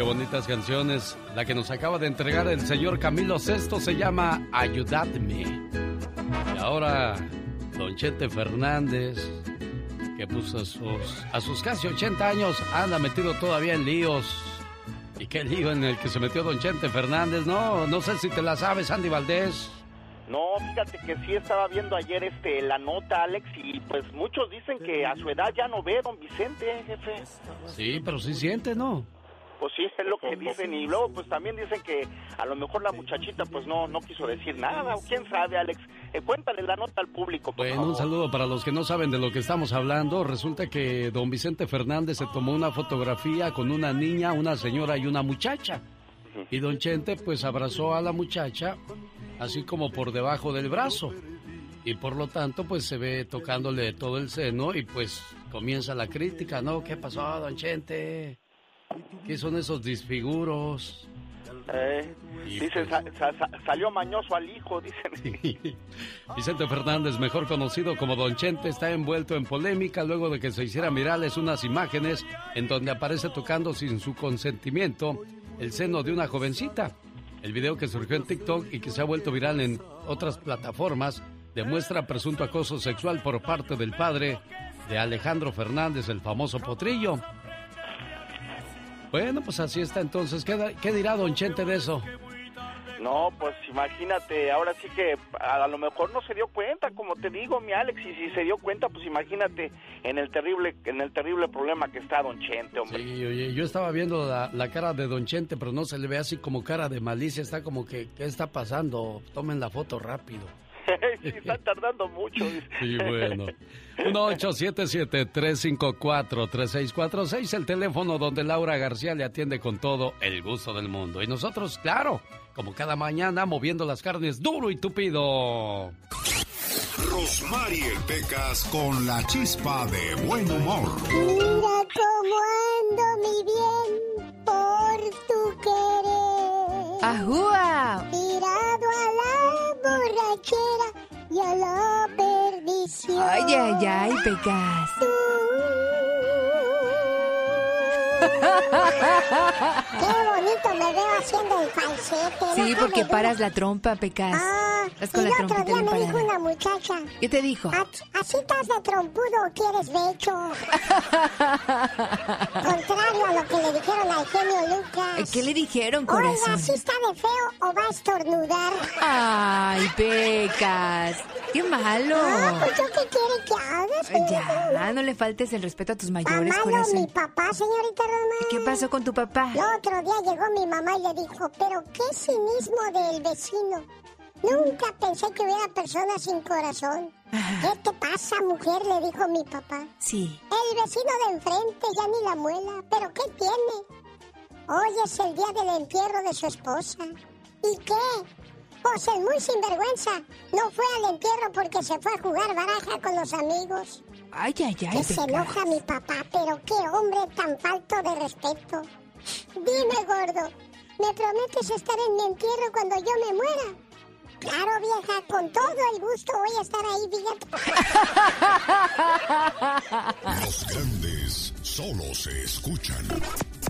Qué bonitas canciones. La que nos acaba de entregar el señor Camilo Sesto se llama Ayudadme. Y ahora, Don Chente Fernández, que puso a sus, a sus casi 80 años, anda metido todavía en líos. ¿Y qué lío en el que se metió Don Chente Fernández? No, no sé si te la sabes, Andy Valdés. No, fíjate que sí estaba viendo ayer este la nota, Alex, y pues muchos dicen que a su edad ya no ve, don Vicente, jefe. Sí, pero sí siente, ¿no? Pues sí, es lo que dicen. Y luego, pues también dicen que a lo mejor la muchachita, pues no, no quiso decir nada. O quién sabe, Alex. Eh, cuéntale la nota al público. Por bueno, un saludo para los que no saben de lo que estamos hablando. Resulta que don Vicente Fernández se tomó una fotografía con una niña, una señora y una muchacha. Y don Chente, pues abrazó a la muchacha, así como por debajo del brazo. Y por lo tanto, pues se ve tocándole todo el seno y pues comienza la crítica, ¿no? ¿Qué pasó, don Chente? ¿Qué son esos disfiguros? Eh, dice, pues salió mañoso al hijo, dicen. Vicente Fernández, mejor conocido como Don Chente, está envuelto en polémica luego de que se hicieran virales unas imágenes en donde aparece tocando sin su consentimiento el seno de una jovencita. El video que surgió en TikTok y que se ha vuelto viral en otras plataformas demuestra presunto acoso sexual por parte del padre de Alejandro Fernández, el famoso potrillo. Bueno, pues así está entonces. ¿Qué, dirá Don Chente de eso? No, pues imagínate, ahora sí que a, lo mejor no se dio cuenta, como te digo, mi Alex, y si se dio cuenta, pues imagínate en el terrible en el terrible problema que está Don Chente, hombre. Sí, oye, yo estaba viendo la, cara de Don Chente, pero no se le ve así como cara de malicia, está como que, ¿qué está pasando? Tomen la foto rápido. sí, están tardando mucho. Sí, bueno. 1-877-354-3646, el teléfono donde Laura García le atiende con todo el gusto del mundo. Y nosotros, claro, como cada mañana, moviendo las carnes duro y tupido. Rosmarie Pecas con la chispa de buen humor. Mira cómo ando, mi bien, por tu querer. ¡Ajúa! Tirado a la borrachera y a la perdición. Ay, ay, ay, Pecas. Qué bonito me veo haciendo el falsete. Sí, porque paras la trompa, Pecas. Ah, y el otro día me dijo una muchacha. ¿Qué te dijo? ¿Así estás de trompudo o quieres becho? Contrario a lo que le dijeron al genio Lucas. ¿Qué le dijeron, corazón? Oiga, ¿si está de feo o va a estornudar? Ay, Pecas. ¡Qué malo! Ah, pues yo qué quiere que hagas. Ya, no le faltes el respeto a tus mayores, a corazón. mi papá, señorita Román. ¿Qué pasó con tu papá? El otro día llegó mi mamá y le dijo, pero qué cinismo del vecino. Nunca pensé que hubiera personas sin corazón. ¿Qué te pasa, mujer? Le dijo mi papá. Sí. El vecino de enfrente ya ni la muela. ¿Pero qué tiene? Hoy es el día del entierro de su esposa. ¿Y qué? Pues el muy sinvergüenza no fue al entierro porque se fue a jugar baraja con los amigos. Ay, ay, ay. Que se enoja mi papá, pero qué hombre tan falto de respeto. Dime, gordo, ¿me prometes estar en mi entierro cuando yo me muera? Claro, vieja, con todo el gusto voy a estar ahí, fíjate. Los grandes solo se escuchan.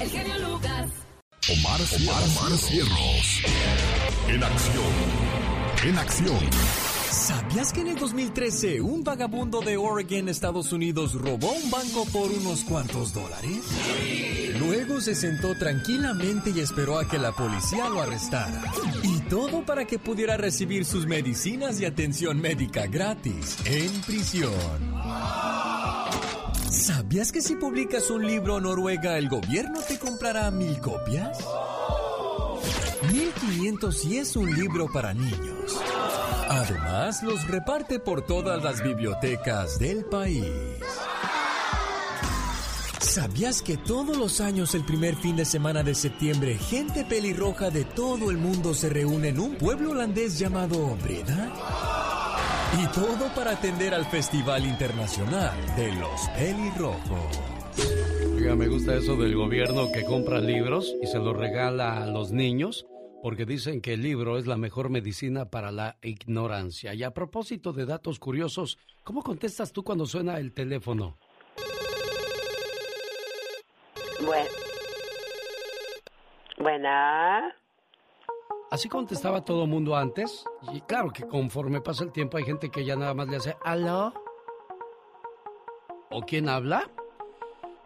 El genio Lucas. Omar, Omar, Omar Cierros. En acción. En acción. ¿Sabías que en el 2013 un vagabundo de Oregon, Estados Unidos, robó un banco por unos cuantos dólares? Luego se sentó tranquilamente y esperó a que la policía lo arrestara. Y todo para que pudiera recibir sus medicinas y atención médica gratis en prisión. ¿Sabías que si publicas un libro en Noruega, el gobierno te comprará mil copias? 1500 si es un libro para niños. Además, los reparte por todas las bibliotecas del país. ¿Sabías que todos los años el primer fin de semana de septiembre gente pelirroja de todo el mundo se reúne en un pueblo holandés llamado Breda? Y todo para atender al Festival Internacional de los Pelirrojos. Oiga, me gusta eso del gobierno que compra libros y se los regala a los niños porque dicen que el libro es la mejor medicina para la ignorancia. Y a propósito de datos curiosos, ¿cómo contestas tú cuando suena el teléfono? Bueno. Buena. Así contestaba todo mundo antes. Y claro que conforme pasa el tiempo hay gente que ya nada más le hace ¿aló? ¿O quién habla?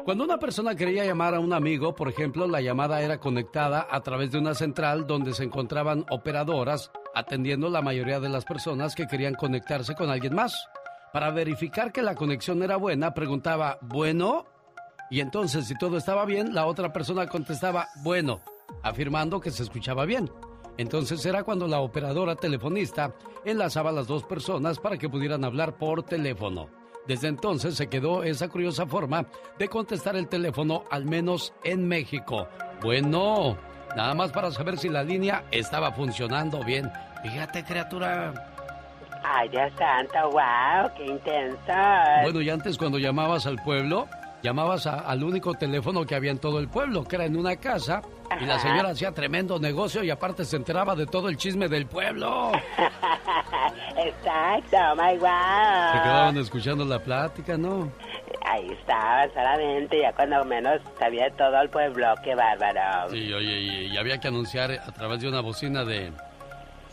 Cuando una persona quería llamar a un amigo, por ejemplo, la llamada era conectada a través de una central donde se encontraban operadoras atendiendo la mayoría de las personas que querían conectarse con alguien más. Para verificar que la conexión era buena, preguntaba, ¿bueno? Y entonces, si todo estaba bien, la otra persona contestaba, bueno, afirmando que se escuchaba bien. Entonces era cuando la operadora telefonista enlazaba a las dos personas para que pudieran hablar por teléfono. Desde entonces se quedó esa curiosa forma de contestar el teléfono, al menos en México. Bueno, nada más para saber si la línea estaba funcionando bien. Fíjate, criatura. Ay, Dios santo, wow, qué intenso. Bueno, y antes cuando llamabas al pueblo, llamabas a- al único teléfono que había en todo el pueblo, que era en una casa, y la señora hacía tremendo negocio y aparte se enteraba de todo el chisme del pueblo. Exacto, oh my Se wow. quedaban escuchando la plática, ¿no? Ahí estaba solamente, ya cuando menos sabía todo el pueblo, qué bárbaro. Sí, oye, y, y había que anunciar a través de una bocina de...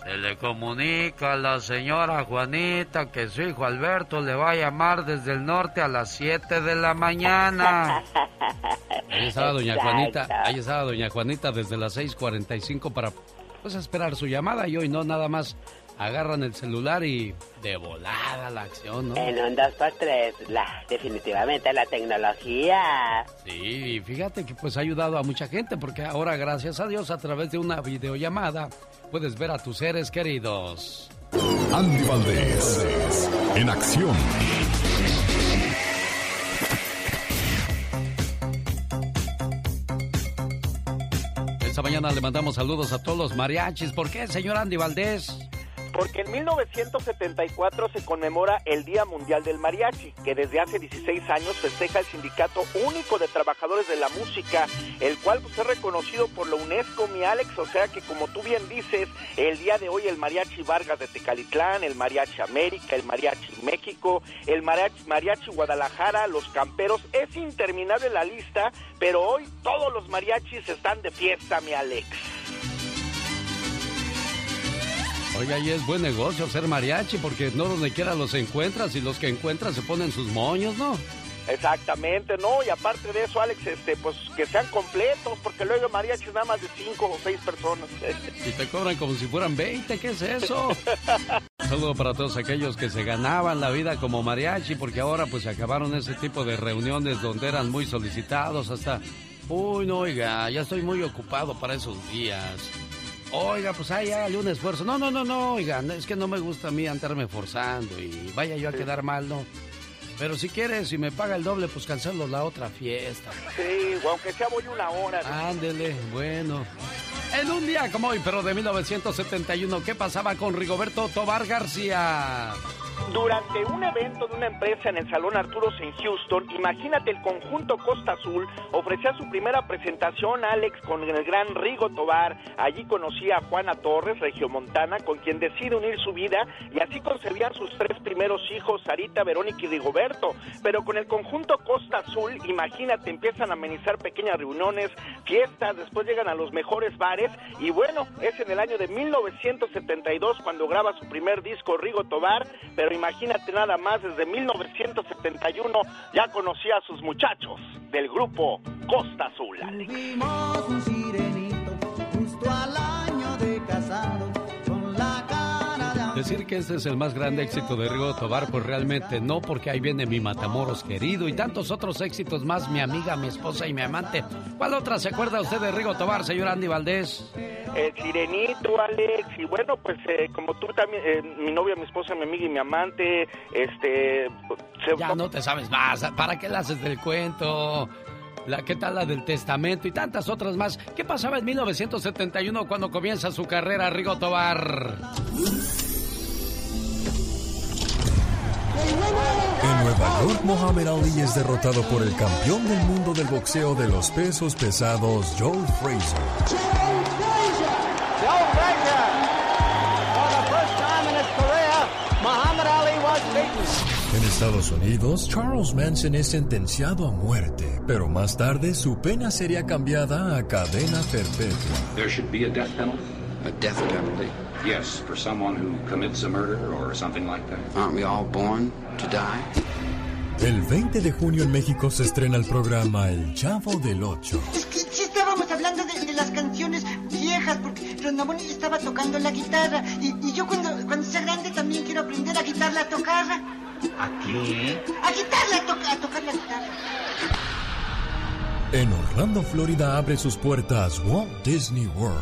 Se le comunica a la señora Juanita que su hijo Alberto le va a llamar desde el norte a las 7 de la mañana. Ahí estaba doña Exacto. Juanita, ahí estaba doña Juanita desde las 6.45 para pues esperar su llamada y hoy no nada más agarran el celular y de volada la acción, ¿no? En un 2x3, la, definitivamente la tecnología. Sí, y fíjate que pues ha ayudado a mucha gente porque ahora gracias a Dios a través de una videollamada puedes ver a tus seres queridos. Andy Valdés, en acción. Esta mañana le mandamos saludos a todos los mariachis. ¿Por qué, señor Andy Valdés? Porque en 1974 se conmemora el Día Mundial del Mariachi, que desde hace 16 años festeja el Sindicato Único de Trabajadores de la Música, el cual pues, es reconocido por la UNESCO, mi Alex, o sea que como tú bien dices, el día de hoy el Mariachi Vargas de Tecalitlán, el Mariachi América, el Mariachi México, el Mariachi, mariachi Guadalajara, los Camperos, es interminable la lista, pero hoy todos los mariachis están de fiesta, mi Alex. Oiga, y es buen negocio ser mariachi porque no donde quiera los encuentras y los que encuentras se ponen sus moños, ¿no? Exactamente, no, y aparte de eso, Alex, este, pues que sean completos, porque luego mariachis nada más de cinco o seis personas. Y te cobran como si fueran 20, ¿qué es eso? Un saludo para todos aquellos que se ganaban la vida como mariachi porque ahora pues se acabaron ese tipo de reuniones donde eran muy solicitados hasta... Uy, no, oiga, ya estoy muy ocupado para esos días. Oiga, pues ahí hágale un esfuerzo. No, no, no, no, oiga, es que no me gusta a mí andarme forzando y vaya yo a quedar mal, ¿no? Pero si quieres, si me paga el doble, pues cancelo la otra fiesta. Sí, aunque sea voy una hora. Ándele, bueno. En un día como hoy, pero de 1971, ¿qué pasaba con Rigoberto Tobar García? Durante un evento de una empresa en el Salón Arturos en Houston, imagínate el conjunto Costa Azul ofrecía su primera presentación Alex con el gran Rigo Tobar. Allí conocía a Juana Torres, regiomontana, con quien decide unir su vida y así concebían sus tres primeros hijos, Sarita, Verónica y Rigoberto. Pero con el conjunto Costa Azul, imagínate, empiezan a amenizar pequeñas reuniones, fiestas, después llegan a los mejores bares y bueno, es en el año de 1972 cuando graba su primer disco Rigo Tobar, pero imagínate nada más, desde 1971 ya conocía a sus muchachos del grupo Costa Azul. Tuvimos un sirenito justo al año de casados con la Decir que este es el más grande éxito de Rigo Tobar, pues realmente no, porque ahí viene mi Matamoros querido y tantos otros éxitos más, mi amiga, mi esposa y mi amante. ¿Cuál otra se acuerda usted de Rigo Tobar, señor Andy Valdés? El sirenito, Alex, y bueno, pues eh, como tú también, eh, mi novia, mi esposa, mi amiga y mi amante, este... se- Ya no te sabes más, ¿para qué le haces del cuento? La, ¿Qué tal la del testamento y tantas otras más? ¿Qué pasaba en 1971 cuando comienza su carrera Rigo Tobar? En Nueva York, Muhammad Ali es derrotado por el campeón del mundo del boxeo de los pesos pesados, Joe Frazier. Joe Frazier, for the first time in his career, Muhammad Ali was beaten. En Estados Unidos, Charles Manson es sentenciado a muerte, pero más tarde su pena sería cambiada a cadena perpetua. There should be a death penalty? A death penalty? Yes, for someone who commits a murder or something like that. Aren't we all born to die? El 20 de junio en México se estrena el programa El Chavo del Ocho. Es que sí estábamos hablando de, de las canciones viejas, porque Rondamón estaba tocando la guitarra. Y, y yo cuando, cuando sea grande también quiero aprender a quitarla a tocar. ¿A qué? A quitarla a, to- a tocar la guitarra. En Orlando, Florida abre sus puertas Walt Disney World.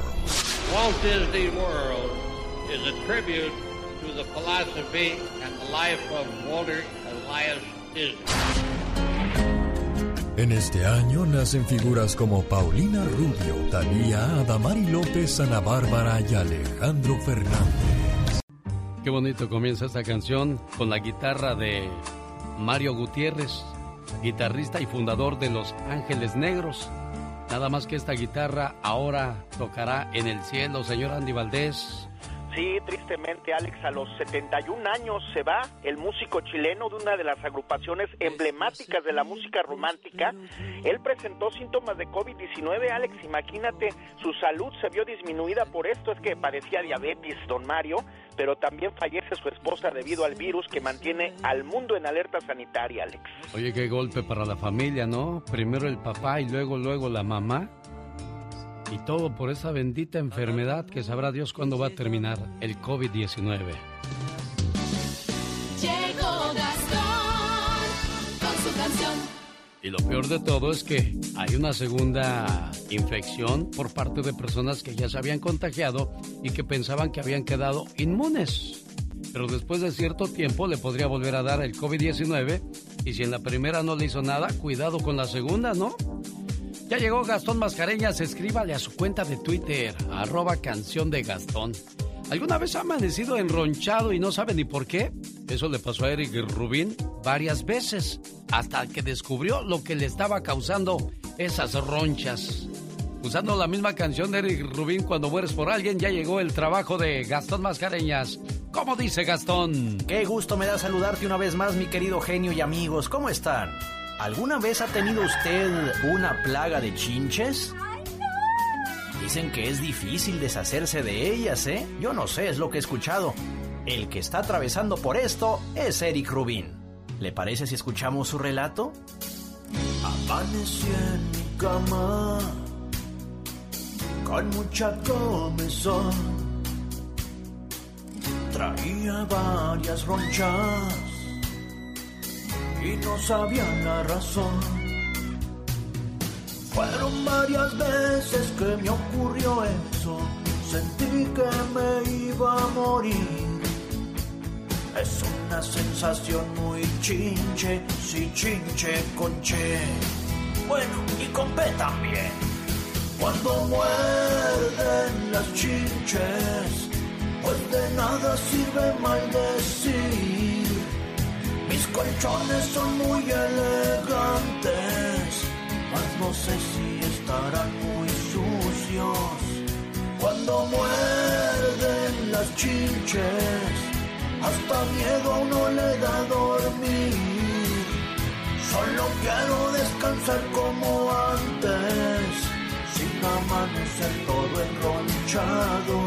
Walt Disney World is a tribute to the philosophy and the life of Walter Elias Disney. En este año nacen figuras como Paulina Rubio, Talía, Adamari López, Ana Bárbara y Alejandro Fernández. Qué bonito comienza esta canción con la guitarra de Mario Gutiérrez, guitarrista y fundador de Los Ángeles Negros. Nada más que esta guitarra ahora tocará en el cielo, señor Andy Valdés. Sí, tristemente, Alex, a los 71 años se va el músico chileno de una de las agrupaciones emblemáticas de la música romántica. Él presentó síntomas de COVID-19, Alex, imagínate, su salud se vio disminuida por esto, es que padecía diabetes, don Mario, pero también fallece su esposa debido al virus que mantiene al mundo en alerta sanitaria, Alex. Oye, qué golpe para la familia, ¿no? Primero el papá y luego, luego la mamá. Y todo por esa bendita enfermedad que sabrá Dios cuándo va a terminar, el COVID-19. Llegó Gastón con su canción. Y lo peor de todo es que hay una segunda infección por parte de personas que ya se habían contagiado y que pensaban que habían quedado inmunes. Pero después de cierto tiempo le podría volver a dar el COVID-19 y si en la primera no le hizo nada, cuidado con la segunda, ¿no? Ya llegó Gastón Mascareñas, escríbale a su cuenta de Twitter, arroba canción de Gastón. ¿Alguna vez ha amanecido enronchado y no sabe ni por qué? Eso le pasó a Eric Rubín varias veces, hasta que descubrió lo que le estaba causando esas ronchas. Usando la misma canción de Eric Rubín, Cuando mueres por alguien, ya llegó el trabajo de Gastón Mascareñas. ¿Cómo dice Gastón? Qué gusto me da saludarte una vez más, mi querido genio y amigos. ¿Cómo están? ¿Alguna vez ha tenido usted una plaga de chinches? Dicen que es difícil deshacerse de ellas, ¿eh? Yo no sé, es lo que he escuchado. El que está atravesando por esto es Eric Rubin. ¿Le parece si escuchamos su relato? Amanecí en mi cama con mucha comezón. Traía varias ronchas y no sabía la razón. Fueron varias veces que me ocurrió eso. Sentí que me iba a morir. Es una sensación muy chinche, sí chinche con che. Bueno, y con P también. Cuando muerden las chinches, pues de nada sirve maldecir. Colchones son muy elegantes, mas no sé si estarán muy sucios. Cuando muerden las chinches, hasta miedo a uno le da dormir. Solo quiero descansar como antes, sin amanecer todo enronchado.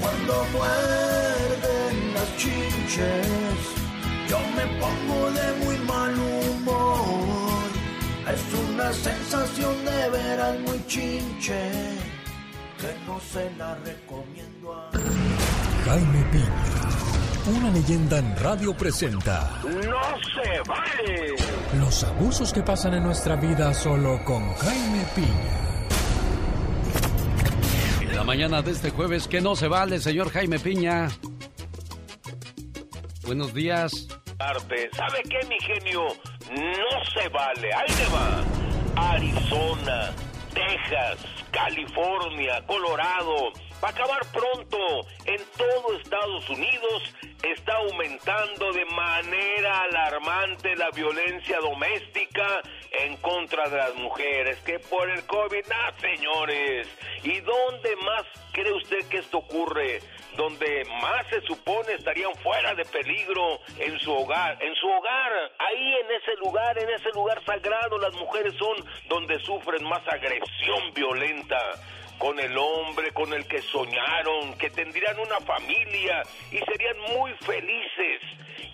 Cuando muerden las chinches, yo me pongo de muy mal humor. Es una sensación de veras muy chinche, que no se la recomiendo a... Jaime Piña, una leyenda en radio presenta ¡No se vale! los abusos que pasan en nuestra vida solo con Jaime Piña. En la mañana de este jueves, que no se vale, señor Jaime Piña. Buenos días. ¿Sabe qué, mi genio? No se vale. Ahí te va. Arizona, Texas, California, Colorado, va a acabar pronto. En todo Estados Unidos está aumentando de manera alarmante la violencia doméstica en contra de las mujeres. Que por el COVID, ah, señores. ¿Y dónde más cree usted que esto ocurre? Donde más se supone estarían fuera de peligro en su hogar, en su hogar, ahí en ese lugar, en ese lugar sagrado, las mujeres son donde sufren más agresión violenta con el hombre con el que soñaron, que tendrían una familia y serían muy felices.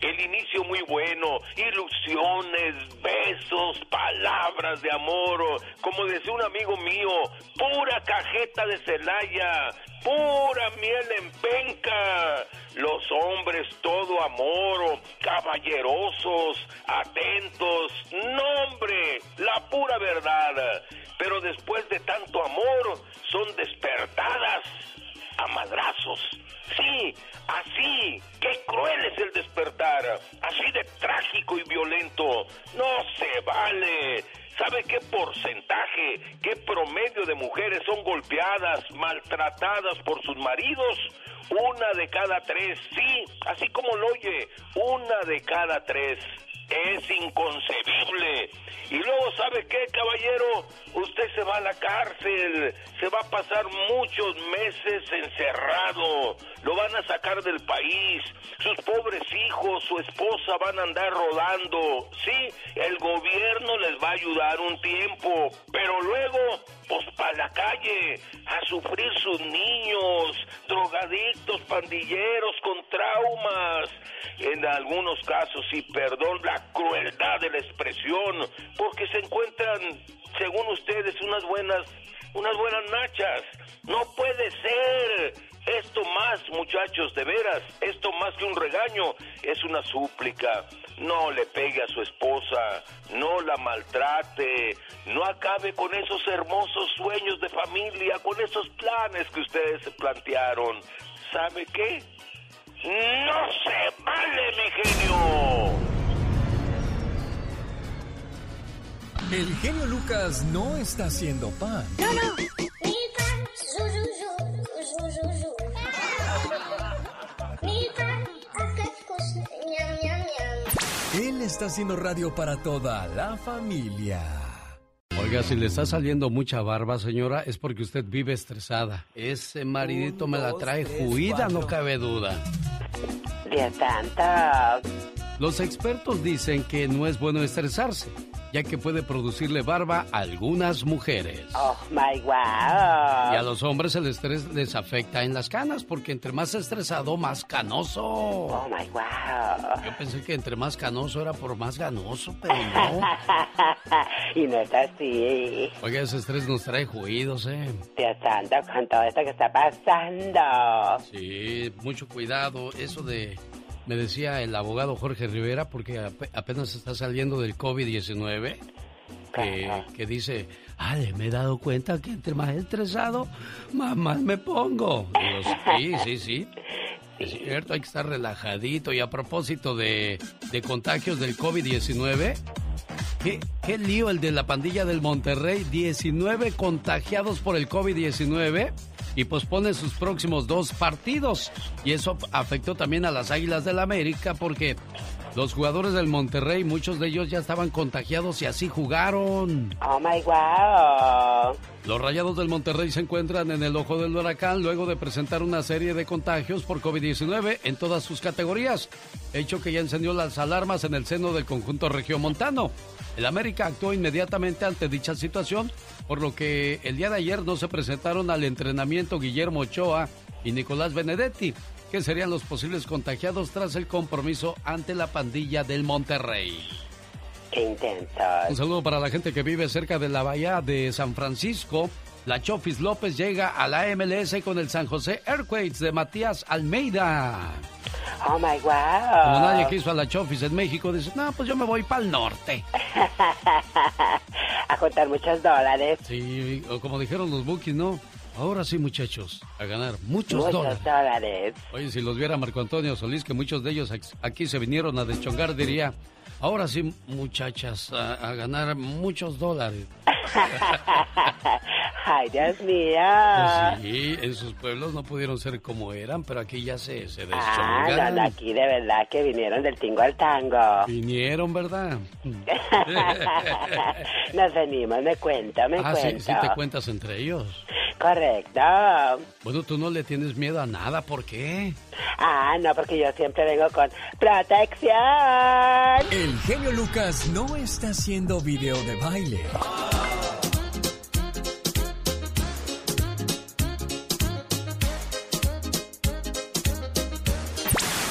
El inicio muy bueno, ilusiones, besos, palabras de amor, como decía un amigo mío, pura cajeta de Celaya, pura miel en penca. Los hombres todo amor, caballerosos, atentos, nombre, la pura verdad. Pero después de tanto amor, son despertadas a madrazos. Sí, así. Qué cruel es el despertar. Así de trágico y violento. No se vale. ¿Sabe qué porcentaje, qué promedio de mujeres son golpeadas, maltratadas por sus maridos? Una de cada tres, sí, así como lo oye, una de cada tres. Es inconcebible. Y luego, ¿sabe qué, caballero? Usted se va a la cárcel, se va a pasar muchos meses encerrado, lo van a sacar del país, sus pobres hijos, su esposa van a andar rodando. Sí, el gobierno les va a ayudar un tiempo, pero luego, pues para la calle, a sufrir sus niños, drogadictos, pandilleros con traumas. En algunos casos, y perdón la crueldad de la expresión, porque se encuentran, según ustedes, unas buenas, unas buenas nachas. No puede ser. Esto más, muchachos, de veras, esto más que un regaño, es una súplica. No le pegue a su esposa, no la maltrate, no acabe con esos hermosos sueños de familia, con esos planes que ustedes plantearon. ¿Sabe qué? ¡No se vale, mi genio! El genio Lucas no está haciendo pan. No, no. Él está haciendo radio para toda la familia. Oiga, si le está saliendo mucha barba, señora, es porque usted vive estresada. Ese maridito me la trae juida, no cabe duda. Dios santo. Los expertos dicen que no es bueno estresarse, ya que puede producirle barba a algunas mujeres. Oh my wow. Y a los hombres el estrés les afecta en las canas, porque entre más estresado, más canoso. Oh my wow. Yo pensé que entre más canoso era por más ganoso, pero no. y no es así. Oiga, ese estrés nos trae juidos, ¿eh? Dios santo, con todo esto que está pasando. Sí, mucho cuidado. Eso de me decía el abogado Jorge Rivera, porque ap- apenas está saliendo del COVID-19, que, que dice, ay, me he dado cuenta que entre más estresado, más mal me pongo. Digo, sí, sí, sí. Es cierto, hay que estar relajadito. Y a propósito de, de contagios del COVID-19, ¿qué, qué lío el de la pandilla del Monterrey. 19 contagiados por el COVID-19 y pospone sus próximos dos partidos. Y eso afectó también a las Águilas del América porque los jugadores del Monterrey, muchos de ellos ya estaban contagiados y así jugaron. Oh my wow. Los Rayados del Monterrey se encuentran en el ojo del huracán luego de presentar una serie de contagios por COVID-19 en todas sus categorías, hecho que ya encendió las alarmas en el seno del conjunto regiomontano. El América actuó inmediatamente ante dicha situación, por lo que el día de ayer no se presentaron al entrenamiento Guillermo Ochoa y Nicolás Benedetti, que serían los posibles contagiados tras el compromiso ante la pandilla del Monterrey. Qué intenso. Un saludo para la gente que vive cerca de la bahía de San Francisco. La Chofis López llega a la MLS con el San José Earthquakes de Matías Almeida. Oh my Como wow. nadie quiso a la Chofis en México, dice, no, pues yo me voy para el norte. a juntar muchos dólares. Sí, o como dijeron los bookies, ¿no? Ahora sí, muchachos, a ganar muchos, Muchos dólares. dólares. Oye, si los viera Marco Antonio Solís, que muchos de ellos aquí se vinieron a deschongar, diría, ahora sí, muchachas, a, a ganar muchos dólares. Ay, Dios mío. Pues sí, en sus pueblos no pudieron ser como eran, pero aquí ya se, se Ah, no, aquí de verdad que vinieron del tingo al tango. Vinieron, ¿verdad? Nos venimos, me cuento, me ah, cuento. sí, sí te cuentas entre ellos. Correcto. Bueno, tú no le tienes miedo a nada, ¿por qué? Ah, no, porque yo siempre vengo con protección. El genio Lucas no está haciendo video de baile.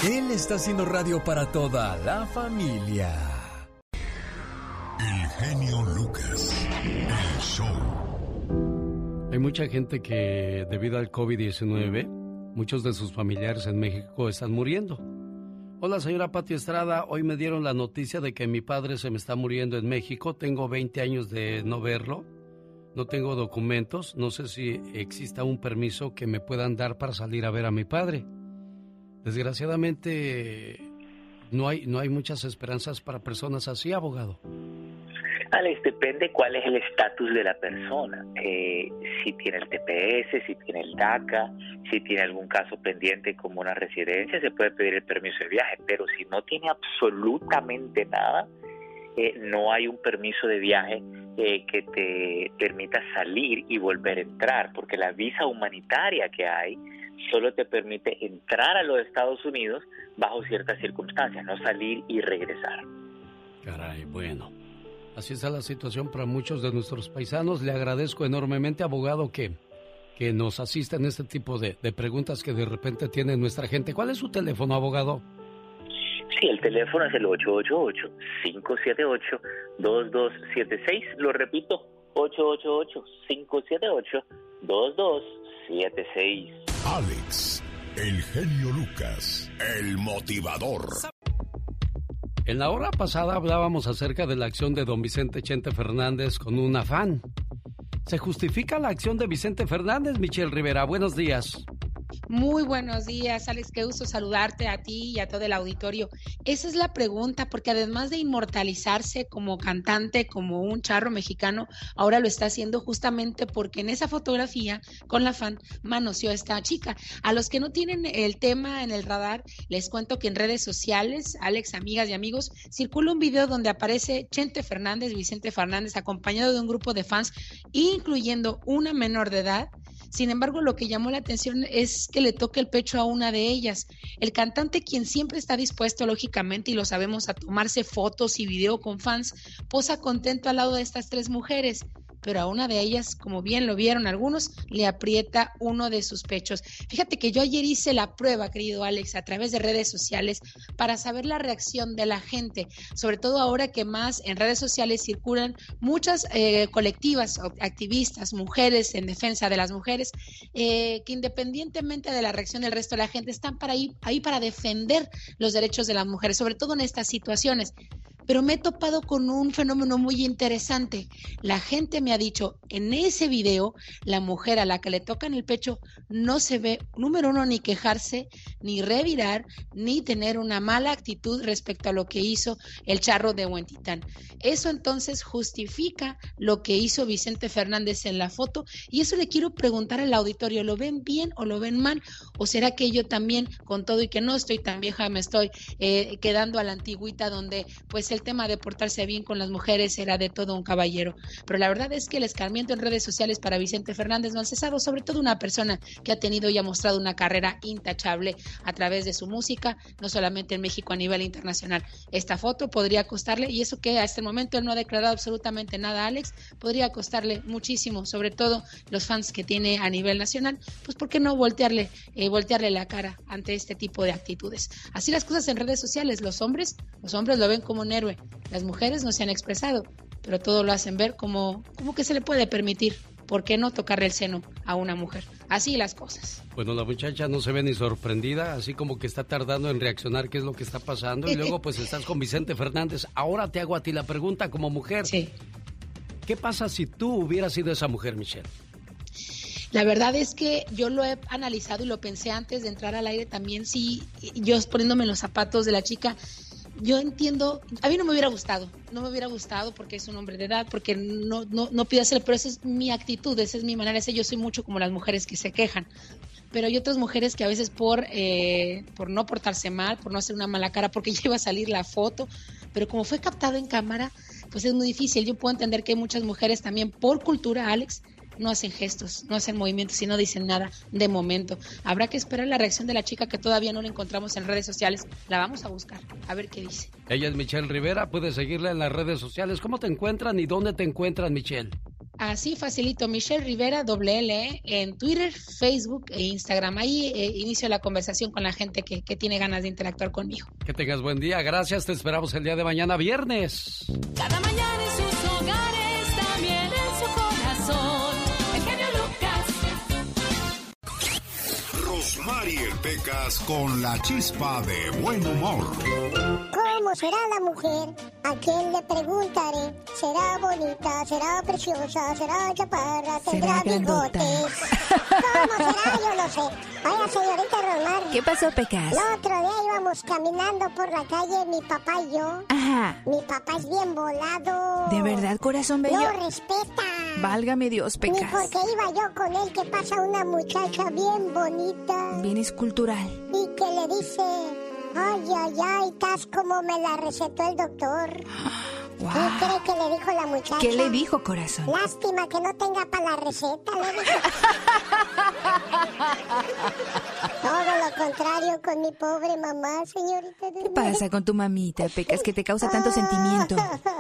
Él está haciendo radio para toda la familia. El genio Lucas. El show. Hay mucha gente que debido al COVID-19, muchos de sus familiares en México están muriendo. Hola, señora Pati Estrada. Hoy me dieron la noticia de que mi padre se me está muriendo en México. Tengo 20 años de no verlo. No tengo documentos. No sé si exista un permiso que me puedan dar para salir a ver a mi padre. Desgraciadamente, no hay, no hay muchas esperanzas para personas así, abogado. Alex, depende cuál es el estatus de la persona. Eh, si tiene el TPS, si tiene el DACA, si tiene algún caso pendiente como una residencia, se puede pedir el permiso de viaje. Pero si no tiene absolutamente nada, eh, no hay un permiso de viaje eh, que te permita salir y volver a entrar, porque la visa humanitaria que hay solo te permite entrar a los Estados Unidos bajo ciertas circunstancias, no salir y regresar. Caray, bueno. Así está la situación para muchos de nuestros paisanos. Le agradezco enormemente, abogado, que, que nos asista en este tipo de, de preguntas que de repente tiene nuestra gente. ¿Cuál es su teléfono, abogado? Sí, el teléfono es el 888-578-2276. Lo repito, 888-578-2276. Alex, el genio Lucas, el motivador. En la hora pasada hablábamos acerca de la acción de don Vicente Chente Fernández con un afán. ¿Se justifica la acción de Vicente Fernández, Michelle Rivera? Buenos días. Muy buenos días, Alex. Qué gusto saludarte a ti y a todo el auditorio. Esa es la pregunta, porque además de inmortalizarse como cantante, como un charro mexicano, ahora lo está haciendo justamente porque en esa fotografía con la fan manoseó esta chica. A los que no tienen el tema en el radar, les cuento que en redes sociales, Alex, amigas y amigos, circula un video donde aparece Chente Fernández, Vicente Fernández, acompañado de un grupo de fans, incluyendo una menor de edad. Sin embargo, lo que llamó la atención es que le toque el pecho a una de ellas. El cantante, quien siempre está dispuesto, lógicamente, y lo sabemos, a tomarse fotos y video con fans, posa contento al lado de estas tres mujeres pero a una de ellas, como bien lo vieron algunos, le aprieta uno de sus pechos. Fíjate que yo ayer hice la prueba, querido Alex, a través de redes sociales para saber la reacción de la gente, sobre todo ahora que más en redes sociales circulan muchas eh, colectivas, activistas, mujeres en defensa de las mujeres, eh, que independientemente de la reacción del resto de la gente, están para ahí para defender los derechos de las mujeres, sobre todo en estas situaciones pero me he topado con un fenómeno muy interesante. La gente me ha dicho, en ese video, la mujer a la que le tocan el pecho no se ve, número uno, ni quejarse, ni revirar, ni tener una mala actitud respecto a lo que hizo el charro de Huentitán. Eso entonces justifica lo que hizo Vicente Fernández en la foto y eso le quiero preguntar al auditorio, ¿lo ven bien o lo ven mal? ¿O será que yo también, con todo y que no estoy tan vieja, me estoy eh, quedando a la antigüita donde pues el tema de portarse bien con las mujeres era de todo un caballero. Pero la verdad es que el escarmiento en redes sociales para Vicente Fernández no ha cesado, sobre todo una persona que ha tenido y ha mostrado una carrera intachable a través de su música, no solamente en México, a nivel internacional. Esta foto podría costarle, y eso que hasta el momento él no ha declarado absolutamente nada, Alex, podría costarle muchísimo, sobre todo los fans que tiene a nivel nacional, pues ¿por qué no voltearle, eh, voltearle la cara ante este tipo de actitudes? Así las cosas en redes sociales, los hombres, los hombres lo ven como un héroe, las mujeres no se han expresado, pero todo lo hacen ver como, como que se le puede permitir. ¿Por qué no tocarle el seno a una mujer? Así las cosas. Bueno, la muchacha no se ve ni sorprendida, así como que está tardando en reaccionar qué es lo que está pasando. Y luego pues estás con Vicente Fernández. Ahora te hago a ti la pregunta como mujer. Sí. ¿Qué pasa si tú hubieras sido esa mujer, Michelle? La verdad es que yo lo he analizado y lo pensé antes de entrar al aire también, sí, yo poniéndome los zapatos de la chica, yo entiendo, a mí no me hubiera gustado, no me hubiera gustado porque es un hombre de edad, porque no, no, no pido hacer, pero esa es mi actitud, esa es mi manera, esa yo soy mucho como las mujeres que se quejan. Pero hay otras mujeres que a veces por, eh, por no portarse mal, por no hacer una mala cara, porque lleva a salir la foto, pero como fue captado en cámara, pues es muy difícil. Yo puedo entender que hay muchas mujeres también por cultura, Alex, no hacen gestos, no hacen movimientos y no dicen nada de momento. Habrá que esperar la reacción de la chica que todavía no la encontramos en redes sociales. La vamos a buscar, a ver qué dice. Ella es Michelle Rivera, puedes seguirla en las redes sociales. ¿Cómo te encuentran y dónde te encuentran, Michelle? Así facilito, Michelle Rivera, doble L, ¿eh? en Twitter, Facebook e Instagram. Ahí eh, inicio la conversación con la gente que, que tiene ganas de interactuar conmigo. Que tengas buen día, gracias, te esperamos el día de mañana, viernes. Cada mañana Rosmarie Pecas con la chispa de buen humor. ¿Cómo será la mujer? ¿A quién le preguntaré? ¿Será bonita? ¿Será preciosa? ¿Será chaparra? ¿Tendrá Será bigotes? ¿Cómo será? Yo no sé. Oiga, señorita Romar. ¿Qué pasó, Pecas? El otro día íbamos caminando por la calle, mi papá y yo. Ajá. Mi papá es bien volado. ¿De verdad, corazón bello? No respeta. Válgame Dios, Ni Pecas. porque iba yo con él que pasa una muchacha bien bonita Bien escultural. y que le dice, ay, ay, ay, estás como me la recetó el doctor. Wow. ¿Qué cree que le dijo la muchacha? ¿Qué le dijo, corazón? Lástima que no tenga para la receta, le dijo. Todo lo contrario con mi pobre mamá, señorita. ¿Qué pasa con tu mamita, Pecas, que te causa tanto sentimiento?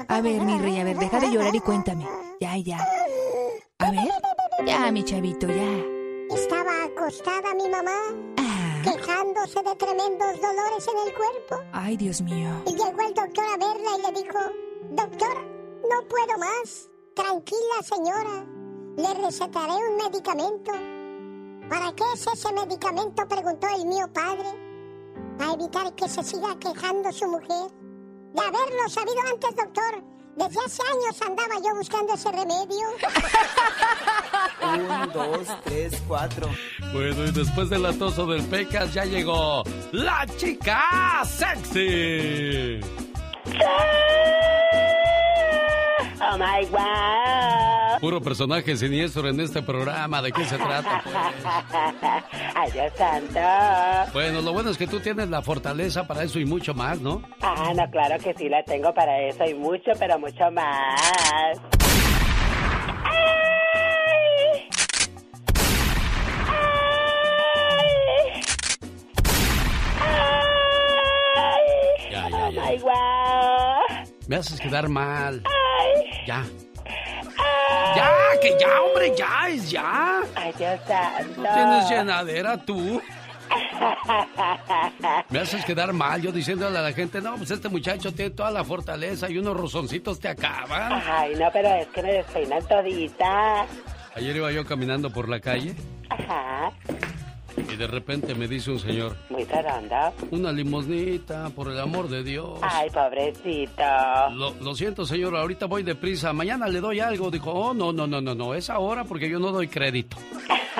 A ver, mi rey, a ver, deja de llorar y cuéntame. Ya, ya. A ver. Ya, mi chavito, ya. Estaba acostada mi mamá, quejándose de tremendos dolores en el cuerpo. Ay, Dios mío. Y llegó el doctor a verla y le dijo, doctor, no puedo más. Tranquila, señora. Le recetaré un medicamento. ¿Para qué es ese medicamento? preguntó el mío padre. Para evitar que se siga quejando su mujer. De haberlo sabido antes, doctor. Desde hace años andaba yo buscando ese remedio. Un, dos, tres, cuatro. Bueno, y después del atoso del Pecas ya llegó la chica sexy. Oh my wow. Puro personaje siniestro en este programa. ¿De qué se trata? pues? Ay, Dios santo. Bueno, lo bueno es que tú tienes la fortaleza para eso y mucho más, ¿no? Ah, no, claro que sí la tengo para eso y mucho, pero mucho más. ¡Ay! ¡Ay! ¡Ay! Ya, ya, ya. ¡Ay, guau! Me haces quedar mal. ¡Ay! Ya. Ya, que ya, hombre, ya, es ya. ¡Ay, Dios santo! Tienes llenadera, tú. Me haces quedar mal yo diciéndole a la gente, no, pues este muchacho tiene toda la fortaleza y unos rozoncitos te acaban. Ay, no, pero es que me despeinan todita. Ayer iba yo caminando por la calle Ajá, y de repente me dice un señor, muy taronda. una limosnita, por el amor de Dios. Ay, pobrecito. Lo, lo siento, señor, ahorita voy deprisa. Mañana le doy algo. Dijo, oh, no, no, no, no, no, es ahora porque yo no doy crédito.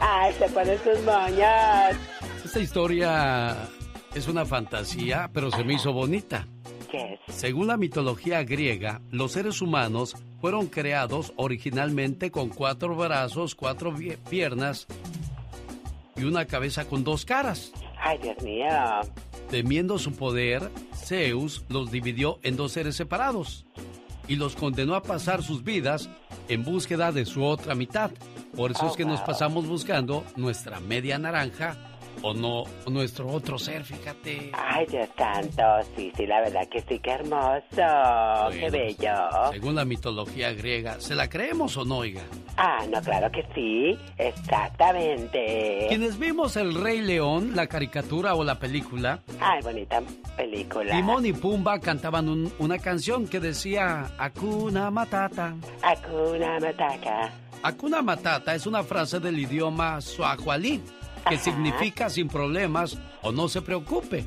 Ay, se ponen sus moños. Esta historia es una fantasía, pero se me hizo bonita. Según la mitología griega, los seres humanos fueron creados originalmente con cuatro brazos, cuatro piernas y una cabeza con dos caras. Ay, Dios mío. Temiendo su poder, Zeus los dividió en dos seres separados y los condenó a pasar sus vidas en búsqueda de su otra mitad. Por eso Oh, es que nos pasamos buscando nuestra media naranja o no o nuestro otro ser, fíjate. Ay, Dios santo. Sí, sí, la verdad que sí, qué hermoso. qué Bueno, bello. Según la mitología griega, ¿se la creemos o no, oiga? Ah, no, claro que sí. Exactamente. Quienes vimos El Rey León, la caricatura o la película, Ay, bonita película. Timón y Pumba cantaban un- una canción que decía Hakuna Matata. Hakuna Matata. Hakuna Matata es una frase del idioma suahualí que Ajá. significa sin problemas o no se preocupe.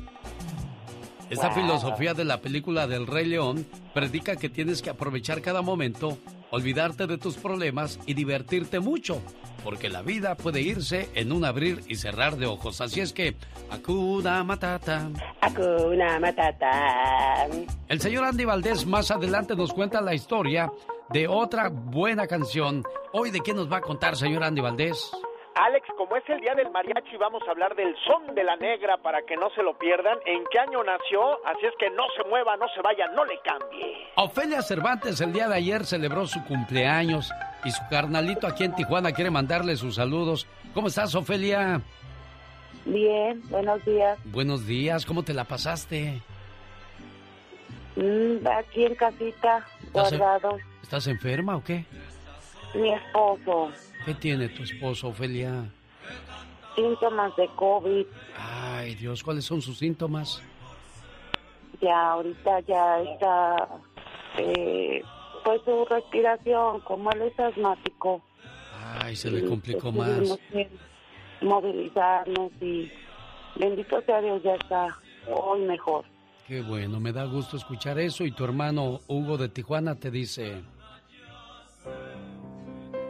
Esta Wow. filosofía de la película del Rey León predica que tienes que aprovechar cada momento, olvidarte de tus problemas y divertirte mucho. porque la vida puede irse en un abrir y cerrar de ojos. Así es que, Akuna Matata. Hakuna Matata. El señor Andy Valdés más adelante nos cuenta la historia de otra buena canción. Hoy, ¿de qué nos va a contar, señor Andy Valdés? Alex, como es el día del mariachi, vamos a hablar del son de la negra para que no se lo pierdan. ¿En qué año nació? Así es que no se mueva, no se vaya, no le cambie. Ofelia Cervantes el día de ayer celebró su cumpleaños y su carnalito aquí en Tijuana quiere mandarle sus saludos. ¿Cómo estás, Ofelia? Bien, buenos días. Buenos días, ¿cómo te la pasaste? Mm, aquí en casita, ¿Estás en- guardado. ¿Estás enferma o qué? Mi esposo, ¿Qué tiene tu esposo, Ofelia? síntomas de COVID. Ay, Dios, ¿cuáles son sus síntomas? Ya ahorita ya está, eh, pues su respiración, como él es asmático. Ay, se le complicó pues, más. movilizarnos y bendito sea Dios, ya está hoy mejor. Qué bueno, me da gusto escuchar eso. Y tu hermano Hugo de Tijuana te dice,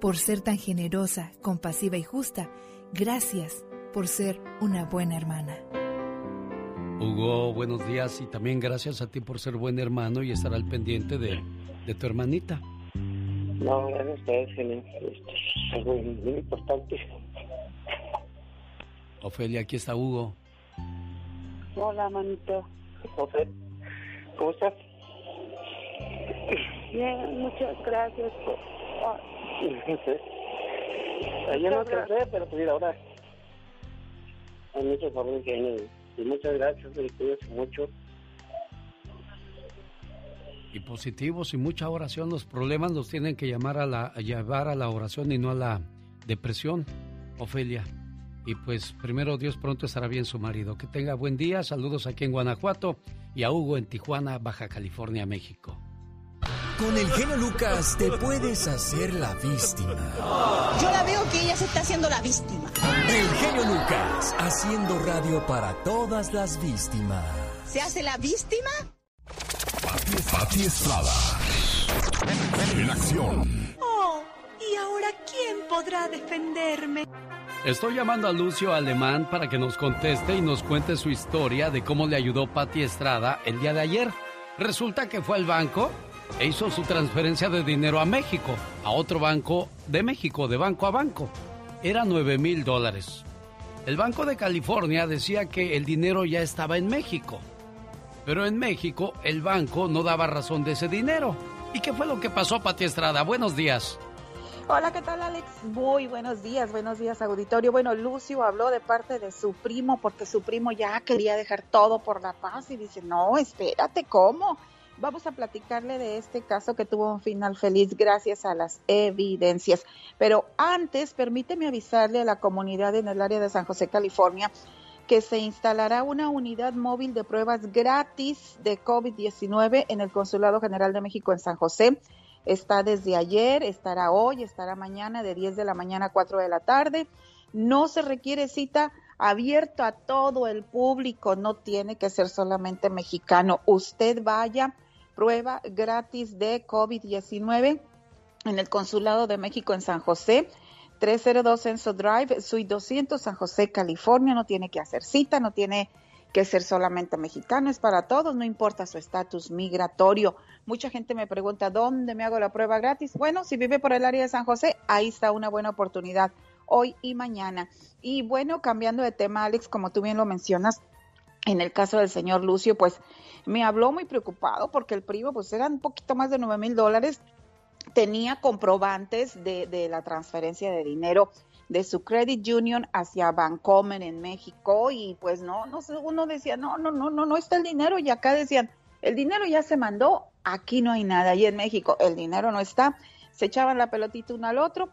Por ser tan generosa, compasiva y justa, gracias por ser una buena hermana. Hugo, buenos días y también gracias a ti por ser buen hermano y estar al pendiente de, de tu hermanita. No, gracias a ustedes, genio. Este, es algo muy importante. Ofelia, aquí está Hugo. Hola, manito. José, ¿cómo estás? Bien, muchas gracias por... ah, No alcancé, pero pues ahora. Hay. Y muchas gracias, mucho. Y positivos y mucha oración. Los problemas los tienen que llamar a, la, a llevar a la oración y no a la depresión, Ofelia. Y pues primero Dios pronto estará bien su marido. Que tenga buen día. Saludos aquí en Guanajuato y a Hugo en Tijuana, Baja California, México. Con el genio Lucas te puedes hacer la víctima. Yo la veo que ella se está haciendo la víctima. El genio Lucas haciendo radio para todas las víctimas. ¿Se hace la víctima? Pati Estrada. En acción. Oh, ¿y ahora quién podrá defenderme? Estoy llamando a Lucio Alemán para que nos conteste y nos cuente su historia de cómo le ayudó Patti Estrada el día de ayer. Resulta que fue al banco e hizo su transferencia de dinero a México, a otro banco de México, de banco a banco. Era 9 mil dólares. El Banco de California decía que el dinero ya estaba en México. Pero en México el banco no daba razón de ese dinero. ¿Y qué fue lo que pasó, Pati Estrada? Buenos días. Hola, ¿qué tal Alex? Muy buenos días, buenos días auditorio. Bueno, Lucio habló de parte de su primo porque su primo ya quería dejar todo por la paz y dice, no, espérate, ¿cómo? Vamos a platicarle de este caso que tuvo un final feliz gracias a las evidencias. Pero antes, permíteme avisarle a la comunidad en el área de San José, California, que se instalará una unidad móvil de pruebas gratis de COVID-19 en el Consulado General de México en San José. Está desde ayer, estará hoy, estará mañana de 10 de la mañana a 4 de la tarde. No se requiere cita abierto a todo el público, no tiene que ser solamente mexicano. Usted vaya, prueba gratis de COVID-19 en el Consulado de México en San José. 302 Enso Drive, Suite 200, San José, California. No tiene que hacer cita, no tiene que ser solamente mexicano, es para todos, no importa su estatus migratorio. Mucha gente me pregunta, ¿dónde me hago la prueba gratis? Bueno, si vive por el área de San José, ahí está una buena oportunidad, hoy y mañana. Y bueno, cambiando de tema, Alex, como tú bien lo mencionas, en el caso del señor Lucio, pues me habló muy preocupado porque el primo, pues eran un poquito más de 9 mil dólares, tenía comprobantes de, la transferencia de dinero de su credit union hacia Bancomer en México y pues no, no uno decía, no, no, no, no, no está el dinero y acá decían, el dinero ya se mandó, aquí no hay nada, y en México el dinero no está, se echaban la pelotita uno al otro,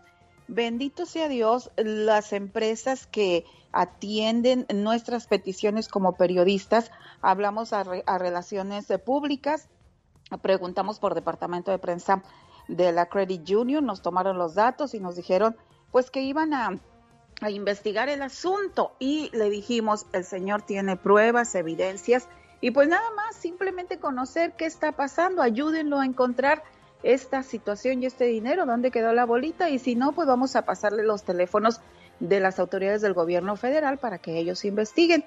bendito sea Dios, las empresas que atienden nuestras peticiones como periodistas, hablamos a, re- relaciones públicas, preguntamos por departamento de prensa de la Credit Union, nos tomaron los datos y nos dijeron pues que iban a investigar el asunto. Y le dijimos, el señor tiene pruebas, evidencias y pues nada más, simplemente conocer qué está pasando, ayúdenlo a encontrar esta situación y este dinero, dónde quedó la bolita y si no, pues vamos a pasarle los teléfonos de las autoridades del gobierno federal para que ellos investiguen.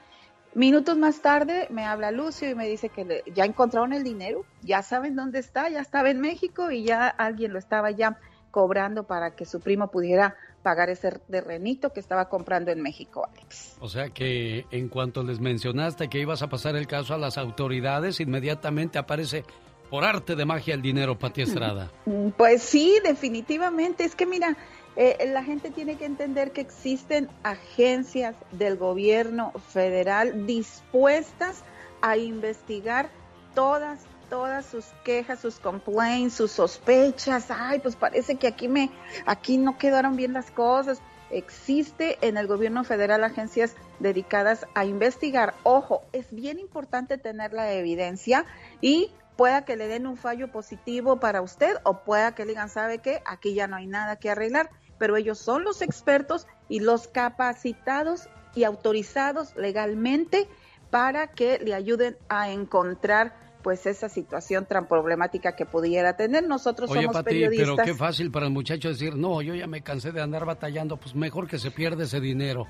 Minutos más tarde me habla Lucio y me dice que ya encontraron el dinero, ya saben dónde está, ya estaba en México y ya alguien lo estaba ya cobrando para que su primo pudiera pagar ese terrenito que estaba comprando en México, Alex. O sea que en cuanto les mencionaste que ibas a pasar el caso a las autoridades, inmediatamente aparece por arte de magia el dinero, Pati Estrada. Mm, Pues sí, definitivamente. Es que mira, eh, la gente tiene que entender que existen agencias del gobierno federal dispuestas a investigar todas, todas sus quejas, sus complaints, sus sospechas. Ay, pues parece que aquí me, aquí no quedaron bien las cosas. Existe en el gobierno federal agencias dedicadas a investigar. Ojo, es bien importante tener la evidencia y pueda que le den un fallo positivo para usted o pueda que le digan, ¿sabe qué? Aquí ya no hay nada que arreglar, pero ellos son los expertos y los capacitados y autorizados legalmente para que le ayuden a encontrar pues esa situación tan problemática que pudiera tener. Nosotros Oye, somos Pati, periodistas. pero qué fácil para el muchacho decir, no, yo ya me cansé de andar batallando, pues mejor que se pierda ese dinero.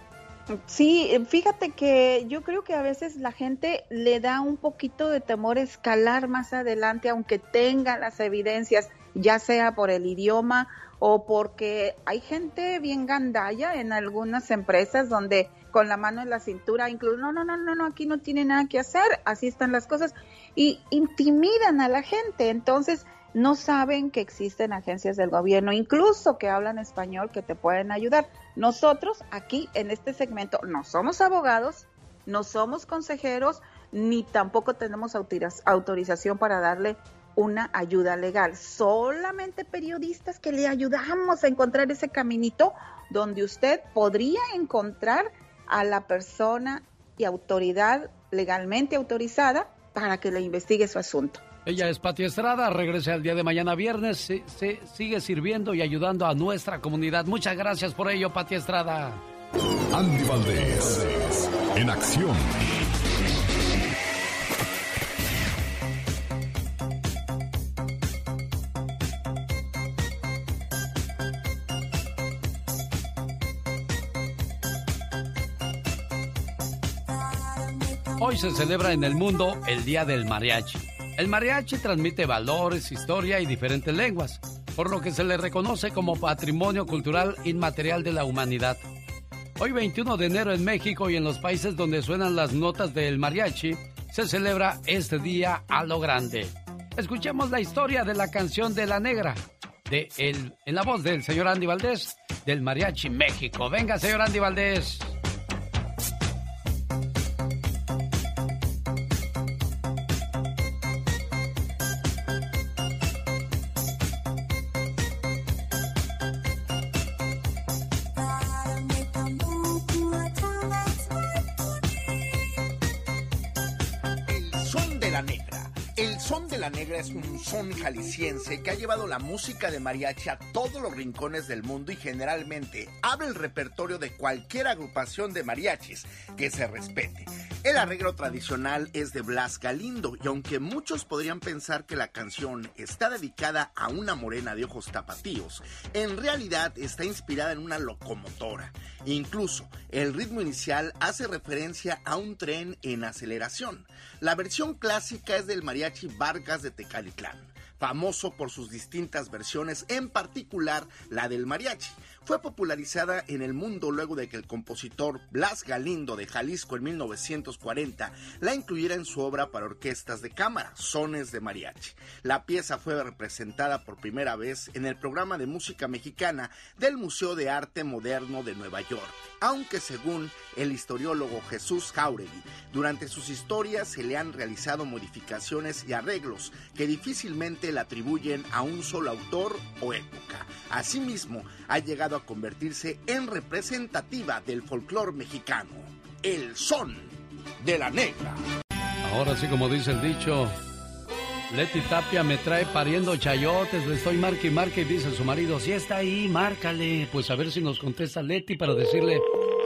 Sí, fíjate que yo creo que a veces la gente le da un poquito de temor escalar más adelante, aunque tenga las evidencias, ya sea por el idioma o porque hay gente bien gandalla en algunas empresas donde con la mano en la cintura, incluso, no, no, no, no, no, aquí no tiene nada que hacer, así están las cosas, y intimidan a la gente. Entonces, no saben que existen agencias del gobierno, incluso que hablan español, que te pueden ayudar. Nosotros aquí en este segmento no somos abogados, no somos consejeros, ni tampoco tenemos autoriz- autorización para darle una ayuda legal. Solamente periodistas que le ayudamos a encontrar ese caminito donde usted podría encontrar a la persona y autoridad legalmente autorizada para que le investigue su asunto. Ella es Pati Estrada, regrese al día de mañana viernes, se, se- sigue sirviendo y ayudando a nuestra comunidad. Muchas gracias por ello, Pati Estrada. Andy Valdés, en acción. Hoy se celebra en el mundo el Día del Mariachi. El mariachi transmite valores, historia y diferentes lenguas, por lo que se le reconoce como patrimonio cultural inmaterial de la humanidad. Hoy 21 de enero en México y en los países donde suenan las notas del mariachi, se celebra este día a lo grande. Escuchemos la historia de la canción de la negra, de el, en la voz del señor Andy Valdés, del Mariachi México. Venga, señor Andy Valdés. Un son jalisciense que ha llevado la música de mariachi a todos los rincones del mundo y generalmente abre el repertorio de cualquier agrupación de mariachis que se respete. El arreglo tradicional es de Blas Galindo y aunque muchos podrían pensar que la canción está dedicada a una morena de ojos tapatíos, en realidad está inspirada en una locomotora. Incluso el ritmo inicial hace referencia a un tren en aceleración. La versión clásica es del mariachi Vargas de Tecalitlán, famoso por sus distintas versiones, en particular la del mariachi. Fue popularizada en el mundo luego de que el compositor Blas Galindo de Jalisco en 1940 la incluyera en su obra para orquestas de cámara, Sones de Mariachi. La pieza fue representada por primera vez en el programa de música mexicana del Museo de Arte Moderno de Nueva York, aunque según el historiólogo Jesús Jauregui, durante sus historias se le han realizado modificaciones y arreglos que difícilmente le atribuyen a un solo autor o época. Asimismo, ha llegado a convertirse en representativa del folclore mexicano, el son de la negra. Ahora sí, como dice el dicho, Leti Tapia me trae pariendo chayotes, le estoy marque y y dice su marido, si está ahí, márcale. Pues a ver si nos contesta Leti para decirle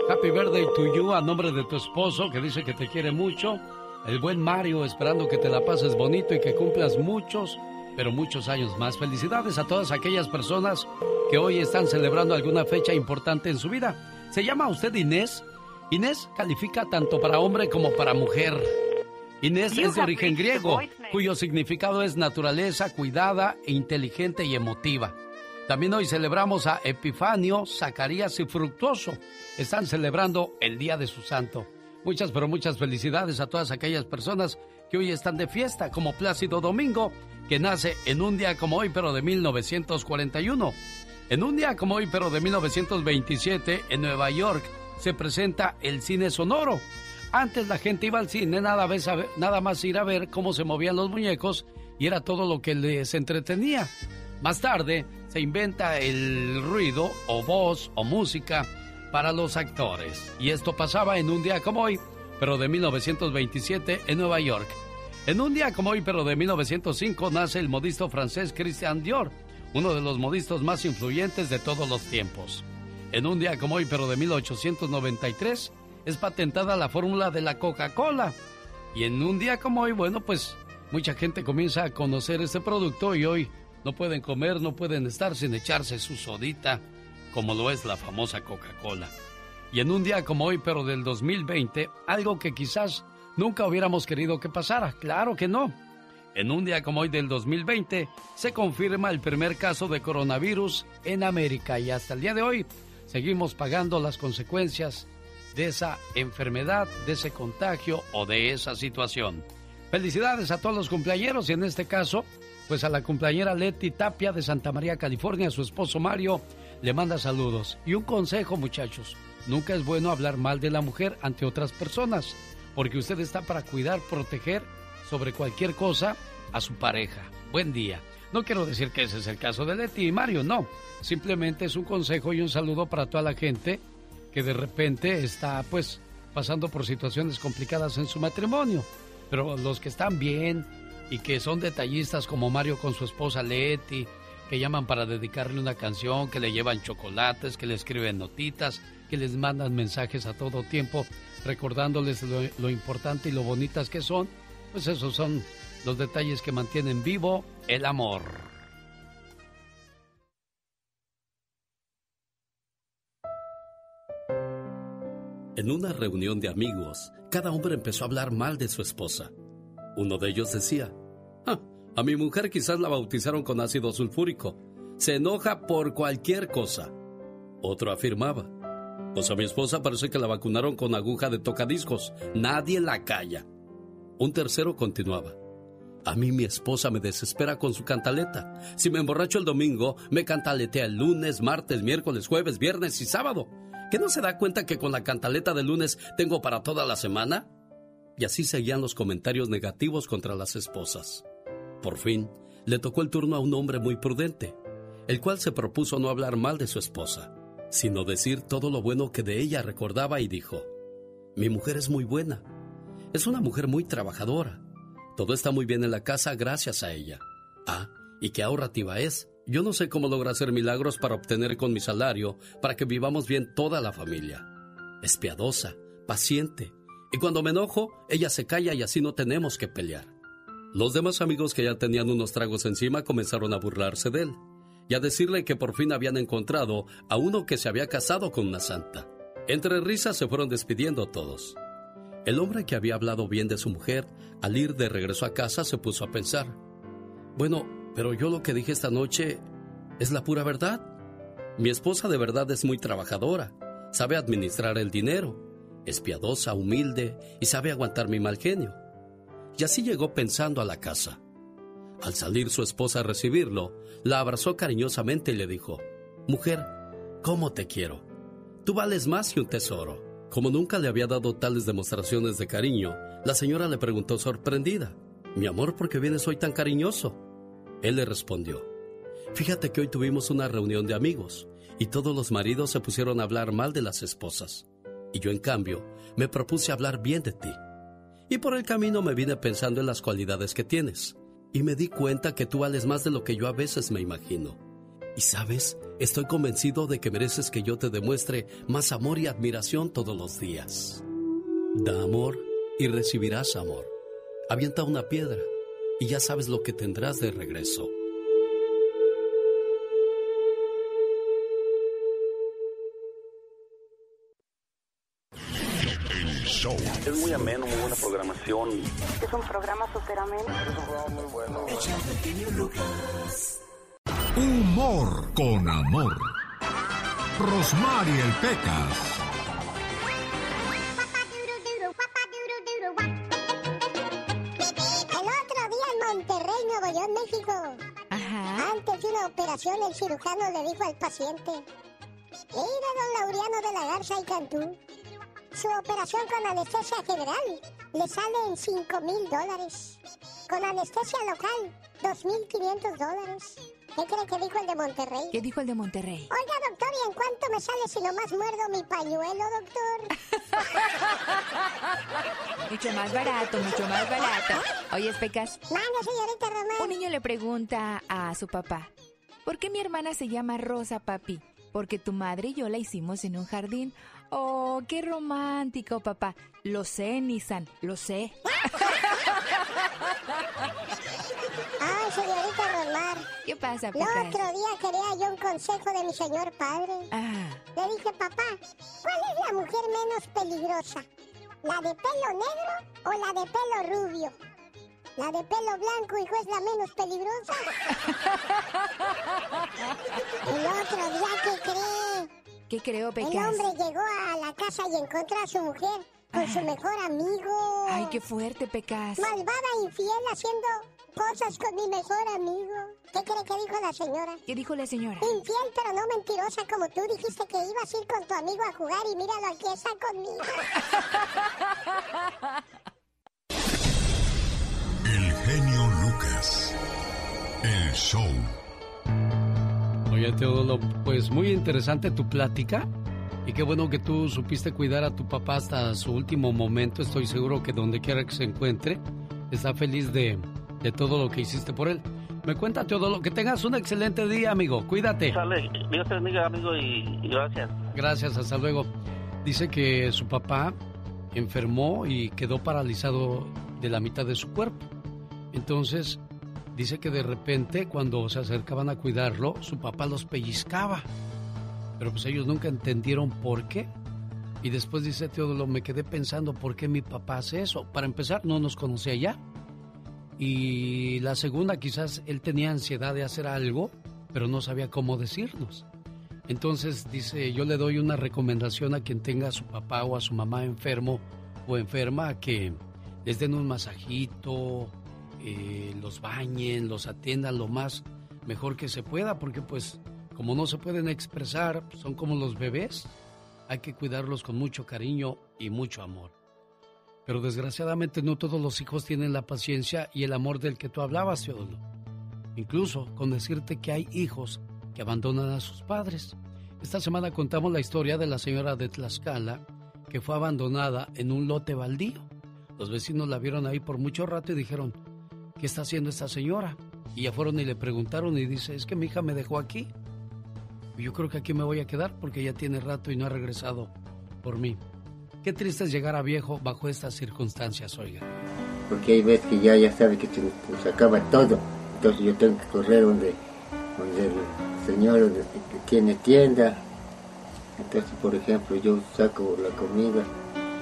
Happy Birthday to you a nombre de tu esposo que dice que te quiere mucho. El buen Mario, esperando que te la pases bonito y que cumplas muchos, pero muchos años más. Felicidades a todas aquellas personas que hoy están celebrando alguna fecha importante en su vida. ¿Se llama usted Inés? Inés califica tanto para hombre como para mujer. Inés es de origen griego, cuyo significado es naturaleza, cuidada, e inteligente y emotiva. También hoy celebramos a Epifanio, Zacarías y Fructuoso. Están celebrando el día de su santo. Muchas, pero muchas felicidades a todas aquellas personas que hoy están de fiesta, como Plácido Domingo, que nace en un día como hoy, pero de 1941. En un día como hoy, pero de 1927, en Nueva York, se presenta el cine sonoro. Antes la gente iba al cine nada, vez a nada más ir a ver cómo se movían los muñecos y era todo lo que les entretenía. Más tarde se inventa el ruido o voz o música para los actores. Y esto pasaba en un día como hoy, pero de 1927 en Nueva York. En un día como hoy, pero de 1905, nace el modisto francés Christian Dior, uno de los modistos más influyentes de todos los tiempos. En un día como hoy, pero de 1893, es patentada la fórmula de la Coca-Cola. Y en un día como hoy, bueno, pues mucha gente comienza a conocer este producto y hoy no pueden comer, no pueden estar sin echarse su sodita, como lo es la famosa Coca-Cola. Y en un día como hoy, pero del 2020, algo que quizás nunca hubiéramos querido que pasara, claro que no. En un día como hoy del 2020 se confirma el primer caso de coronavirus en América y hasta el día de hoy seguimos pagando las consecuencias de esa enfermedad, de ese contagio o de esa situación. Felicidades a todos los cumpleañeros y en este caso, pues a la cumpleañera Leti Tapia de Santa María, California, a su esposo Mario, le manda saludos. Y un consejo, muchachos, nunca es bueno hablar mal de la mujer ante otras personas, porque usted está para cuidar, proteger sobre cualquier cosa a su pareja. Buen día. No quiero decir que ese es el caso de Leti y Mario, no. Simplemente es un consejo y un saludo para toda la gente que de repente está pues pasando por situaciones complicadas en su matrimonio. Pero los que están bien y que son detallistas como Mario con su esposa Leti, que llaman para dedicarle una canción, que le llevan chocolates, que le escriben notitas, que les mandan mensajes a todo tiempo, recordándoles lo, importante y lo bonitas que son, pues esos son los detalles que mantienen vivo el amor. En una reunión de amigos, cada hombre empezó a hablar mal de su esposa. Uno de ellos decía, "Ah, a mi mujer quizás la bautizaron con ácido sulfúrico. Se enoja por cualquier cosa. Otro afirmaba, pues a mi esposa parece que la vacunaron con aguja de tocadiscos. Nadie la calla. Un tercero continuaba, a mí mi esposa me desespera con su cantaleta. Si me emborracho el domingo, me cantaletea el lunes, martes, miércoles, jueves, viernes y sábado. ¿Que no se da cuenta que con la cantaleta del lunes tengo para toda la semana? Y así seguían los comentarios negativos contra las esposas. Por fin, le tocó el turno a un hombre muy prudente, el cual se propuso no hablar mal de su esposa, sino decir todo lo bueno que de ella recordaba y dijo, mi mujer es muy buena, es una mujer muy trabajadora, todo está muy bien en la casa gracias a ella. Ah, y qué ahorrativa es. Yo no sé cómo logra hacer milagros para obtener con mi salario para que vivamos bien toda la familia. Es piadosa, paciente, y cuando me enojo, ella se calla y así no tenemos que pelear. Los demás amigos que ya tenían unos tragos encima comenzaron a burlarse de él y a decirle que por fin habían encontrado a uno que se había casado con una santa. Entre risas se fueron despidiendo todos. El hombre que había hablado bien de su mujer, al ir de regreso a casa, se puso a pensar, bueno, pero yo lo que dije esta noche es la pura verdad. Mi esposa de verdad es muy trabajadora, sabe administrar el dinero, es piadosa, humilde y sabe aguantar mi mal genio. Y así llegó pensando a la casa. Al salir su esposa a recibirlo, la abrazó cariñosamente y le dijo, Mujer, ¿cómo te quiero? Tú vales más que un tesoro. Como nunca le había dado tales demostraciones de cariño, la señora le preguntó sorprendida, Mi amor, ¿por qué vienes hoy tan cariñoso? Él le respondió, Fíjate que hoy tuvimos una reunión de amigos y todos los maridos se pusieron a hablar mal de las esposas. Y yo en cambio me propuse hablar bien de ti. Y por el camino me vine pensando en las cualidades que tienes. Y me di cuenta que tú vales más de lo que yo a veces me imagino. Y sabes, estoy convencido de que mereces que yo te demuestre más amor y admiración todos los días. Da amor y recibirás amor. Avienta una piedra y ya sabes lo que tendrás de regreso. Show. Es muy ameno, muy buena programación. Es un programa súper ameno. Es un programa muy bueno. Humor con amor. Rosmarie el Pecas. El otro día en Monterrey, Nuevo León, México. Antes de una operación, el cirujano le dijo al paciente: Mira, don Laureano de la Garza y Cantú. Su operación con anestesia general le sale en 5 mil dólares. Con anestesia local, 2.500 dólares. ¿Qué cree que dijo el de Monterrey? ¿Qué dijo el de Monterrey? Oiga, doctor, ¿y en cuánto me sale si nomás muerdo mi pañuelo, doctor? Mucho más barato, mucho más barato. Oye, Pecas. Mano, señorita Román. Un niño le pregunta a su papá, ¿por qué mi hermana se llama Rosa, papi? Porque tu madre y yo la hicimos en un jardín. Oh, qué romántico, papá. Lo sé, Nissan, lo sé. Ay, señorita Romar. ¿Qué pasa, El Pecas? otro día quería yo un consejo de mi señor padre. Ah, Le dije, papá, ¿cuál es la mujer menos peligrosa? ¿La de pelo negro o la de pelo rubio? La de pelo blanco, hijo, es la menos peligrosa. El otro día, ¿qué cree? ¿Qué creo, El Pecas? hombre llegó a la casa y encontró a su mujer con su mejor amigo. Ay, qué fuerte, Pecas. Malvada infiel haciendo cosas con mi mejor amigo. ¿Qué cree que dijo la señora? ¿Qué dijo la señora? Infiel, pero no mentirosa como tú dijiste que ibas a ir con tu amigo a jugar y míralo aquí está conmigo. El genio Lucas. El show. Oye, Teodoro, pues muy interesante tu plática. Y qué bueno que tú supiste cuidar a tu papá hasta su último momento. Estoy seguro que donde quiera que se encuentre, está feliz de, de todo lo que hiciste por él. Me cuenta, Teodoro, que tengas un excelente día, amigo. Cuídate. Sale, Dios te bendiga, amigo, y, y gracias. Gracias, hasta luego. Dice que su papá enfermó y quedó paralizado de la mitad de su cuerpo. Entonces, dice que de repente, cuando se acercaban a cuidarlo, su papá los pellizcaba. Pero pues ellos nunca entendieron por qué. Y después dice Teodoro, me quedé pensando por qué mi papá hace eso. Para empezar, no nos conocía ya. Y la segunda, quizás él tenía ansiedad de hacer algo, pero no sabía cómo decirnos. Entonces dice, yo le doy una recomendación a quien tenga a su papá o a su mamá enfermo o enferma que les den un masajito, eh, los bañen, los atiendan lo más mejor que se pueda, porque pues como no se pueden expresar, son como los bebés, hay que cuidarlos con mucho cariño y mucho amor. Pero desgraciadamente no todos los hijos tienen la paciencia y el amor del que tú hablabas, Teodoro. Incluso con decirte que hay hijos que abandonan a sus padres. Esta semana contamos la historia de la señora de Tlaxcala que fue abandonada en un lote baldío. Los vecinos la vieron ahí por mucho rato y dijeron, ¿qué está haciendo esta señora? Y ya fueron y le preguntaron y dice, es que mi hija me dejó aquí. Yo creo que aquí me voy a quedar porque ya tiene rato y no ha regresado por mí. Qué triste es llegar a viejo bajo estas circunstancias, oiga. porque hay veces que ya, ya sabe que se, se acaba todo. Entonces yo tengo que correr donde, donde el señor donde- tiene tienda. Entonces, por ejemplo, yo saco la comida.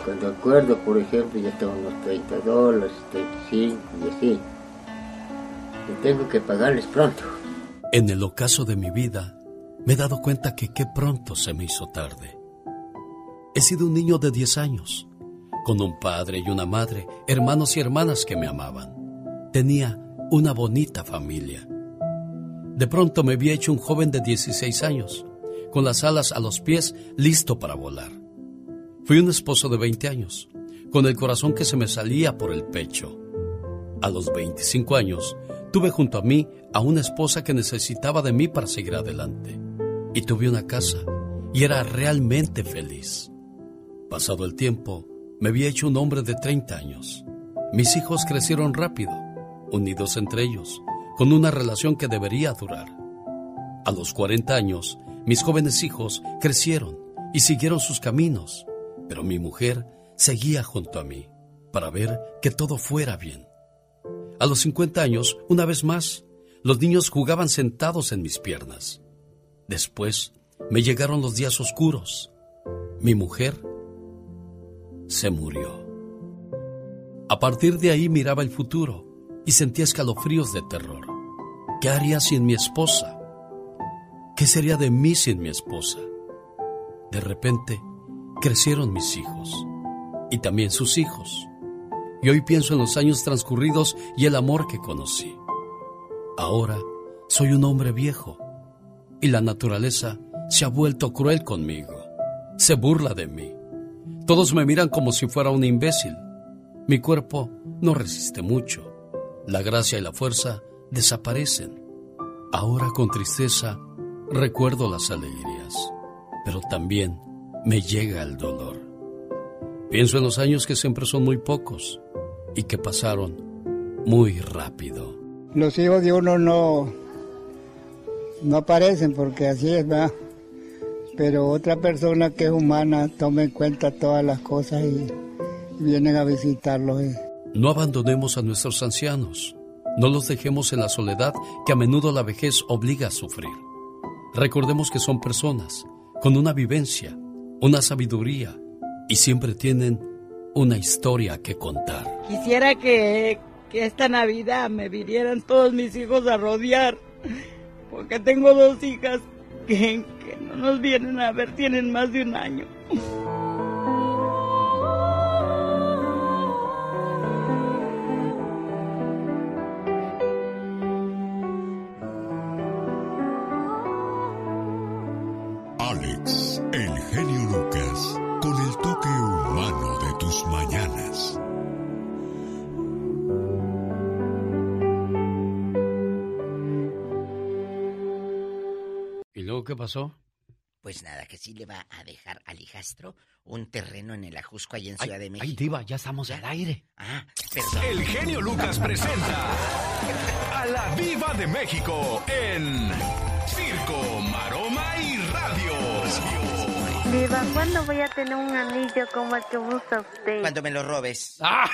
Cuando acuerdo, por ejemplo, ya tengo unos 30 dólares, 35 y así. Tengo que pagarles pronto. En el ocaso de mi vida, me he dado cuenta que qué pronto se me hizo tarde. He sido un niño de 10 años, con un padre y una madre, hermanos y hermanas que me amaban. Tenía una bonita familia. De pronto me vi hecho un joven de 16 años, con las alas a los pies, listo para volar. Fui un esposo de 20 años, con el corazón que se me salía por el pecho. A los 25 años, tuve junto a mí a una esposa que necesitaba de mí para seguir adelante. Y tuve una casa y era realmente feliz. Pasado el tiempo, me había hecho un hombre de 30 años. Mis hijos crecieron rápido, unidos entre ellos, con una relación que debería durar. A los 40 años, mis jóvenes hijos crecieron y siguieron sus caminos, pero mi mujer seguía junto a mí para ver que todo fuera bien. A los 50 años, una vez más, los niños jugaban sentados en mis piernas. Después me llegaron los días oscuros. Mi mujer se murió. A partir de ahí miraba el futuro y sentía escalofríos de terror. ¿Qué haría sin mi esposa? ¿Qué sería de mí sin mi esposa? De repente, crecieron mis hijos y también sus hijos. Y hoy pienso en los años transcurridos y el amor que conocí. Ahora soy un hombre viejo y la naturaleza se ha vuelto cruel conmigo. Se burla de mí. Todos me miran como si fuera un imbécil. Mi cuerpo no resiste mucho. La gracia y la fuerza desaparecen. Ahora con tristeza recuerdo las alegrías, pero también me llega el dolor. Pienso en los años que siempre son muy pocos y que pasaron muy rápido. Los hijos de uno no, no aparecen porque así es, ¿verdad? Pero otra persona que es humana toma en cuenta todas las cosas y vienen a visitarlos. eh. No abandonemos a nuestros ancianos. No los dejemos en la soledad que a menudo la vejez obliga a sufrir. Recordemos que son personas con una vivencia, una sabiduría y siempre tienen una historia que contar. Quisiera que, que esta Navidad me vinieran todos mis hijos a rodear, porque tengo dos hijas que, que no nos vienen a ver, tienen más de un año. Luego qué pasó? Pues nada, que sí le va a dejar al hijastro un terreno en el Ajusco, ahí en Ay, Ciudad de ay, México. diva, ya estamos al aire. Ah, perdón. El genio Lucas presenta a la Viva de México en Circo, Maroma y Radio. Diva, ¿cuándo voy a tener un anillo como el que usa usted? Cuando me lo robes. ¡Ah!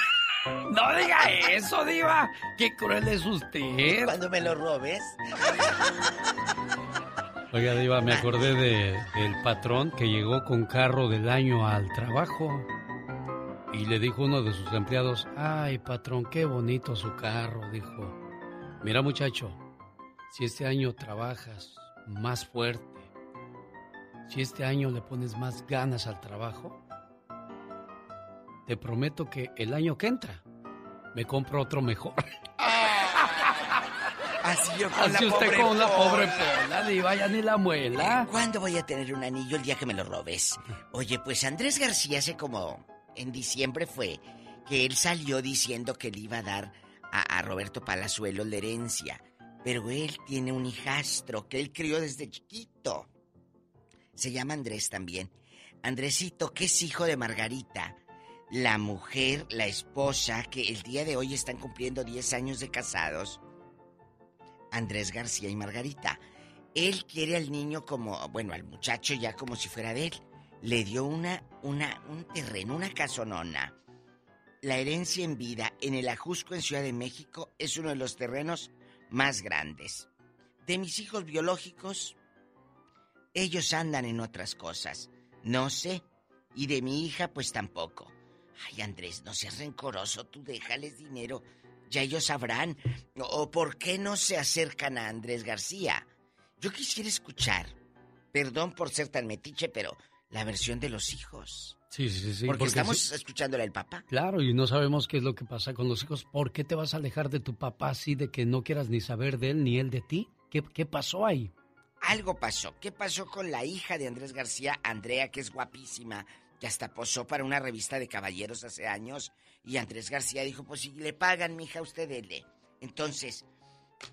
No diga eso, diva. Qué cruel es usted. Cuando me lo robes. Oiga, diva, me acordé de, del patrón que llegó con carro del año al trabajo. Y le dijo uno de sus empleados, ay, patrón, qué bonito su carro. Dijo, mira muchacho, si este año trabajas más fuerte, si este año le pones más ganas al trabajo, te prometo que el año que entra me compro otro mejor. Así yo con Así la usted pobre con la pobre Pola. pola, diva, ya ni la muela. ¿Cuándo voy a tener un anillo el día que me lo robes? Oye, pues Andrés García hace como en diciembre fue que él salió diciendo que le iba a dar a, a Roberto Palazuelo la herencia. Pero él tiene un hijastro que él crió desde chiquito. Se llama Andrés también. Andresito, que es hijo de Margarita, la mujer, la esposa, que el día de hoy están cumpliendo 10 años de casados. Andrés García y Margarita. Él quiere al niño como, bueno, al muchacho ya como si fuera de él. Le dio una, una, un terreno, una casonona. La herencia en vida en el Ajusco en Ciudad de México es uno de los terrenos más grandes. De mis hijos biológicos, ellos andan en otras cosas. No sé. Y de mi hija, pues tampoco. Ay, Andrés, no seas rencoroso, tú déjales dinero. Ya ellos sabrán. ¿O por qué no se acercan a Andrés García? Yo quisiera escuchar, perdón por ser tan metiche, pero la versión de los hijos. Sí, sí, sí. porque, estamos sí- escuchándole al papá. Claro, y no sabemos qué es lo que pasa con los hijos. ¿Por qué te vas a alejar de tu papá así de que no quieras ni saber de él ni él de ti? ¿Qué, qué pasó ahí? Algo pasó. ¿Qué pasó con la hija de Andrés García, Andrea, que es guapísima? Que hasta posó para una revista de caballeros hace años. Y Andrés García dijo, pues si le pagan, mija, usted dele. Entonces,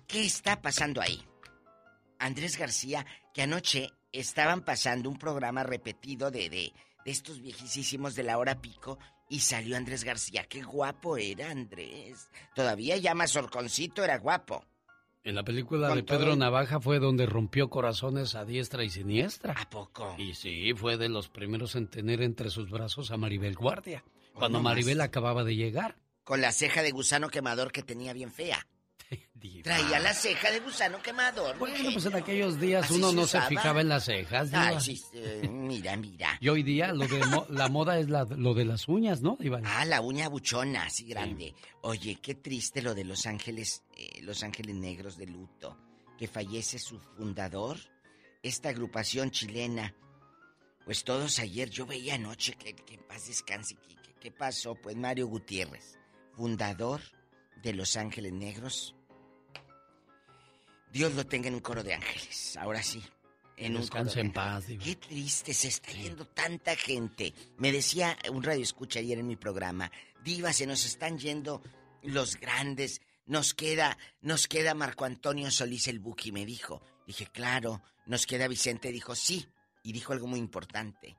¿Qué está pasando ahí? Andrés García, que anoche estaban pasando un programa repetido de, de, de estos viejísimos de la hora pico y salió Andrés García. Qué guapo era Andrés. Todavía llama Sorconcito, era guapo. En la película Con de Pedro todo. Navaja fue donde rompió corazones a diestra y siniestra. ¿A poco? Y sí, fue de los primeros en tener entre sus brazos a Maribel Guardia, cuando no más. Maribel acababa de llegar. Con la ceja de gusano quemador que tenía bien fea. Traía la ceja de gusano quemador. Bueno, pues en aquellos días uno se no se fijaba en las cejas. Ay, Diva. sí, eh, mira, mira. Y hoy día lo de mo- la moda es la- lo de las uñas, ¿no, Diva? Ah, la uña buchona, así grande. Oye, qué triste lo de Los Ángeles, eh, Los Ángeles Negros de luto, que fallece su fundador, esta agrupación chilena. Pues todos ayer, yo veía anoche que, que en paz descanse, que- ¿qué pasó? Pues Mario Gutiérrez, fundador de Los Ángeles Negros. Dios lo tenga en un coro de ángeles, ahora sí. En un coro de en paz. Qué triste, se está yendo tanta gente. Me decía un radio escucha ayer en mi programa, Diva, se nos están yendo los grandes. Nos queda, nos queda Marco Antonio Solís el Buki, me dijo. Dije, claro, nos queda Vicente, dijo, sí. Y dijo algo muy importante.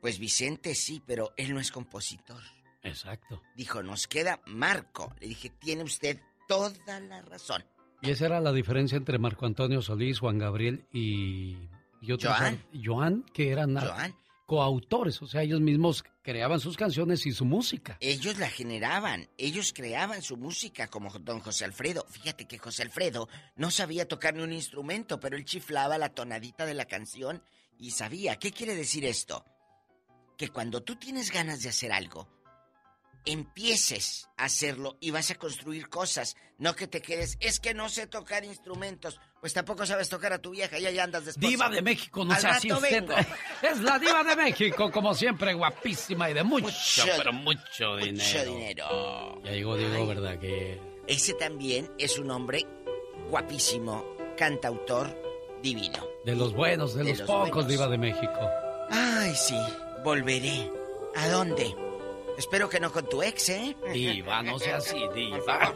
Pues Vicente sí, pero él no es compositor. Exacto. Dijo, nos queda Marco. Le dije, tiene usted toda la razón. Y esa era la diferencia entre Marco Antonio Solís, Juan Gabriel y, y otros. Joan. Joan, que eran Joan. coautores, o sea, ellos mismos creaban sus canciones y su música. Ellos la generaban, ellos creaban su música como don José Alfredo. Fíjate que José Alfredo no sabía tocar ni un instrumento, pero él chiflaba la tonadita de la canción y sabía. ¿Qué quiere decir esto? Que cuando tú tienes ganas de hacer algo, empieces a hacerlo y vas a construir cosas, no que te quedes, es que no sé tocar instrumentos, pues tampoco sabes tocar a tu vieja y ya andas después. Diva de México, no sea así usted. vengo. Es la diva de México, como siempre, guapísima y de mucho, Mucho- pero mucho dinero. Mucho dinero. Ya llegó Diego, ¿verdad? Que Ese también es un hombre guapísimo, cantautor divino. de los buenos, de, De los, los pocos, buenos. diva de México. Ay, sí, volveré. ¿A dónde? Espero que no con tu ex, ¿eh? Diva, no sea así, diva.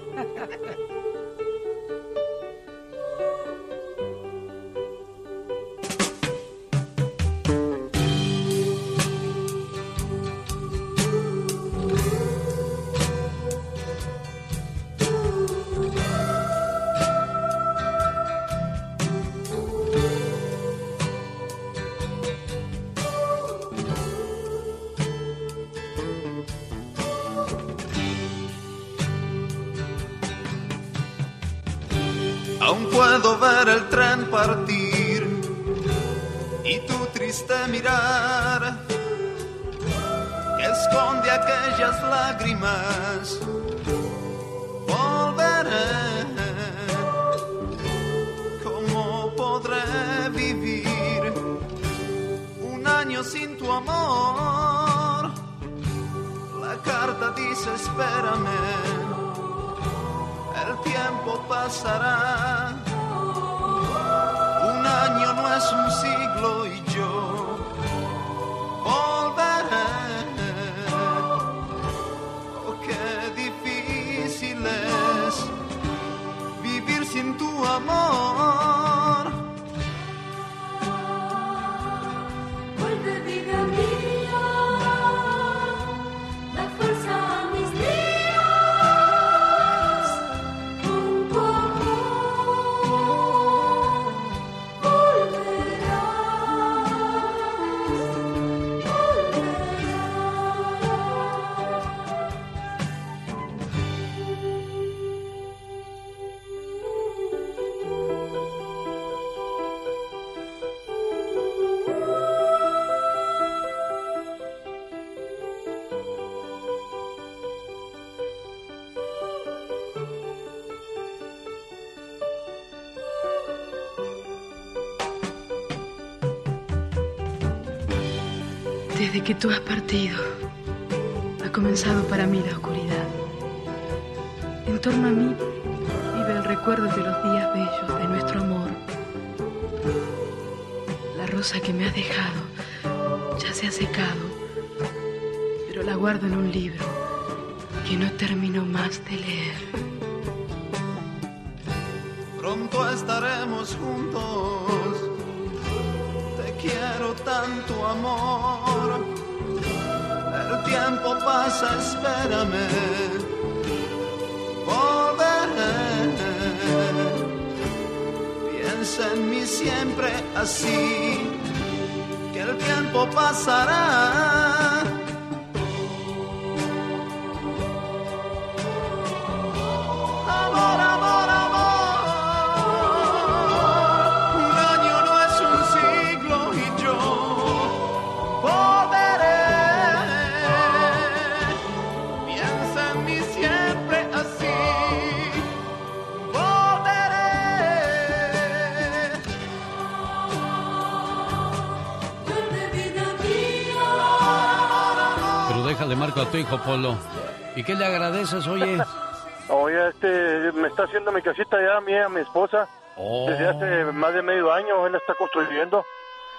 Desde que tú has partido, ha comenzado para mí la oscuridad. En torno a mí vive el recuerdo de los días bellos de nuestro amor. La rosa que me has dejado ya se ha secado, pero la guardo en un libro que no termino más de leer. pronto estaremos juntos. Tanto amor. El tiempo pasa, espérame. Volveré. Piensa en mí siempre así. Que el tiempo pasará. Marco a tu hijo, Polo. ¿Y qué le agradeces, oye? Oye, este, me está haciendo mi casita ya a mí, a mi esposa. Oh. Desde hace más de medio año, él la está construyendo,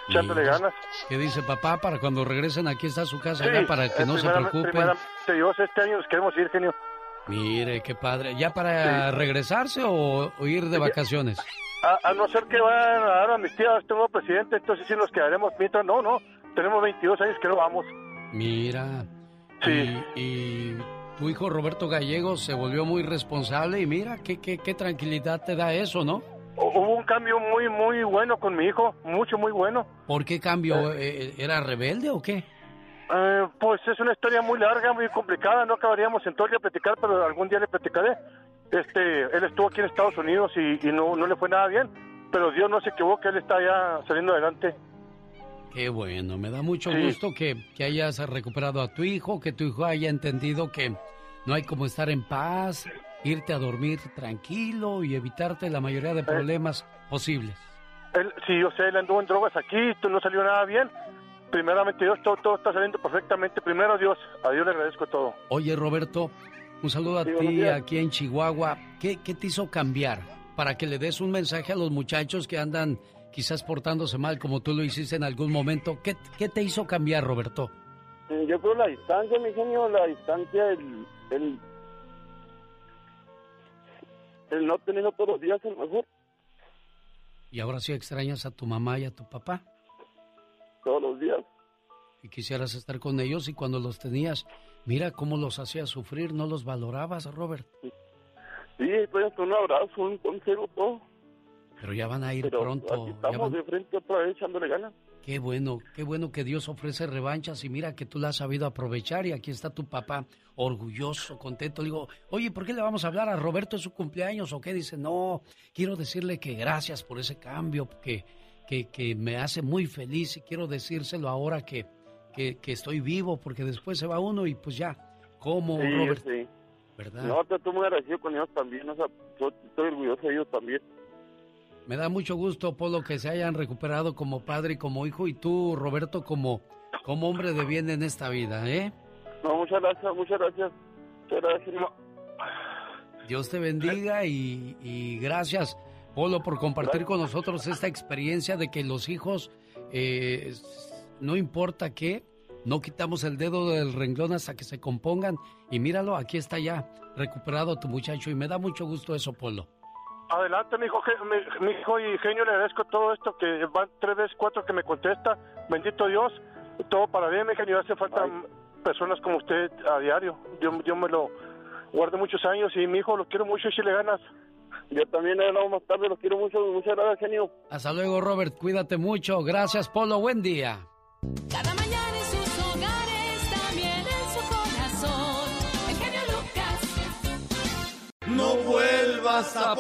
echándole ganas. ¿Qué dice papá? Para cuando regresen aquí está su casa Sí, ya para que eh, no se primeramente- preocupe. primeramente Dios, este año nos queremos ir, genio. Mire, qué padre. ¿Ya para regresarse o, o ir de vacaciones? A, a no ser que vayan a dar amnistía a este nuevo presidente, entonces sí nos quedaremos. Mientras, no, no, tenemos 22 años que no vamos. Mira. Sí. Y, y tu hijo Roberto Gallego se volvió muy responsable y mira, qué, qué, qué tranquilidad te da eso, ¿no? Hu- Hubo un cambio muy, muy bueno con mi hijo, mucho, muy bueno. ¿Por qué cambio? Eh, ¿Era rebelde o qué? Eh, pues es una historia muy larga, muy complicada, no acabaríamos en todo el día platicar, pero algún día le platicaré. Este, él estuvo aquí en Estados Unidos y, y no, no le fue nada bien, pero Dios no se equivoca, él está ya saliendo adelante. Qué bueno, me da mucho Sí. gusto que, que hayas recuperado a tu hijo, que tu hijo haya entendido que no hay como estar en paz, irte a dormir tranquilo y evitarte la mayoría de problemas posibles. Él, sí, yo sé, él anduvo en drogas aquí, tú no salió nada bien. Primeramente Dios, todo, todo está saliendo perfectamente. Primero Dios, a Dios le agradezco todo. Oye, Roberto, un saludo a Sí, ti aquí en Chihuahua. ¿Qué, ¿Qué te hizo cambiar? Para que le des un mensaje a los muchachos que andan quizás portándose mal como tú lo hiciste en algún momento. ¿Qué, qué te hizo cambiar, Roberto? Eh, Yo creo la distancia, mi genio, la distancia, el, el, el no tenerlo todos los días, a lo mejor, Y ahora sí extrañas a tu mamá y a tu papá. todos los días. Y quisieras estar con ellos y cuando los tenías, mira cómo los hacías sufrir, no los valorabas, Robert. Sí, con un abrazo, un consejo, todo. Pero ya van a ir Pero pronto. aquí estamos van- de frente otra vez echándole ganas. Qué bueno, qué bueno que Dios ofrece revanchas y mira que tú la has sabido aprovechar y aquí está tu papá orgulloso, contento. Le digo, oye, ¿por qué le vamos a hablar a Roberto de su cumpleaños o qué? Dice, no, quiero decirle que gracias por ese cambio, que, que, que me hace muy feliz y quiero decírselo ahora que, que, que estoy vivo porque después se va uno y pues ya, ¿cómo, Sí, Robert? sí. ¿Verdad? No, te estoy muy agradecido con ellos también, o sea, yo estoy orgulloso de ellos también. Me da mucho gusto, Polo, que se hayan recuperado como padre y como hijo y tú, Roberto, como, como hombre de bien en esta vida, ¿eh? No, muchas gracias, muchas gracias. Muchas gracias. Dios te bendiga y, y gracias, Polo, por compartir con nosotros esta experiencia de que los hijos, eh, no importa qué, no quitamos el dedo del renglón hasta que se compongan. Y míralo, aquí está ya recuperado tu muchacho y me da mucho gusto eso, Polo. Adelante, mi hijo, ge- mi, mi hijo y genio, le agradezco todo esto, que van tres veces, cuatro que me contesta. Bendito Dios, todo para bien, mi genio. Hace falta personas como usted a diario. Yo, yo me lo guardé muchos años y mi hijo lo quiero mucho y si le ganas. Yo también hablamos más tarde, los quiero mucho, muchas gracias, genio. Hasta luego, Robert, cuídate mucho. Gracias, Polo, buen día. Cada No vuelvas a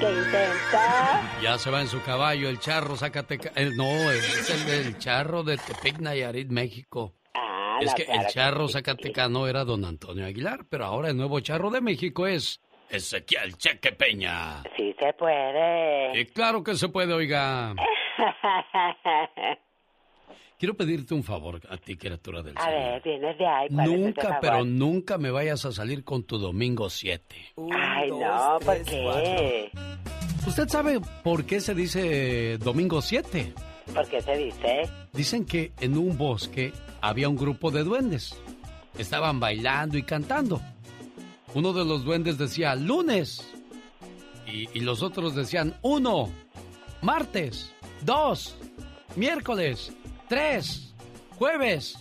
¿Qué intenta? Ya se va en su caballo el charro Zacateca. el- no, es el del charro de Tepic, Nayarit, México. Ah, es que el charro. Zacatecano era don Antonio Aguilar, pero ahora el nuevo charro de México es Ezequiel Cheque Peña. Sí se puede. Y claro que se puede, oiga. Quiero pedirte un favor a ti, criatura del A Señor. ver, vienes de ahí. ¿cuál es ese Nunca, pero nunca me vayas a salir con tu domingo 7. Ay, no, ¿por qué? ¿Usted sabe por qué se dice domingo 7? ¿Por qué se dice? Dicen que en un bosque había un grupo de duendes. Estaban bailando y cantando. Uno de los duendes decía lunes y, y los otros decían uno, martes, dos, miércoles, tres, jueves,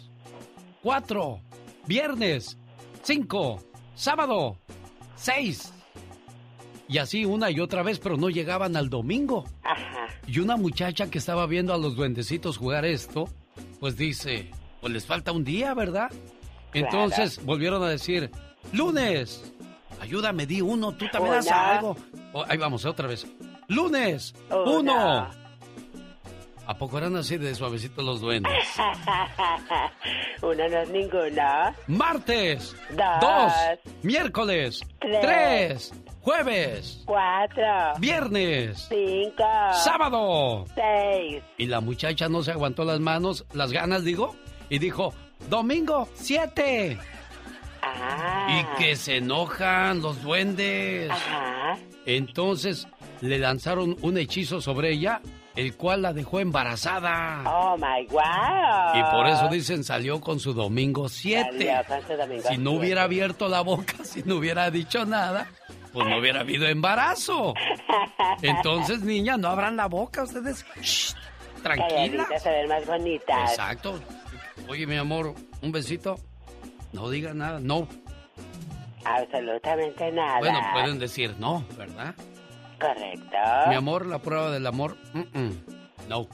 cuatro, viernes, cinco, sábado, seis. Y así una y otra vez, pero no llegaban al domingo. Y una muchacha que estaba viendo a los duendecitos jugar esto, pues dice, pues les falta un día, ¿verdad? Entonces volvieron a decir, lunes, ayúdame, di uno, tú también haz Una. algo. Oh, ahí vamos, otra vez. Lunes, uno. ¿A poco eran así de suavecitos los duendes? Uno no es ninguno. Martes, Dos. dos, miércoles, Tres. tres, jueves, Cuatro. viernes, Cinco. sábado. Seis. Y la muchacha no se aguantó las manos, las ganas, digo, y dijo, domingo, siete. Ah. Y que se enojan los duendes. Ajá. Entonces le lanzaron un hechizo sobre ella, el cual la dejó embarazada. Oh my wow. Y por eso dicen salió con su domingo 7. Salió con su domingo Si no hubiera abierto la boca, si no hubiera dicho nada, pues no hubiera habido embarazo. Entonces, niña, no abran la boca ustedes. Shh, tranquila. Más bonitas. Exacto. Oye, mi amor, un besito. No diga nada, no. Absolutamente nada. Bueno, pueden decir no, ¿verdad? Correcto. Mi amor, la prueba del amor, mm, mm, no.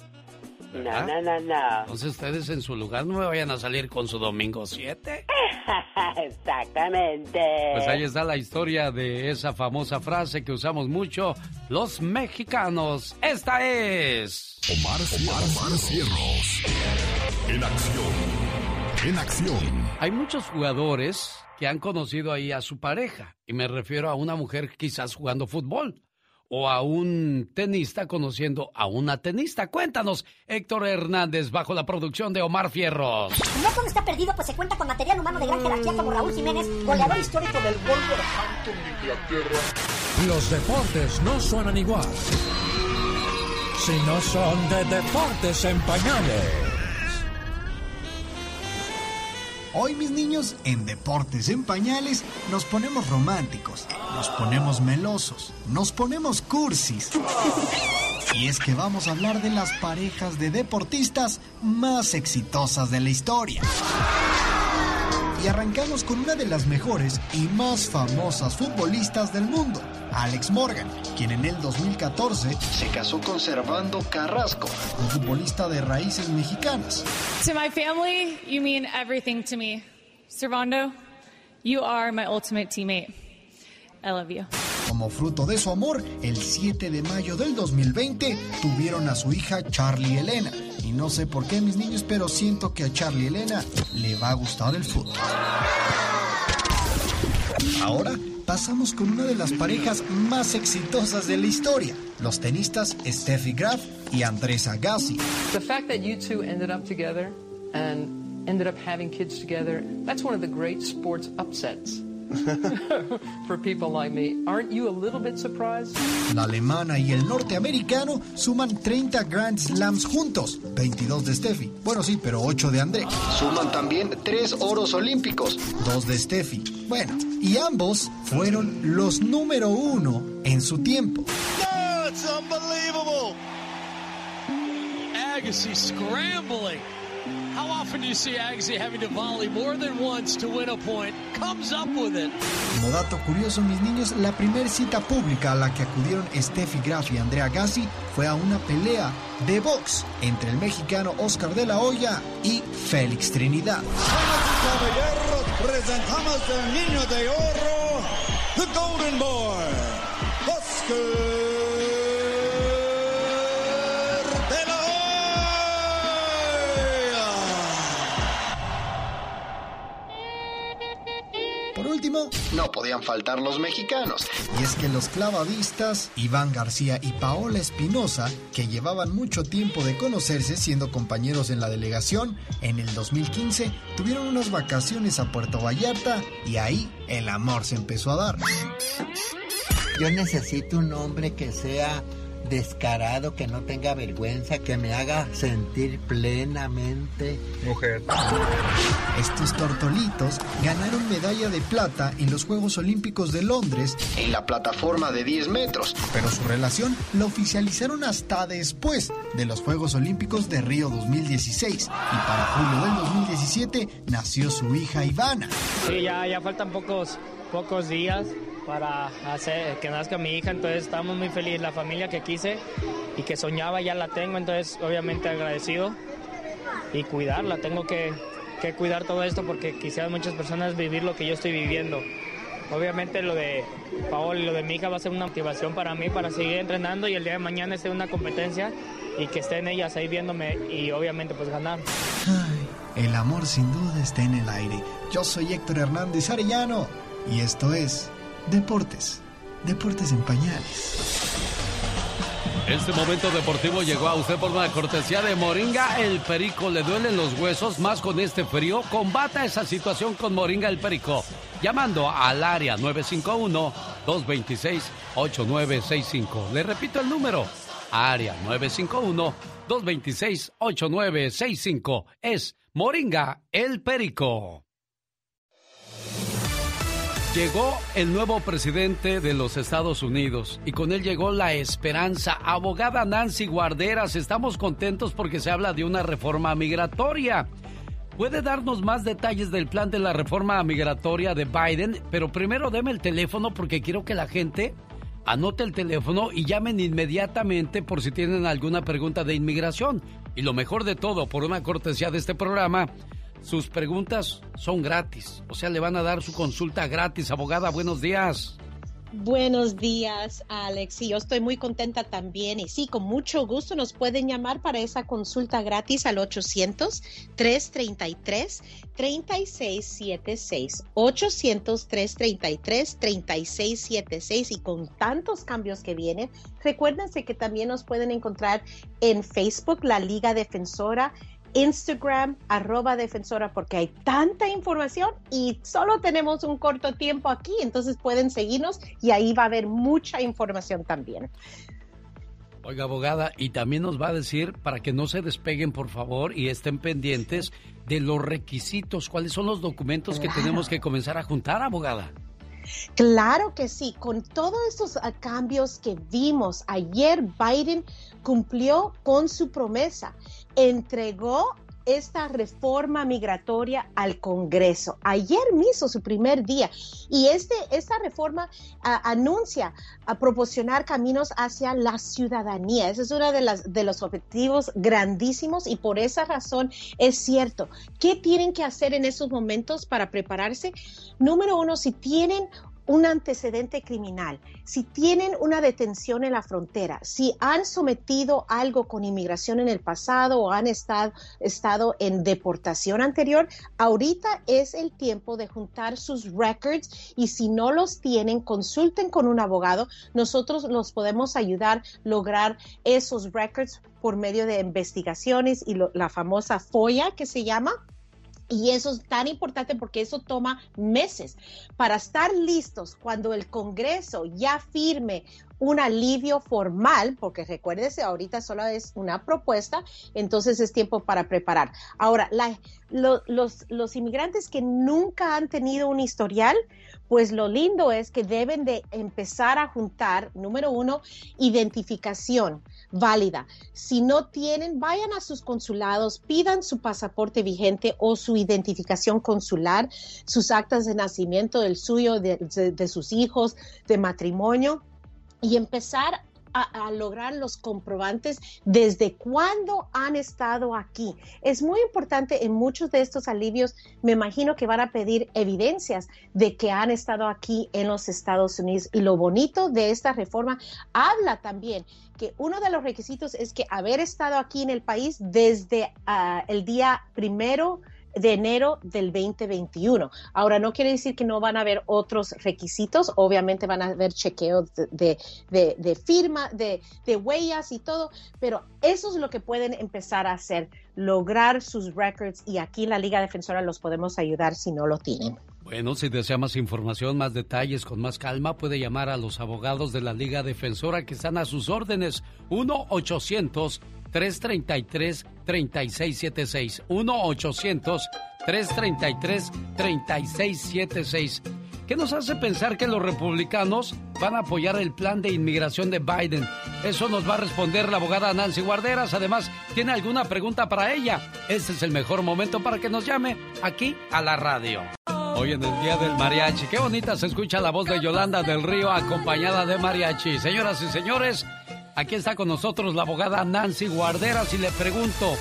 No, ¿verdad? no, no, no. Entonces ustedes en su lugar no me vayan a salir con su domingo 7. Exactamente. Pues ahí está la historia de esa famosa frase que usamos mucho los mexicanos. Esta es... Omar, Omar Cierros. En acción. En acción. Hay muchos jugadores que han conocido ahí a su pareja, y me refiero a una mujer quizás jugando fútbol, o a un tenista conociendo a una tenista. Cuéntanos, Héctor Hernández, bajo la producción de Omar Fierros. No todo está perdido, pues se cuenta con material humano de gran jerarquía como Raúl Jiménez, goleador histórico del Wolverhampton de Inglaterra. Los deportes no suenan igual si no son de deportes en pañales. Hoy, mis niños, en Deportes en Pañales nos ponemos románticos, nos ponemos melosos, nos ponemos cursis. Y es que vamos a hablar de las parejas de deportistas más exitosas de la historia. Y arrancamos con una de las mejores y más famosas futbolistas del mundo, Alex Morgan, quien en el 2014 se casó con Servando Carrasco, un futbolista de raíces mexicanas. To my family, you mean everything to me. Servando, you are my ultimate teammate. I love you. Como fruto de su amor, el 7 de mayo del 2020 tuvieron a su hija Charlie Elena. Y no sé por qué, mis niños, pero siento que a Charlie Elena le va a gustar el fútbol. Ahora pasamos con una de las parejas más exitosas de la historia, los tenistas Steffi Graf y Andrés Agassi. The fact that you two ended up together and ended up having kids together, that's one of the great sports upsets. For people like me, aren't you a little bit surprised? La alemana y el norteamericano suman 30 Grand Slams juntos, 22 de Steffi. Bueno, sí, pero 8 de André. Suman también 3 oros olímpicos, 2 de Steffi. Bueno, y ambos fueron los número uno en su tiempo. That's unbelievable. Agassi scrambling. How often do you see Agassi having to volley more than once to win a point? Comes up with it. Como dato curioso, mis niños, la primera cita pública a la que acudieron Steffi Graf y Andrea Gassi fue a una pelea de box entre el mexicano Oscar de la Hoya y Félix Trinidad. Caballeros, presentamos al niño de oro, the Golden Boy, Oscar último, no podían faltar los mexicanos. Y es que los clavadistas Iván García y Paola Espinosa, que llevaban mucho tiempo de conocerse siendo compañeros en la delegación, en el 2015 tuvieron unas vacaciones a Puerto Vallarta y ahí el amor se empezó a dar. Yo necesito un hombre que sea descarado, que no tenga vergüenza, que me haga sentir plenamente. Mujer. Estos tortolitos ganaron medalla de plata en los Juegos Olímpicos de Londres. En la plataforma de 10 metros, pero su relación la oficializaron hasta después de los Juegos Olímpicos de Río 2016 y para julio del 2017 nació su hija Ivana. Sí, ya, ya faltan pocos, pocos días para hacer que nazca mi hija, entonces estamos muy felices, la familia que quise y que soñaba ya la tengo, entonces obviamente agradecido y cuidarla, tengo que, cuidar todo esto porque quisieran muchas personas vivir lo que yo estoy viviendo. Obviamente lo de Paola y lo de mi hija va a ser una motivación para mí para seguir entrenando y el día de mañana esté una competencia y que estén ellas ahí viéndome y obviamente pues ganar. El amor sin duda está en el aire. Yo soy Héctor Hernández Arellano y esto es Deportes. Deportes en pañales. Este momento deportivo llegó a usted por una cortesía de Moringa el Perico. ¿Le duelen los huesos más con este frío? Combata esa situación con Moringa el Perico. Llamando al área 951-226-8965. Le repito el número. Área 951-226-8965. Es Moringa el Perico. Llegó el nuevo presidente de los Estados Unidos y con él llegó la esperanza. Abogada Nancy Guarderas, estamos contentos porque se habla de una reforma migratoria. ¿Puede darnos más detalles del plan de la reforma migratoria de Biden? Pero primero deme el teléfono porque quiero que la gente anote el teléfono y llamen inmediatamente por si tienen alguna pregunta de inmigración. Y lo mejor de todo, por una cortesía de este programa, sus preguntas son gratis. O sea, le van a dar su consulta gratis. Abogada, buenos días. Buenos días, Alex. Y yo estoy muy contenta también. Y sí, con mucho gusto nos pueden llamar para esa consulta gratis al 800-333-3676. 800-333-3676. Y con tantos cambios que vienen, recuérdense que también nos pueden encontrar en Facebook, la Liga Defensora Instagram, arroba defensora, porque hay tanta información y solo tenemos un corto tiempo aquí, entonces pueden seguirnos y ahí va a haber mucha información también. Oiga, abogada, y también nos va a decir, para que no se despeguen, por favor, y estén pendientes de los requisitos, cuáles son los documentos que tenemos que comenzar a juntar, abogada. Claro que sí, con todos estos ah, cambios que vimos ayer, Biden cumplió con su promesa, entregó esta reforma migratoria al Congreso. Ayer mismo, su primer día. Y este, esta reforma anuncia a proporcionar caminos hacia la ciudadanía. Ese es uno de, las, de los objetivos grandísimos y por esa razón es cierto. ¿Qué tienen que hacer en esos momentos para prepararse? Número uno, si tienen un antecedente criminal, si tienen una detención en la frontera, si han sometido algo con inmigración en el pasado o han estado, en deportación anterior, ahorita es el tiempo de juntar sus records y si no los tienen, consulten con un abogado. Nosotros los podemos ayudar a lograr esos records por medio de investigaciones y la famosa FOIA que se llama. Y eso es tan importante porque eso toma meses para estar listos cuando el Congreso ya firme un alivio formal, porque recuérdese, ahorita solo es una propuesta, entonces es tiempo para preparar. Ahora, los, los inmigrantes que nunca han tenido un historial, pues lo lindo es que deben de empezar a juntar, número uno, identificación válida. Si no tienen, vayan a sus consulados, pidan su pasaporte vigente o su identificación consular, sus actas de nacimiento del suyo, de, de- sus hijos, de matrimonio y empezar a, a lograr los comprobantes desde cuándo han estado aquí. Es muy importante en muchos de estos alivios, me imagino que van a pedir evidencias de que han estado aquí en los Estados Unidos. Y lo bonito de esta reforma habla también que uno de los requisitos es que haber estado aquí en el país desde ah, el día primero de enero del 2021. Ahora, no quiere decir que no van a haber otros requisitos, obviamente van a haber chequeos de, de, de- firma, de, huellas y todo, pero eso es lo que pueden empezar a hacer, lograr sus records y aquí en la Liga Defensora los podemos ayudar si no lo tienen. Bueno, si desea más información, más detalles, con más calma, puede llamar a los abogados de la Liga Defensora que están a sus órdenes. 1-800-333-3676. 1-800-333-3676. ¿Qué nos hace pensar que los republicanos van a apoyar el plan de inmigración de Biden? Eso nos va a responder la abogada Nancy Guarderas. Además, ¿tiene alguna pregunta para ella? Este es el mejor momento para que nos llame aquí a la radio. Hoy en el Día del Mariachi. Qué bonita se escucha la voz de Yolanda del Río acompañada de mariachi. Señoras y señores, aquí está con nosotros la abogada Nancy Guarderas y le pregunto,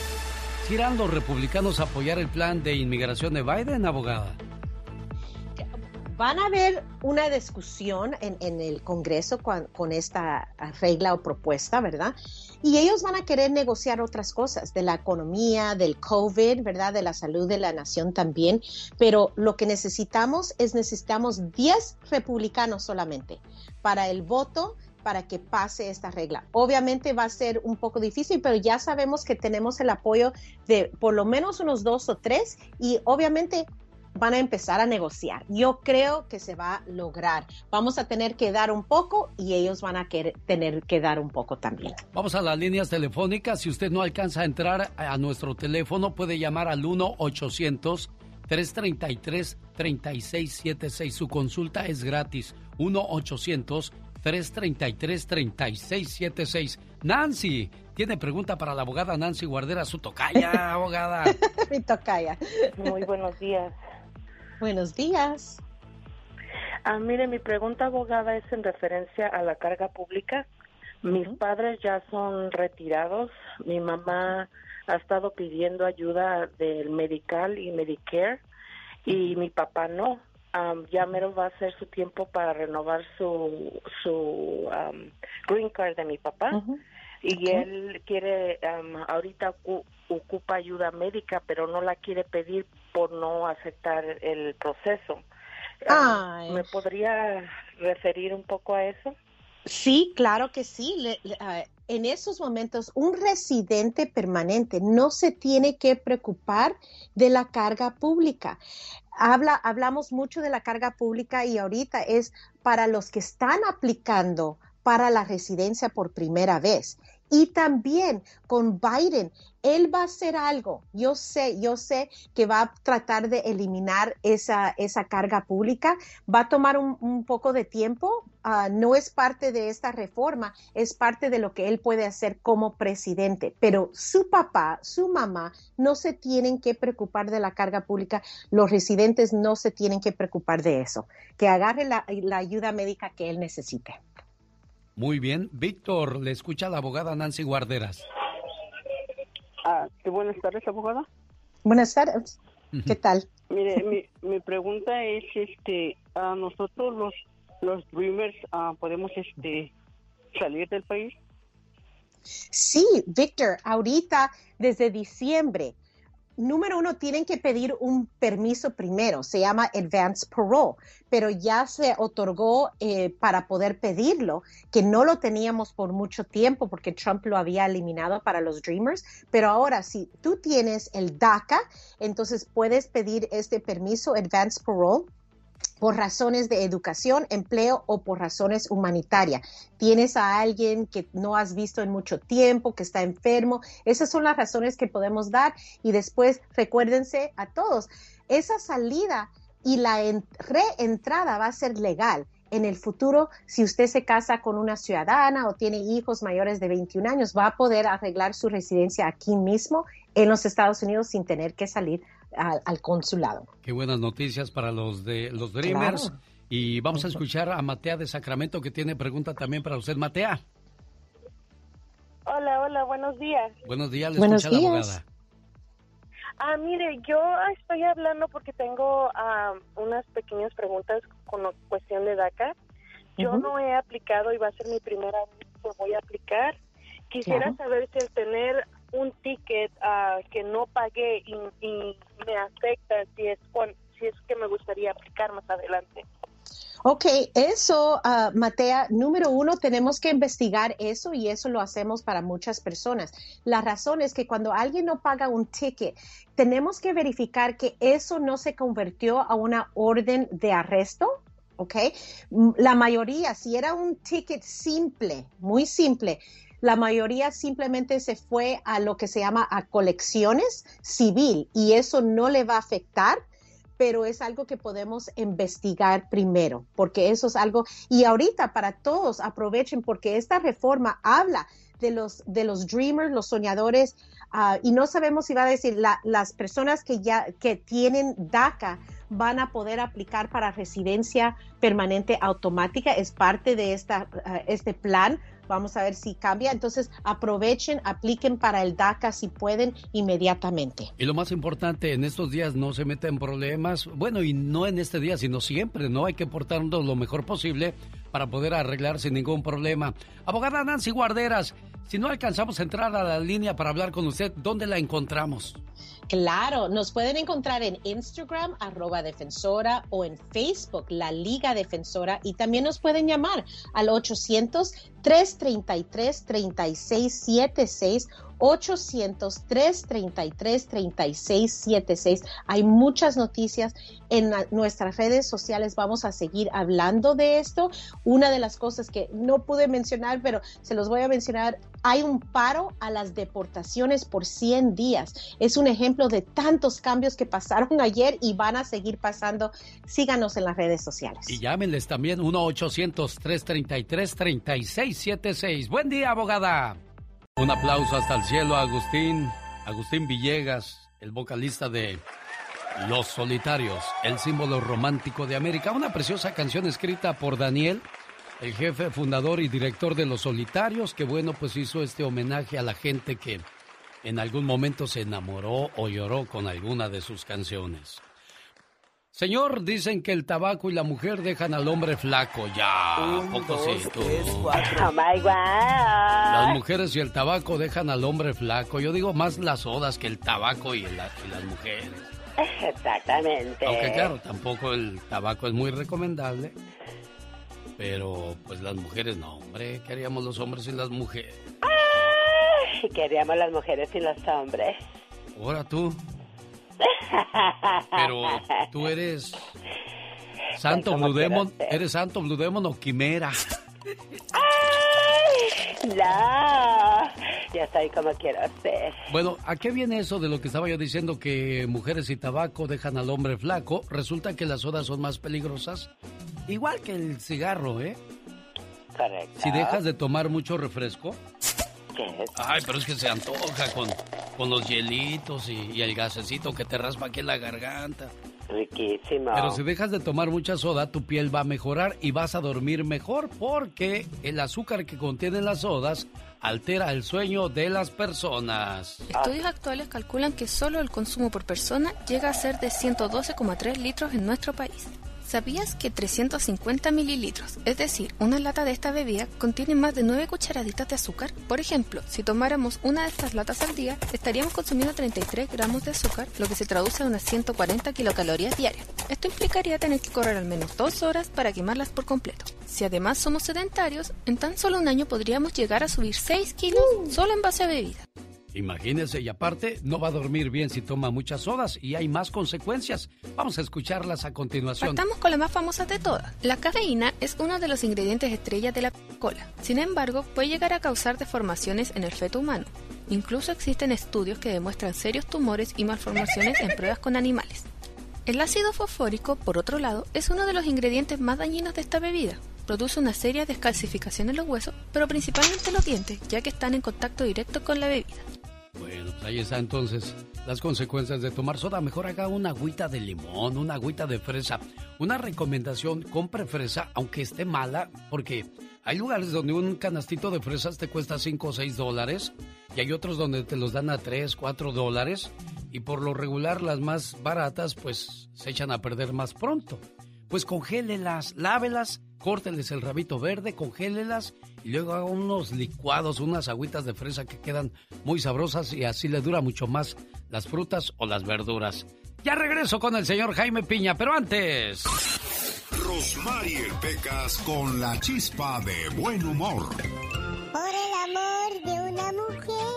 ¿irán los republicanos a apoyar el plan de inmigración de Biden, abogada? van a haber una discusión en, el Congreso con, con, esta regla o propuesta, ¿verdad? Y ellos van a querer negociar otras cosas, de la economía, del COVID, ¿verdad? De la salud de la nación también. Pero lo que necesitamos es necesitamos 10 republicanos solamente para el voto para que pase esta regla. Obviamente va a ser un poco difícil, pero ya sabemos que tenemos el apoyo de por lo menos unos dos o tres y obviamente van a empezar a negociar. Yo creo que se va a lograr. Vamos a tener que dar un poco y ellos van a querer, tener que dar un poco también. Vamos a las líneas telefónicas. Si usted no alcanza a entrar a nuestro teléfono, puede llamar al 1-800-333-3676. Su consulta es gratis. 1-800-333-3676. Nancy, tiene pregunta para la abogada Nancy Guardera, su tocaya, abogada. Mi tocaya. Muy buenos días. Buenos días. Ah, mire, mi pregunta, abogada, es en referencia a la carga pública. Mis padres ya son retirados. Mi mamá ha estado pidiendo ayuda del Medical y Medicare y mi papá no. Um, ya mero va a ser su tiempo para renovar su su um, green card de mi papá. Y okay. él quiere um, ahorita ocupa ayuda médica pero no la quiere pedir por no aceptar el proceso. Ay. me podría referir un poco a eso sí claro que sí. Le, le, uh, en esos momentos un residente permanente no se tiene que preocupar de la carga pública Habla, hablamos mucho de la carga pública y ahorita es para los que están aplicando para la residencia por primera vez. Y también con Biden, él va a hacer algo. Yo sé, yo sé que va a tratar de eliminar esa, esa carga pública. Va a tomar un, un poco de tiempo. Uh, no es parte de esta reforma, es parte de lo que él puede hacer como presidente. Pero su papá, su mamá, no se tienen que preocupar de la carga pública. Los residentes no se tienen que preocupar de eso. Que agarre la, la ayuda médica que él necesite. Muy bien. Víctor, le escucha la abogada Nancy Guarderas. Ah, buenas tardes, abogada. Buenas tardes. ¿Qué tal? Mire, mi, mi pregunta es, este, a nosotros los los Dreamers uh, podemos, este, salir del país. Sí, Víctor, ahorita desde diciembre número uno, tienen que pedir un permiso primero, se llama advance parole, pero ya se otorgó eh, para poder pedirlo, que no lo teníamos por mucho tiempo porque Trump lo había eliminado para los Dreamers, pero ahora si tú tienes el DACA, entonces puedes pedir este permiso advance parole por razones de educación, empleo o por razones humanitarias. Tienes a alguien que no has visto en mucho tiempo, que está enfermo. Esas son las razones que podemos dar. Y después, recuérdense a todos, esa salida y la reentrada va a ser legal. En el futuro, si usted se casa con una ciudadana o tiene hijos mayores de 21 años, va a poder arreglar su residencia aquí mismo en los Estados Unidos sin tener que salir al, al, consulado. Qué buenas noticias para los de los Dreamers. Claro. Y vamos a escuchar a Matea de Sacramento que tiene pregunta también para usted, Matea. Hola, hola, buenos días. Buenos días, le buenos escucha días. la abogada. Ah, mire, yo estoy hablando porque tengo uh, unas pequeñas preguntas con cuestión de DACA. Yo uh -huh. no he aplicado y va a ser mi primera vez que voy a aplicar. Quisiera claro. saber si el tener un ticket uh, que no pagué y, me afecta si es, si es que me gustaría aplicar más adelante. Ok, eso, ah, Matea, número uno, tenemos que investigar eso y eso lo hacemos para muchas personas. La razón es que cuando alguien no paga un ticket, tenemos que verificar que eso no se convirtió a una orden de arresto. ¿ok? Mm, La mayoría, si era un ticket simple, muy simple, la mayoría simplemente se fue a lo que se llama a colecciones civil y eso no le va a afectar pero es algo que podemos investigar primero, porque eso es algo, y ahorita para todos aprovechen, porque esta reforma habla de los, de los dreamers, los soñadores, ah, y no sabemos si va a decir la- las personas que ya que tienen DACA van a poder aplicar para residencia permanente automática, es parte de esta, ah, este plan. Vamos a ver si cambia. Entonces, aprovechen, apliquen para el DACA si pueden inmediatamente. Y lo más importante, en estos días no se meta en problemas. Bueno, y no en este día, sino siempre, ¿no? Hay que portarnos lo mejor posible para poder arreglar sin ningún problema. Abogada Nancy Guarderas, si no alcanzamos a entrar a la línea para hablar con usted, ¿dónde la encontramos? Claro, nos pueden encontrar en Instagram, arroba defensora, o en Facebook, la Liga Defensora, y también nos pueden llamar al 800-333-3676, 800-333-3676. Hay muchas noticias en nuestras redes sociales. Vamos a seguir hablando de esto. Una de las cosas que no pude mencionar, pero se los voy a mencionar, hay un paro a las deportaciones por 100 días. Es un ejemplo de tantos cambios que pasaron ayer y van a seguir pasando. Síganos en las redes sociales. Y llámenles también 1-800-333-3676. Buen día, abogada. Un aplauso hasta el cielo a Agustín, Agustín Villegas, el vocalista de Los Solitarios, el símbolo romántico de América. Una preciosa canción escrita por Daniel, el jefe fundador y director de Los Solitarios, que bueno, pues hizo este homenaje a la gente que en algún momento se enamoró o lloró con alguna de sus canciones. Señor, dicen que el tabaco y la mujer dejan al hombre flaco. Ya, ¿a poco sí, tú? Oh my God. Las mujeres y el tabaco dejan al hombre flaco. Yo digo más las sodas que el tabaco y, el- y las mujeres. Exactamente. Aunque claro, tampoco el tabaco es muy recomendable. Pero pues las mujeres no, hombre. ¿Qué haríamos los hombres y las mujeres? Ay, queríamos las mujeres y los hombres. Ahora tú. Pero tú eres Santo como Blue Demon. ¿Eres Santo Blue Demon o Quimera? ¡Ay! No. Ya soy como quiero ser. Bueno, ¿a qué viene eso de lo que estaba yo diciendo que mujeres y tabaco dejan al hombre flaco? Resulta que las sodas son más peligrosas. Igual que el cigarro, ¿eh? Correcto. Si dejas de tomar mucho refresco. ¿Qué es? Ay, pero es que se antoja con, con los hielitos y, y el gasecito que te raspa aquí en la garganta. Riquísimo. Pero si dejas de tomar mucha soda, tu piel va a mejorar y vas a dormir mejor porque el azúcar que contienen las sodas altera el sueño de las personas. Estudios actuales calculan que solo el consumo por persona llega a ser de 112,3 litros en nuestro país. ¿Sabías que 350 mililitros, es decir, una lata de esta bebida, contiene más de 9 cucharaditas de azúcar? Por ejemplo, si tomáramos una de estas latas al día, estaríamos consumiendo 33 gramos de azúcar, lo que se traduce a unas 140 kilocalorías diarias. Esto implicaría tener que correr al menos dos horas para quemarlas por completo. Si además somos sedentarios, en tan solo un año podríamos llegar a subir 6 kilos solo en base a bebida. Imagínense, y aparte, no va a dormir bien si toma muchas sodas y hay más consecuencias. Vamos a escucharlas a continuación. Partamos con la más famosa de todas. La cafeína es uno de los ingredientes estrella de la cola. Sin embargo, puede llegar a causar deformaciones en el feto humano. Incluso existen estudios que demuestran serios tumores y malformaciones en pruebas con animales. El ácido fosfórico, por otro lado, es uno de los ingredientes más dañinos de esta bebida. Produce una seria descalcificación en los huesos, pero principalmente en los dientes, ya que están en contacto directo con la bebida. Bueno, pues ahí está entonces las consecuencias de tomar soda. Mejor haga una agüita de limón, una agüita de fresa. Una recomendación, compre fresa, aunque esté mala, porque hay lugares donde un canastito de fresas te cuesta 5 o 6 dólares y hay otros donde te los dan a 3, 4 dólares y por lo regular las más baratas pues se echan a perder más pronto. Pues congélelas, lávelas, córteles el rabito verde, congélelas y luego haga unos licuados, unas agüitas de fresa que quedan muy sabrosas y así le dura mucho más las frutas o las verduras. Ya regreso con el señor Jaime Piña, pero antes... Rosmarie Pecas con la chispa de buen humor. Por el amor de una mujer.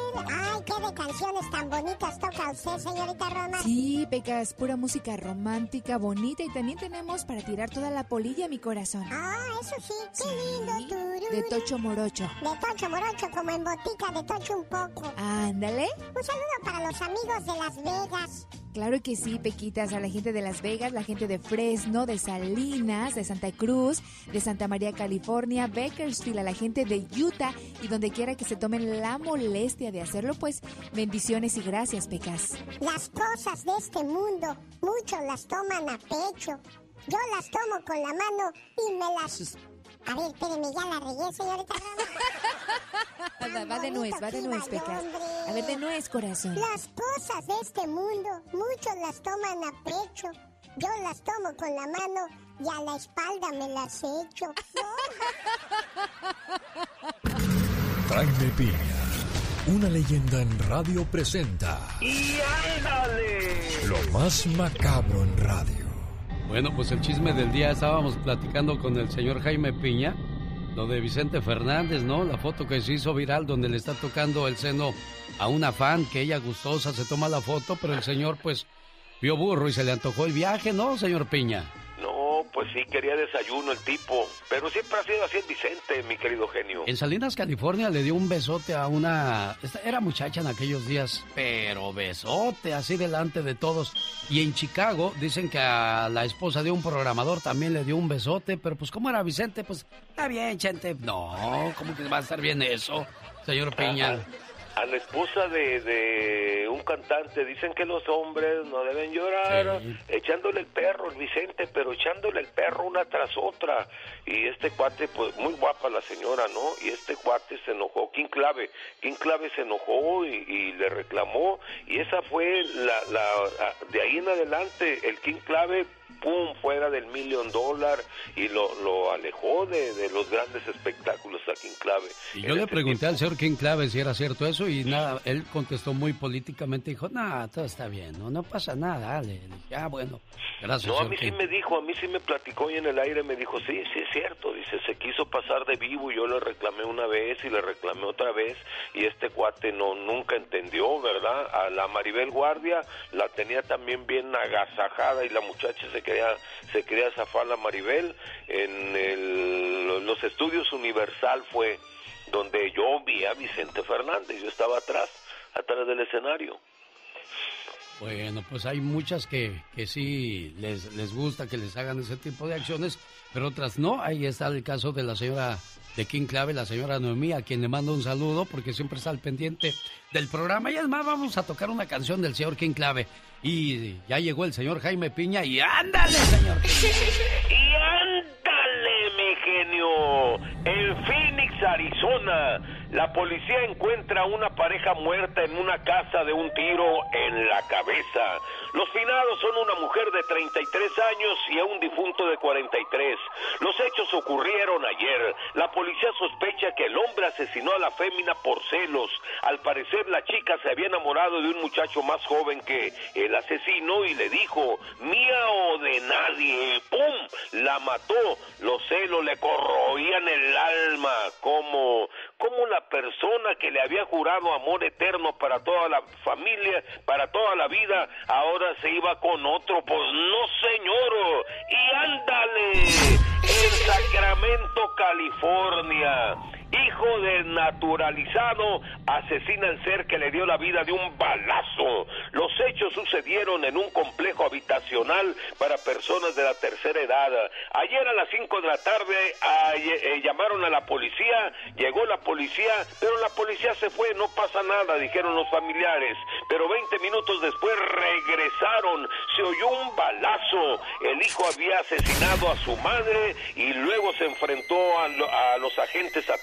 Ay, qué de canciones tan bonitas toca usted, señorita Roma. Sí, Pecas, pura música romántica, bonita y también tenemos para tirar toda la polilla a mi corazón. Ah, eso sí, qué lindo tururú. De Tocho Morocho. De Tocho Morocho, como en botica de Tocho un poco. Ándale. Un saludo para los amigos de Las Vegas. Claro que sí, Pequitas, a la gente de Las Vegas, la gente de Fresno, de Salinas, de Santa Cruz, de Santa María, California, Bakersfield, a la gente de Utah y donde quiera que se tomen la molestia de hacerlo, pues bendiciones y gracias, Pecas. Las cosas de este mundo, muchos las toman a pecho. Yo las tomo con la mano y me las... A ver, espérenme, ya la regué, señorita. Va, va de nuez, va de nuez, Pecas. A ver, de nuez, corazón. Las cosas de este mundo, muchos las toman a pecho. Yo las tomo con la mano y a la espalda me las echo. Jaime Piña, una leyenda en radio presenta ¡Y ándale! lo más macabro en radio. Bueno, pues el chisme del día estábamos platicando con el señor Jaime Piña, de Vicente Fernández, ¿no? La foto que se hizo viral donde le está tocando el seno a una fan que ella gustosa se toma la foto, pero el señor pues vio burro y se le antojó el viaje, ¿no, señor Piña? No, pues sí, quería desayuno el tipo. Pero siempre ha sido así el Vicente, mi querido genio. En Salinas, California, le dio un besote a una... esta- Era muchacha en aquellos días, pero besote así delante de todos. Y en Chicago dicen que a la esposa de un programador también le dio un besote, pero pues ¿cómo era Vicente? Pues está bien, gente. No, ¿cómo que va a estar bien eso, señor Piña? A la esposa de, de un cantante dicen que los hombres no deben llorar, echándole el perro el Vicente, pero echándole el perro una tras otra. Y este cuate, pues muy guapa la señora, ¿no? Y este cuate se enojó, King Clave, King Clave se enojó y, y le reclamó. Y esa fue la, la, de ahí en adelante, el King Clave pum, fuera del million dollar y lo, lo alejó de, de los grandes espectáculos a King Clave. Y yo le pregunté al señor King Clave si era cierto eso y nada, él contestó muy políticamente, dijo, nada, todo está bien, no, no pasa nada, dale. Le dije, ah, bueno, gracias, No, a mí sí me dijo, a mí sí me platicó y en el aire me dijo, sí, sí es cierto, dice, se quiso pasar de vivo y yo le reclamé una vez y le reclamé otra vez y este cuate no nunca entendió, ¿verdad? A la Maribel Guardia la tenía también bien agasajada y la muchacha se se quería la Maribel en el- los estudios Universal fue donde yo vi a Vicente Fernández, yo estaba atrás, atrás del escenario. Bueno, pues hay muchas que, que sí les, les gusta que les hagan ese tipo de acciones, pero otras no. Ahí está el caso de la señora de King Clave, la señora Noemí, a quien le mando un saludo porque siempre está al pendiente del programa. Y además vamos a tocar una canción del señor King Clave. Y ya llegó el señor Jaime Piña y ándale, señor Y ándale, mi genio. En Phoenix, Arizona, la policía encuentra a una pareja muerta en una casa de un tiro en la cabeza. Los finados son una mujer de 33 años y a un difunto de 43. Los hechos ocurrieron ayer. La policía sospecha que el hombre asesinó a la fémina por celos. Al parecer la chica se había enamorado de un muchacho más joven que el asesino y le dijo, mía o de nadie. ¡Pum! La mató. Los celos le corroían el alma. Como, como la persona que le había jurado amor eterno para toda la familia, para toda la vida, ahora se iba con otro. Pues no, señor. Y ándale. En Sacramento, California. Hijo del naturalizado asesina al ser que le dio la vida de un balazo. Los hechos sucedieron en un complejo habitacional para personas de la tercera edad. Ayer a las 5 de la tarde eh, llamaron a la policía, llegó la policía, pero la policía se fue, no pasa nada, dijeron los familiares. Pero 20 minutos después regresaron, se oyó un balazo. El hijo había asesinado a su madre y luego se enfrentó a, a los agentes a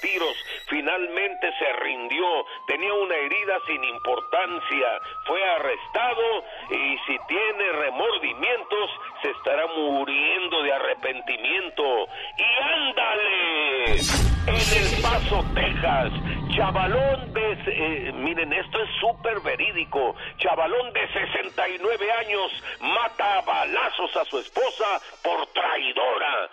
Finalmente se rindió, tenía una herida sin importancia, fue arrestado y si tiene remordimientos se estará muriendo de arrepentimiento. ¡Y ándale! en El Paso, Texas. Chavalón de... eh, miren, esto es súper verídico. Chavalón de 69 años mata a balazos a su esposa por traidora.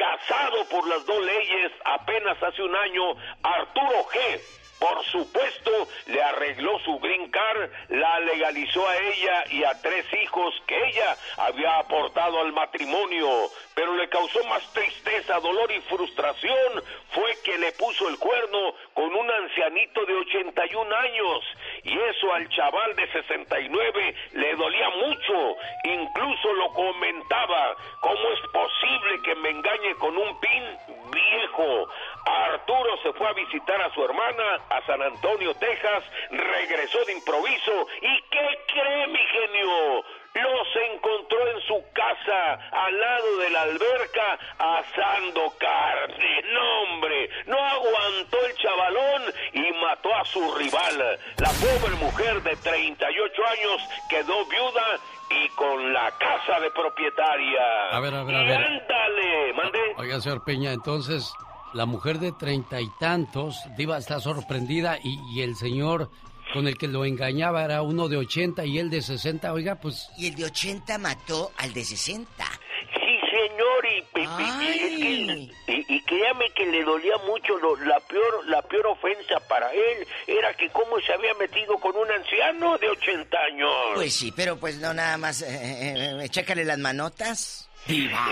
Casado por las dos leyes apenas hace un año, Arturo G. Por supuesto, le arregló su green card, la legalizó a ella y a tres hijos que ella había aportado al matrimonio. Pero le causó más tristeza, dolor y frustración fue que le puso el cuerno con un ancianito de 81 años. Y eso al chaval de 69 le dolía mucho. Incluso lo comentaba. ¿Cómo es posible que me engañe con un pin viejo? Arturo se fue a visitar a su hermana a San Antonio, Texas, regresó de improviso y ¿qué cree mi genio? Los encontró en su casa, al lado de la alberca, asando carne. No, hombre, no aguantó el chavalón y mató a su rival. La pobre mujer de 38 años quedó viuda y con la casa de propietaria. A ver, a ver, a ver. ándale, mandé. Oiga, señor Peña, entonces la mujer de treinta y tantos, Diva, está sorprendida y, y el señor con el que lo engañaba era uno de 80 y él de 60. Oiga, pues Y el de 80 mató al de 60. Sí, señor, y, y- y- y es que- y- y créame que le dolía mucho, lo- la peor la peor ofensa para él era que cómo se había metido con un anciano de 80 años. Pues sí, pero pues no nada más. Eh, eh, eh, chécale las manotas. Diva.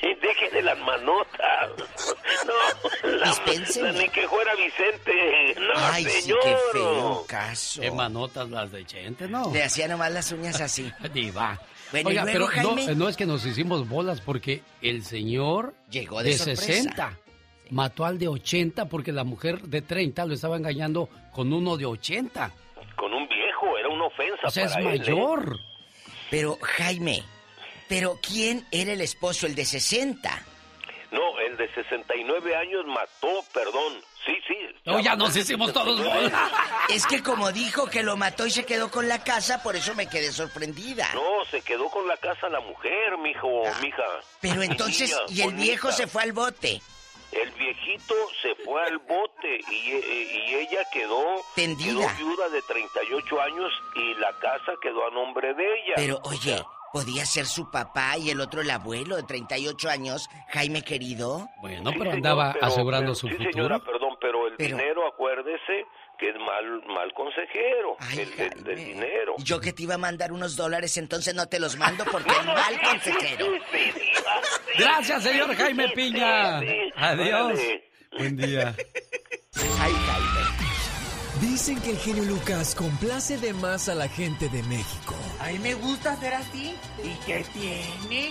Deje de las manotas. No, la, ni que fuera Vicente. No, Ay, sí, señor. qué feo caso. qué manotas las de Chente, ¿no? Le hacía nomás las uñas así. Diva. Bueno, Oiga, y luego, pero no, Jaime. no es que nos hicimos bolas porque el señor Llegó de sorpresa. 60 mató al de 80 porque la mujer de 30 lo estaba engañando con uno de 80. Con un viejo, era una ofensa O sea, es ¿eh? mayor. Pero, Jaime, ¿pero quién era el esposo, el de 60? No, el de 69 años mató, perdón. Sí, sí. No, ya nos hicimos todos bolas. Es que como dijo que lo mató y se quedó con la casa, por eso me quedé sorprendida. No, se quedó con la casa la mujer, mijo, mija. Ah, Pero Mi entonces, niña, y el viejo se fue al bote. El viejito se fue al bote y, y ella quedó, Tendida. quedó viuda de 38 años y la casa quedó a nombre de ella. Pero, oye, ¿podía ser su papá y el otro el abuelo de 38 años, Jaime querido? Bueno, Sí, pero señor, andaba pero- asegurando pero- su sí, futuro. señora, perdón, pero el Pero- dinero, acuérdese que es mal, mal consejero, el, el- del dinero. Yo que te iba a mandar unos dólares, entonces no te los mando porque es mal consejero. Gracias, señor Jaime Piña. Adiós. Buen día. Ay, Jaime. Dicen que el genio Lucas complace de más a la gente de México. A mí me gusta ser así. ¿Y qué tiene?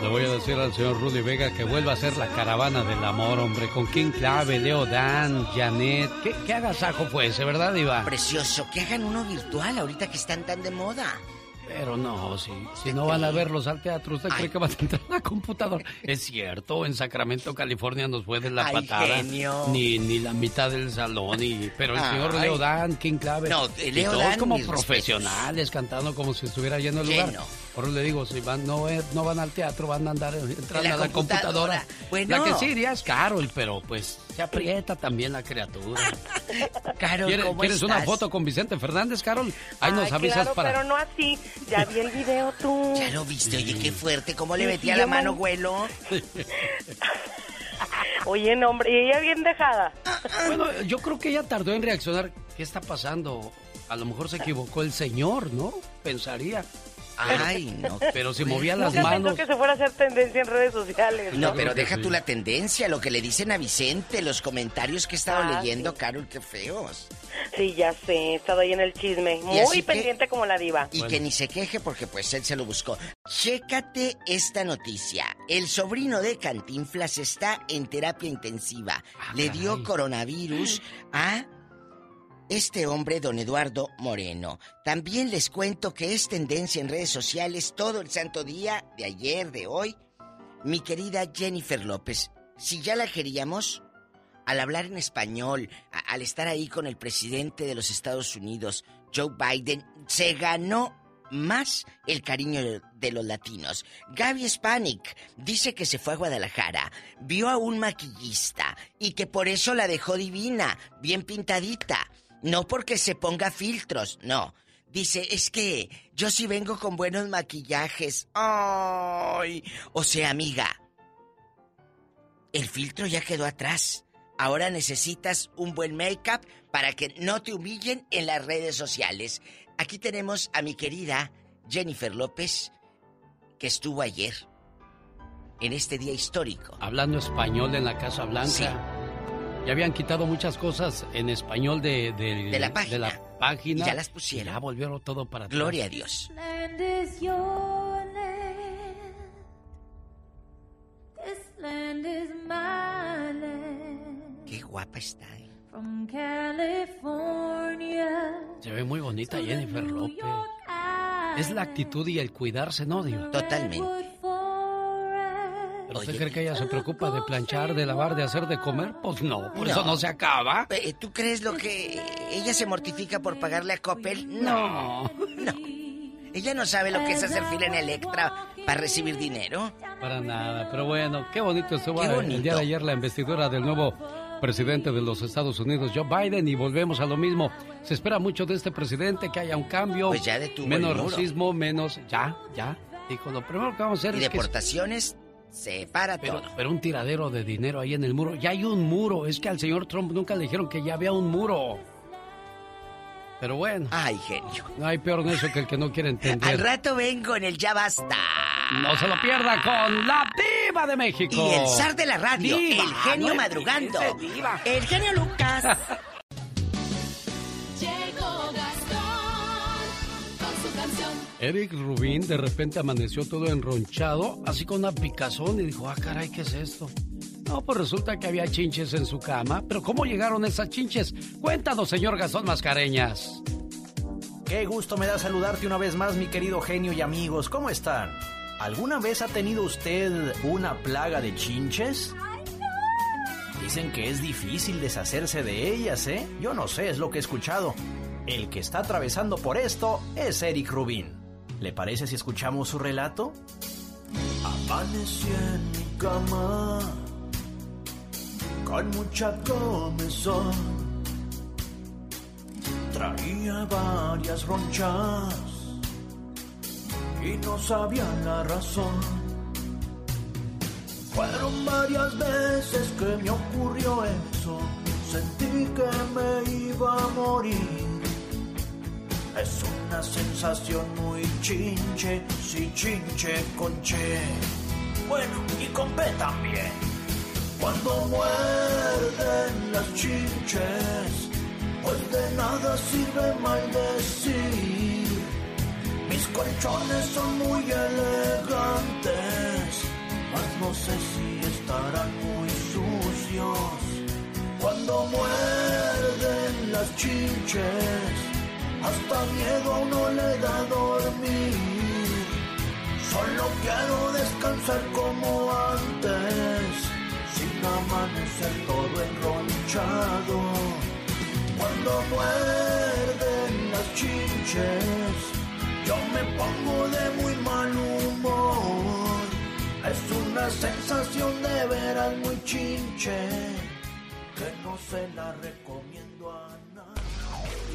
Le voy a decir al señor Rudy Vega que vuelva a ser la caravana del amor, hombre, con King Clave, Leo Dan, Janet. ¿Qué, qué agasajo fue ese, verdad, Iba? Precioso, que hagan uno virtual ahorita que están tan de moda. Pero no, si, si no van a verlos al teatro, ¿usted cree que van a entrar a la computadora? Es cierto, en Sacramento, California nos fue de la Ay, patada. genio. Ni, ni la mitad del salón. Y, pero el señor Ay. Leo Dan, King Clave. No, y Leo todos Dan, como profesionales, cantando como si estuviera lleno el lugar. Lleno. Por eso le digo, si van, no, es- no van al teatro, van a andar entrando la a la computadora. computadora. Bueno. La que sí iría es Carol, pero pues se aprieta también la criatura. Carol, ¿Quieres, ¿cómo ¿quieres una foto con Vicente Fernández, Carol? Ahí nos Ay, avisas claro, para... pero no así. Ya vi el video tú. Ya lo viste, oye, qué fuerte, cómo le metía sí, la mano, güelo. Oye, no, hombre, y ella bien dejada. Bueno, yo creo que ella tardó en reaccionar. ¿Qué está pasando? A lo mejor se equivocó el señor, ¿no? Pensaría. Ay, no. Pero si movía las Nunca manos. pensó que se fuera a hacer tendencia en redes sociales. No, pero deja sí. tú la tendencia, lo que le dicen a Vicente, los comentarios que he estado Ah, leyendo, Carol, qué feos. Sí, ya sé, he estado ahí en el chisme. Así Muy que- pendiente como la diva. Y que ni se queje porque pues él se lo buscó. Chécate esta noticia. El sobrino de Cantinflas está en terapia intensiva. Le dio coronavirus a este hombre, don Eduardo Moreno. También les cuento que es tendencia en redes sociales todo el santo día, de ayer, de hoy. Mi querida Jennifer López, si ya la queríamos, al hablar en español, al estar ahí con el presidente de los Estados Unidos, Joe Biden, se ganó más el cariño de los latinos. Gaby Spanik dice que se fue a Guadalajara, vio a un maquillista y que por eso la dejó divina, bien pintadita. No porque se ponga filtros, no. Dice, es que yo sí vengo con buenos maquillajes. ¡Ay! O sea, amiga, el filtro ya quedó atrás. Ahora necesitas un buen make-up para que no te humillen en las redes sociales. Aquí tenemos a mi querida Jennifer López, que estuvo ayer en este día histórico. Hablando español en la Casa Blanca. Sí. Ya habían quitado muchas cosas en español de, de, De la página. de la página. Y ya las pusieron. Ya volvieron todo para atrás. Gloria a Dios. Qué guapa está. ¿eh? From California. Se ve muy bonita Jennifer López. Es la actitud y el cuidarse, ¿no, Dios? Totalmente. ¿Pero usted cree que ella se preocupa de planchar, de lavar, de hacer de comer? Pues no, por eso no se acaba. Eh, ¿Tú crees lo que ella se mortifica por pagarle a Coppel? No. No. Ella no sabe lo que es hacer fila en Electra para recibir dinero. Para nada, pero bueno, qué bonito estuvo Qué el- el bonito. día de ayer la investidura del nuevo presidente de los Estados Unidos, Joe Biden, y volvemos a lo mismo. Se espera mucho de este presidente, que haya un cambio, Pues ya detuvo menos el muro. racismo, menos... Ya, ya. Dijo, lo primero que vamos a hacer Y es que... se para Pero, todo. pero un tiradero de dinero ahí en el muro. Ya hay un muro. Es que al señor Trump nunca le dijeron que ya había un muro. Pero bueno. Ay, genio. No hay peor necio que el que no quiere entender. Al rato vengo en el Ya Basta. No se lo pierda con la diva de México. Y el zar de la radio, Diva, el genio no madrugando. El genio Lucas. Eric Rubín de repente amaneció todo enronchado, así con una picazón, y dijo, ah, caray, ¿qué es esto? No, pues resulta que había chinches en su cama. Pero ¿cómo llegaron esas chinches? Cuéntanos, señor Gastón Mascareñas. Qué gusto me da saludarte una vez más, mi querido genio y amigos. ¿Cómo están? ¿Alguna vez ha tenido usted una plaga de chinches? Dicen que es difícil deshacerse de ellas, ¿eh? Yo no sé, es lo que he escuchado. El que está atravesando por esto es Eric Rubin. ¿Le parece si escuchamos su relato? Amanecí en mi cama con mucha comezón. Traía varias ronchas y no sabía la razón. Fueron varias veces que me ocurrió eso. Sentí que me iba a morir. Es una sensación muy chinche, sí chinche con che. Bueno, y con P también. Cuando muerden las chinches, pues de nada sirve maldecir. Mis colchones son muy elegantes, mas no sé si estarán muy sucios. Cuando muerden las chinches, hasta miedo a uno le da dormir. Solo quiero descansar como antes, sin amanecer todo enronchado. Cuando muerden las chinches, yo me pongo de muy mal humor. Es una sensación de veras muy chinche, que no se la recomiendo.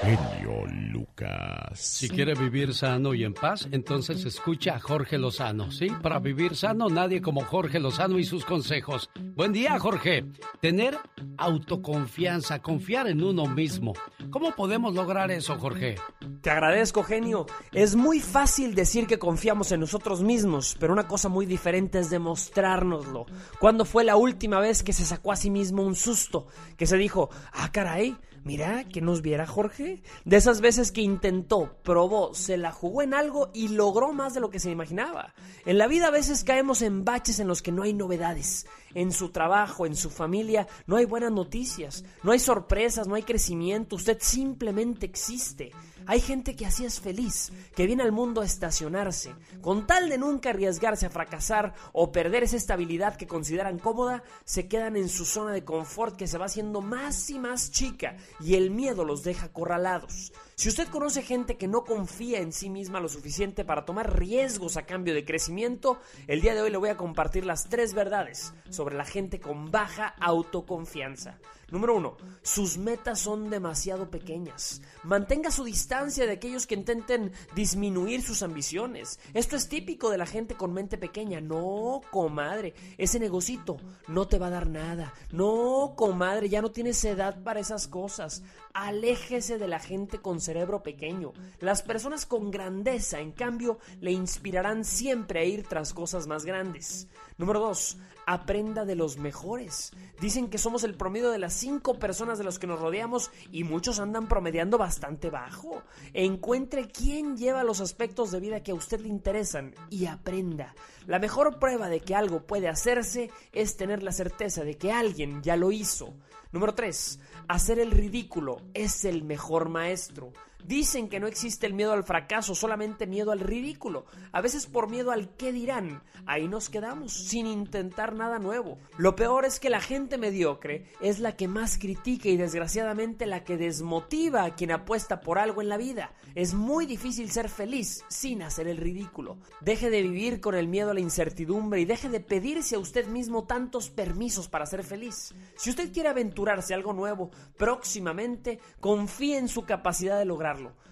Genio Lucas. Si quiere vivir sano y en paz, entonces escucha a Jorge Lozano, ¿sí? Para vivir sano, nadie como Jorge Lozano y sus consejos. Buen día, Jorge. Tener autoconfianza, confiar en uno mismo. ¿Cómo podemos lograr eso, Jorge? Te agradezco, genio. Es muy fácil decir que confiamos en nosotros mismos, pero una cosa muy diferente es demostrárnoslo. ¿Cuándo fue la última vez que se sacó a sí mismo un susto? Que se dijo, ah, caray, mira, que nos viera Jorge. De esas veces que intentó, probó, se la jugó en algo y logró más de lo que se imaginaba. En la vida a veces caemos en baches en los que no hay novedades. en su trabajo, en su familia, no hay buenas noticias, no hay sorpresas, no hay crecimiento, usted simplemente existe. Hay gente que así es feliz, que viene al mundo a estacionarse, con tal de nunca arriesgarse a fracasar o perder esa estabilidad que consideran cómoda, se quedan en su zona de confort que se va haciendo más y más chica y el miedo los deja acorralados. Si usted conoce gente que no confía en sí misma lo suficiente para tomar riesgos a cambio de crecimiento, el día de hoy le voy a compartir las tres verdades sobre la gente con baja autoconfianza. Número uno, sus metas son demasiado pequeñas. Mantenga su distancia de aquellos que intenten disminuir sus ambiciones. Esto es típico de la gente con mente pequeña. No, comadre, ese negocito no te va a dar nada. No, comadre, ya no tienes edad para esas cosas. Aléjese de la gente con cerebro pequeño. Las personas con grandeza, en cambio, le inspirarán siempre a ir tras cosas más grandes. Número 2. Aprenda de los mejores. Dicen que somos el promedio de las cinco personas de los que nos rodeamos y muchos andan promediando bastante bajo. Encuentre quién lleva los aspectos de vida que a usted le interesan y aprenda. La mejor prueba de que algo puede hacerse es tener la certeza de que alguien ya lo hizo. Número 3. Hacer el ridículo es el mejor maestro. Dicen que no existe el miedo al fracaso, solamente miedo al ridículo. A veces por miedo al qué dirán. Ahí nos quedamos, sin intentar nada nuevo. Lo peor es que la gente mediocre es la que más critica y desgraciadamente la que desmotiva a quien apuesta por algo en la vida. Es muy difícil ser feliz sin hacer el ridículo. Deje de vivir con el miedo a la incertidumbre y deje de pedirse a usted mismo tantos permisos para ser feliz. Si usted quiere aventurarse a algo nuevo próximamente, confíe en su capacidad de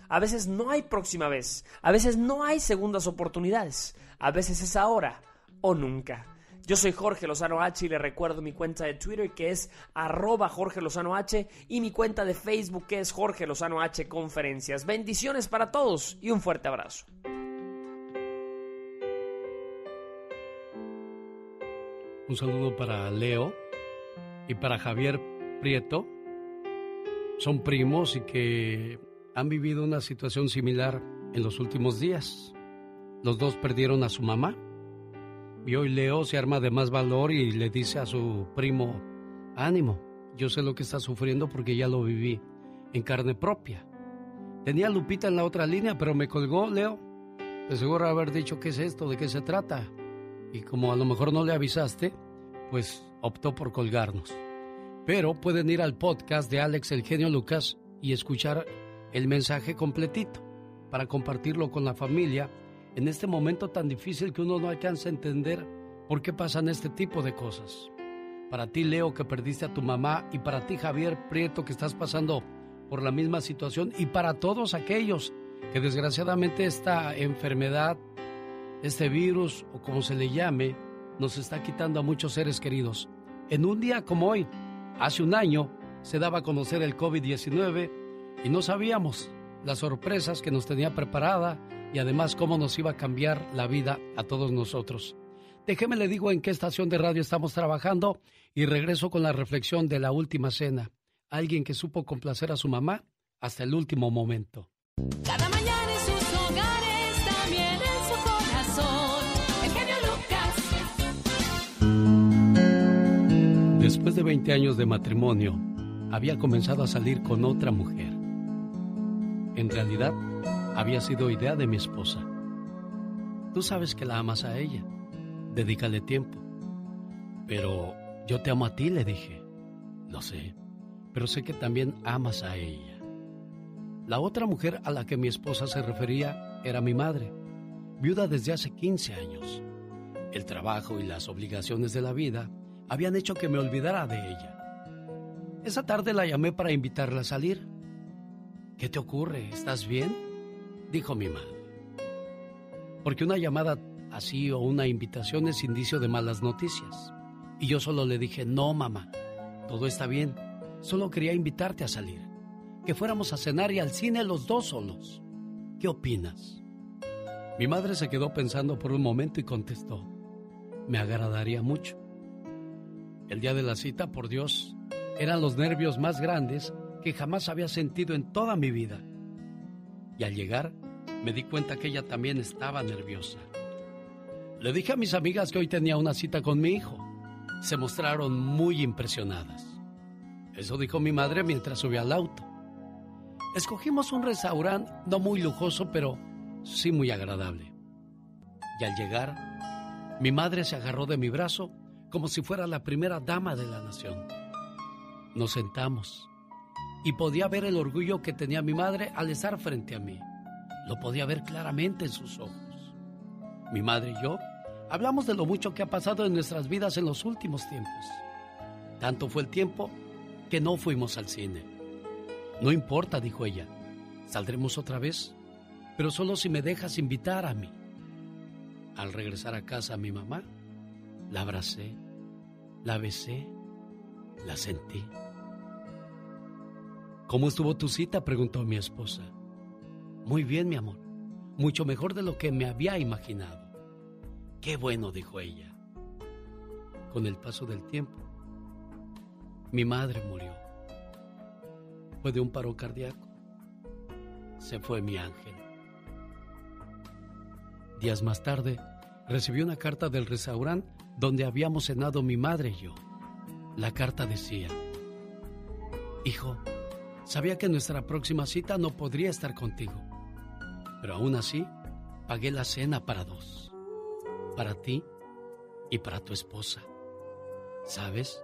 A veces no hay próxima vez, a veces no hay segundas oportunidades, a veces es ahora o nunca. Yo soy Jorge Lozano H y le recuerdo mi cuenta de Twitter que es arroba Jorge Lozano H y mi cuenta de Facebook que es Jorge Lozano H Conferencias. Bendiciones para todos y un fuerte abrazo. Un saludo para Leo y para Javier Prieto. Son primos y que han vivido una situación similar en los últimos días. Los dos perdieron a su mamá. Y hoy Leo se arma de más valor y le dice a su primo, ánimo, yo sé lo que está sufriendo porque ya lo viví en carne propia. Tenía Lupita en la otra línea, pero me colgó Leo. De seguro haber dicho qué es esto, de qué se trata. Y como a lo mejor no le avisaste, pues optó por colgarnos. Pero pueden ir al podcast de Alex El Genio Lucas y escuchar el mensaje completito para compartirlo con la familia en este momento tan difícil que uno no alcanza a entender por qué pasan este tipo de cosas. Para ti, Leo, que perdiste a tu mamá, y para ti, Javier Prieto, que estás pasando por la misma situación, y para todos aquellos que desgraciadamente esta enfermedad, este virus, o como se le llame, nos está quitando a muchos seres queridos. En un día como hoy, hace un año, se daba a conocer el COVID-19 y no sabíamos las sorpresas que nos tenía preparada y además cómo nos iba a cambiar la vida a todos nosotros. Déjeme le digo en qué estación de radio estamos trabajando y regreso con la reflexión de la última cena. Alguien que supo complacer a su mamá hasta el último momento. Cada mañana en sus hogares, también en su corazón. El genio Lucas. Después de 20 años de matrimonio, había comenzado a salir con otra mujer. En realidad, había sido idea de mi esposa. Tú sabes que la amas a ella. Dedícale tiempo. Pero yo te amo a ti, le dije. Lo sé, pero sé que también amas a ella. La otra mujer a la que mi esposa se refería era mi madre, viuda desde hace 15 años. El trabajo y las obligaciones de la vida habían hecho que me olvidara de ella. Esa tarde la llamé para invitarla a salir. ¿Qué te ocurre? ¿Estás bien? Dijo mi madre. Porque una llamada así o una invitación es indicio de malas noticias. Y yo solo le dije, no, mamá, todo está bien. Solo quería invitarte a salir. Que fuéramos a cenar y al cine los dos solos. ¿Qué opinas? Mi madre se quedó pensando por un momento y contestó, me agradaría mucho. El día de la cita, por Dios, eran los nervios más grandes que jamás había sentido en toda mi vida. Y al llegar, me di cuenta que ella también estaba nerviosa. Le dije a mis amigas que hoy tenía una cita con mi hijo. se mostraron muy impresionadas. Eso dijo mi madre mientras subía al auto. Escogimos un restaurante no muy lujoso, pero sí muy agradable. Y al llegar, mi madre se agarró de mi brazo como si fuera la primera dama de la nación. Nos sentamos y podía ver el orgullo que tenía mi madre al estar frente a mí. Lo podía ver claramente en sus ojos. Mi madre y yo hablamos de lo mucho que ha pasado en nuestras vidas en los últimos tiempos. Tanto fue el tiempo que no fuimos al cine. No importa, dijo ella. Saldremos otra vez, pero solo si me dejas invitar a mí. Al regresar a casa a mi mamá, la abracé, la besé, la sentí. ¿Cómo estuvo tu cita? preguntó mi esposa. Muy bien, mi amor. Mucho mejor de lo que me había imaginado. Qué bueno, dijo ella. Con el paso del tiempo, mi madre murió. Fue de un paro cardíaco. Se fue mi ángel. Días más tarde, recibí una carta del restaurante donde habíamos cenado mi madre y yo. La carta decía, Hijo, sabía que nuestra próxima cita no podría estar contigo, pero aún así pagué la cena para dos, para ti y para tu esposa. ¿Sabes?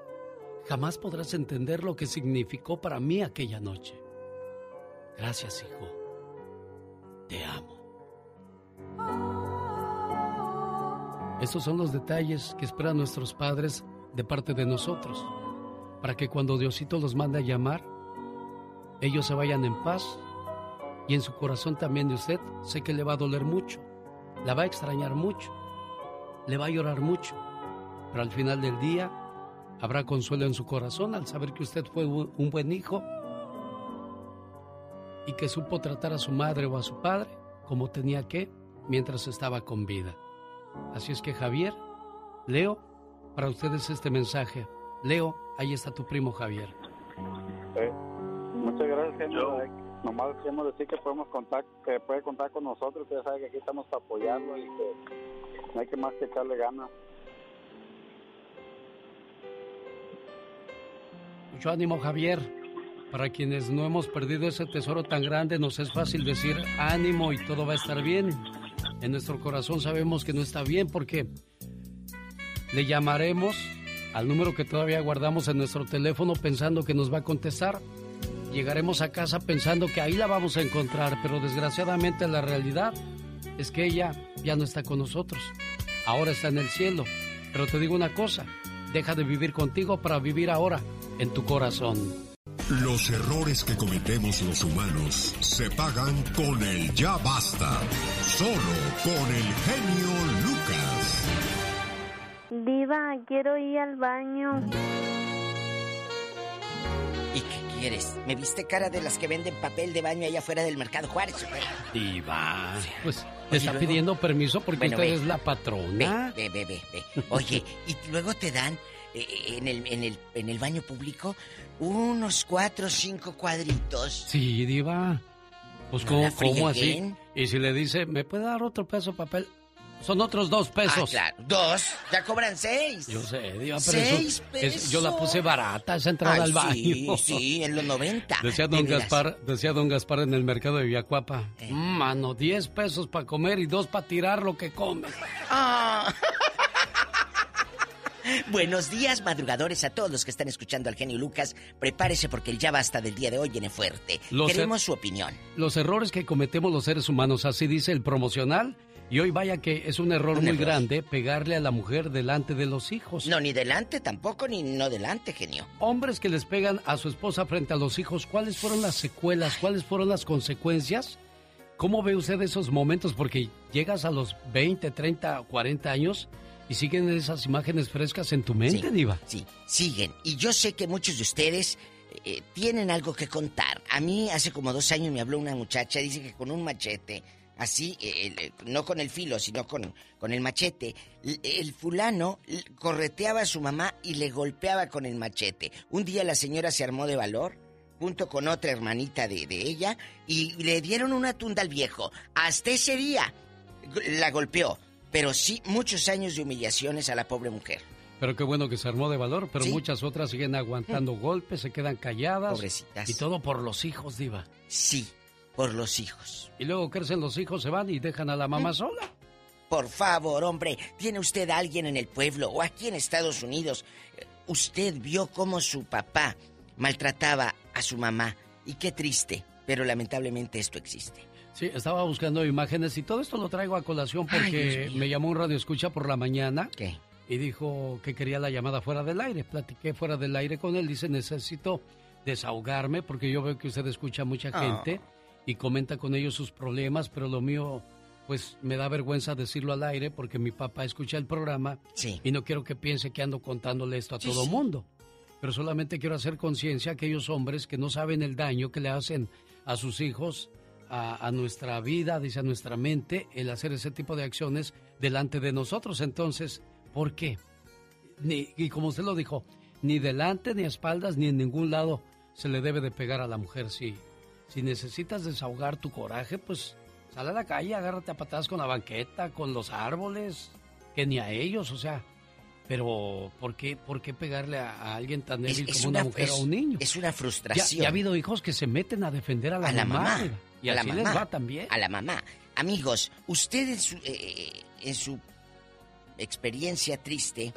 Jamás podrás entender lo que significó para mí aquella noche. Gracias, hijo. Te amo. Estos son los detalles que esperan nuestros padres de parte de nosotros, para que cuando Diosito los mande a llamar, ellos se vayan en paz y en su corazón también de usted sé que le va a doler mucho, la va a extrañar mucho, le va a llorar mucho, pero al final del día habrá consuelo en su corazón al saber que usted fue un buen hijo y que supo tratar a su madre o a su padre como tenía que mientras estaba con vida. Así es que Javier, Leo, para ustedes este mensaje. Leo, ahí está tu primo Javier. Eh, muchas gracias, genio. Nomás queremos decir que podemos contar, que puede contar con nosotros, que ya sabe que aquí estamos para apoyarlo y que no hay que más que echarle ganas. Mucho ánimo, Javier. Para quienes no hemos perdido ese tesoro tan grande, nos es fácil decir ánimo y todo va a estar bien. En nuestro corazón sabemos que no está bien porque le llamaremos al número que todavía guardamos en nuestro teléfono pensando que nos va a contestar. Llegaremos a casa pensando que ahí la vamos a encontrar, pero desgraciadamente la realidad es que ella ya no está con nosotros. Ahora está en el cielo. Pero te digo una cosa, deja de vivir contigo para vivir ahora en tu corazón. Los errores que cometemos los humanos se pagan con el ya basta. Solo con el genio Lucas. Diva, quiero ir al baño. ¿Y qué quieres? ¿Me viste cara de las que venden papel de baño allá afuera del mercado Juárez? Diva, pues te está pidiendo permiso porque Bueno, usted ve. es la patrona. Ve, ve, ve, ve. Oye, y luego te dan eh, en, el, en, el, en el baño público unos cuatro o cinco cuadritos. Sí, Diva. Pues No ¿cómo, así? Y si le dice, ¿me puede dar otro peso de papel? Son otros dos pesos. Ah, claro. Dos, ya cobran seis. Yo sé, Diva, pero eso Seis es- yo la pesos. puse barata, esa entrada Ay, al baño. Sí, sí, en los 90. Decía de don. Gaspar, decía don Gaspar en el mercado de Villacuapa, Eh. "Mm, mano, 10 pesos para comer y dos para tirar lo que comes. Ah. Buenos días, madrugadores, a todos los que están escuchando al genio Lucas. Prepárese porque el ya basta del día de hoy viene fuerte. Los Queremos er- su opinión. Los errores que cometemos los seres humanos, así dice el promocional, y hoy vaya que es un error Un muy error. grande pegarle a la mujer delante de los hijos. No, ni delante tampoco, ni no delante, genio. Hombres que les pegan a su esposa frente a los hijos, ¿cuáles fueron las secuelas? ¿Cuáles fueron las consecuencias? ¿Cómo ve usted esos momentos? Porque llegas a los 20, 30, 40 años y siguen esas imágenes frescas en tu mente, Diva. Sí, siguen. Y yo sé que muchos de ustedes eh, tienen algo que contar. A mí hace como dos años me habló una muchacha, dice que con un machete, así, eh, eh, no con el filo, sino con, con el machete, el fulano correteaba a su mamá y le golpeaba con el machete. Un día la señora se armó de valor junto con otra hermanita de, de ella y le dieron una tunda al viejo. Hasta ese día la golpeó, pero sí muchos años de humillaciones a la pobre mujer. Pero qué bueno que se armó de valor, pero Sí. muchas otras siguen aguantando golpes, se quedan calladas. Pobrecitas. Y todo por los hijos, Diva. Sí, por los hijos. Y luego crecen los hijos, se van y dejan a la mamá sola. Por favor, hombre, ¿tiene usted a alguien en el pueblo o aquí en Estados Unidos? eh, Usted vio cómo su papá maltrataba a su mamá. Y qué triste, pero lamentablemente esto existe. Sí, estaba buscando imágenes y todo esto lo traigo a colación porque me llamó un radio escucha por la mañana. ¿Qué? Y dijo que quería la llamada fuera del aire. Platiqué fuera del aire con él. Dice, necesito desahogarme porque yo veo que usted escucha a mucha Ah. gente y comenta con ellos sus problemas, pero lo mío, pues me da vergüenza decirlo al aire porque mi papá escucha el programa y no quiero que piense que ando contándole esto a Sí, todo sí. mundo. Pero solamente quiero hacer conciencia a aquellos hombres que no saben el daño que le hacen a sus hijos, a, a nuestra vida, dice a nuestra mente, el hacer ese tipo de acciones delante de nosotros. Entonces, ¿por qué? Ni, y como usted lo dijo, ni delante, ni a espaldas, ni en ningún lado se le debe de pegar a la mujer. Si, si necesitas desahogar tu coraje, pues sal a la calle, agárrate a patadas con la banqueta, con los árboles, que ni a ellos, o sea. Pero, ¿por qué, por qué pegarle a, a alguien tan débil es como una, una- mujer o un niño? es una Ya, frustración. ya ha habido hijos que se meten a defender a la, a la mamá. Y a la mamá. les va también. A la mamá. Amigos, usted en su, eh, en su experiencia triste,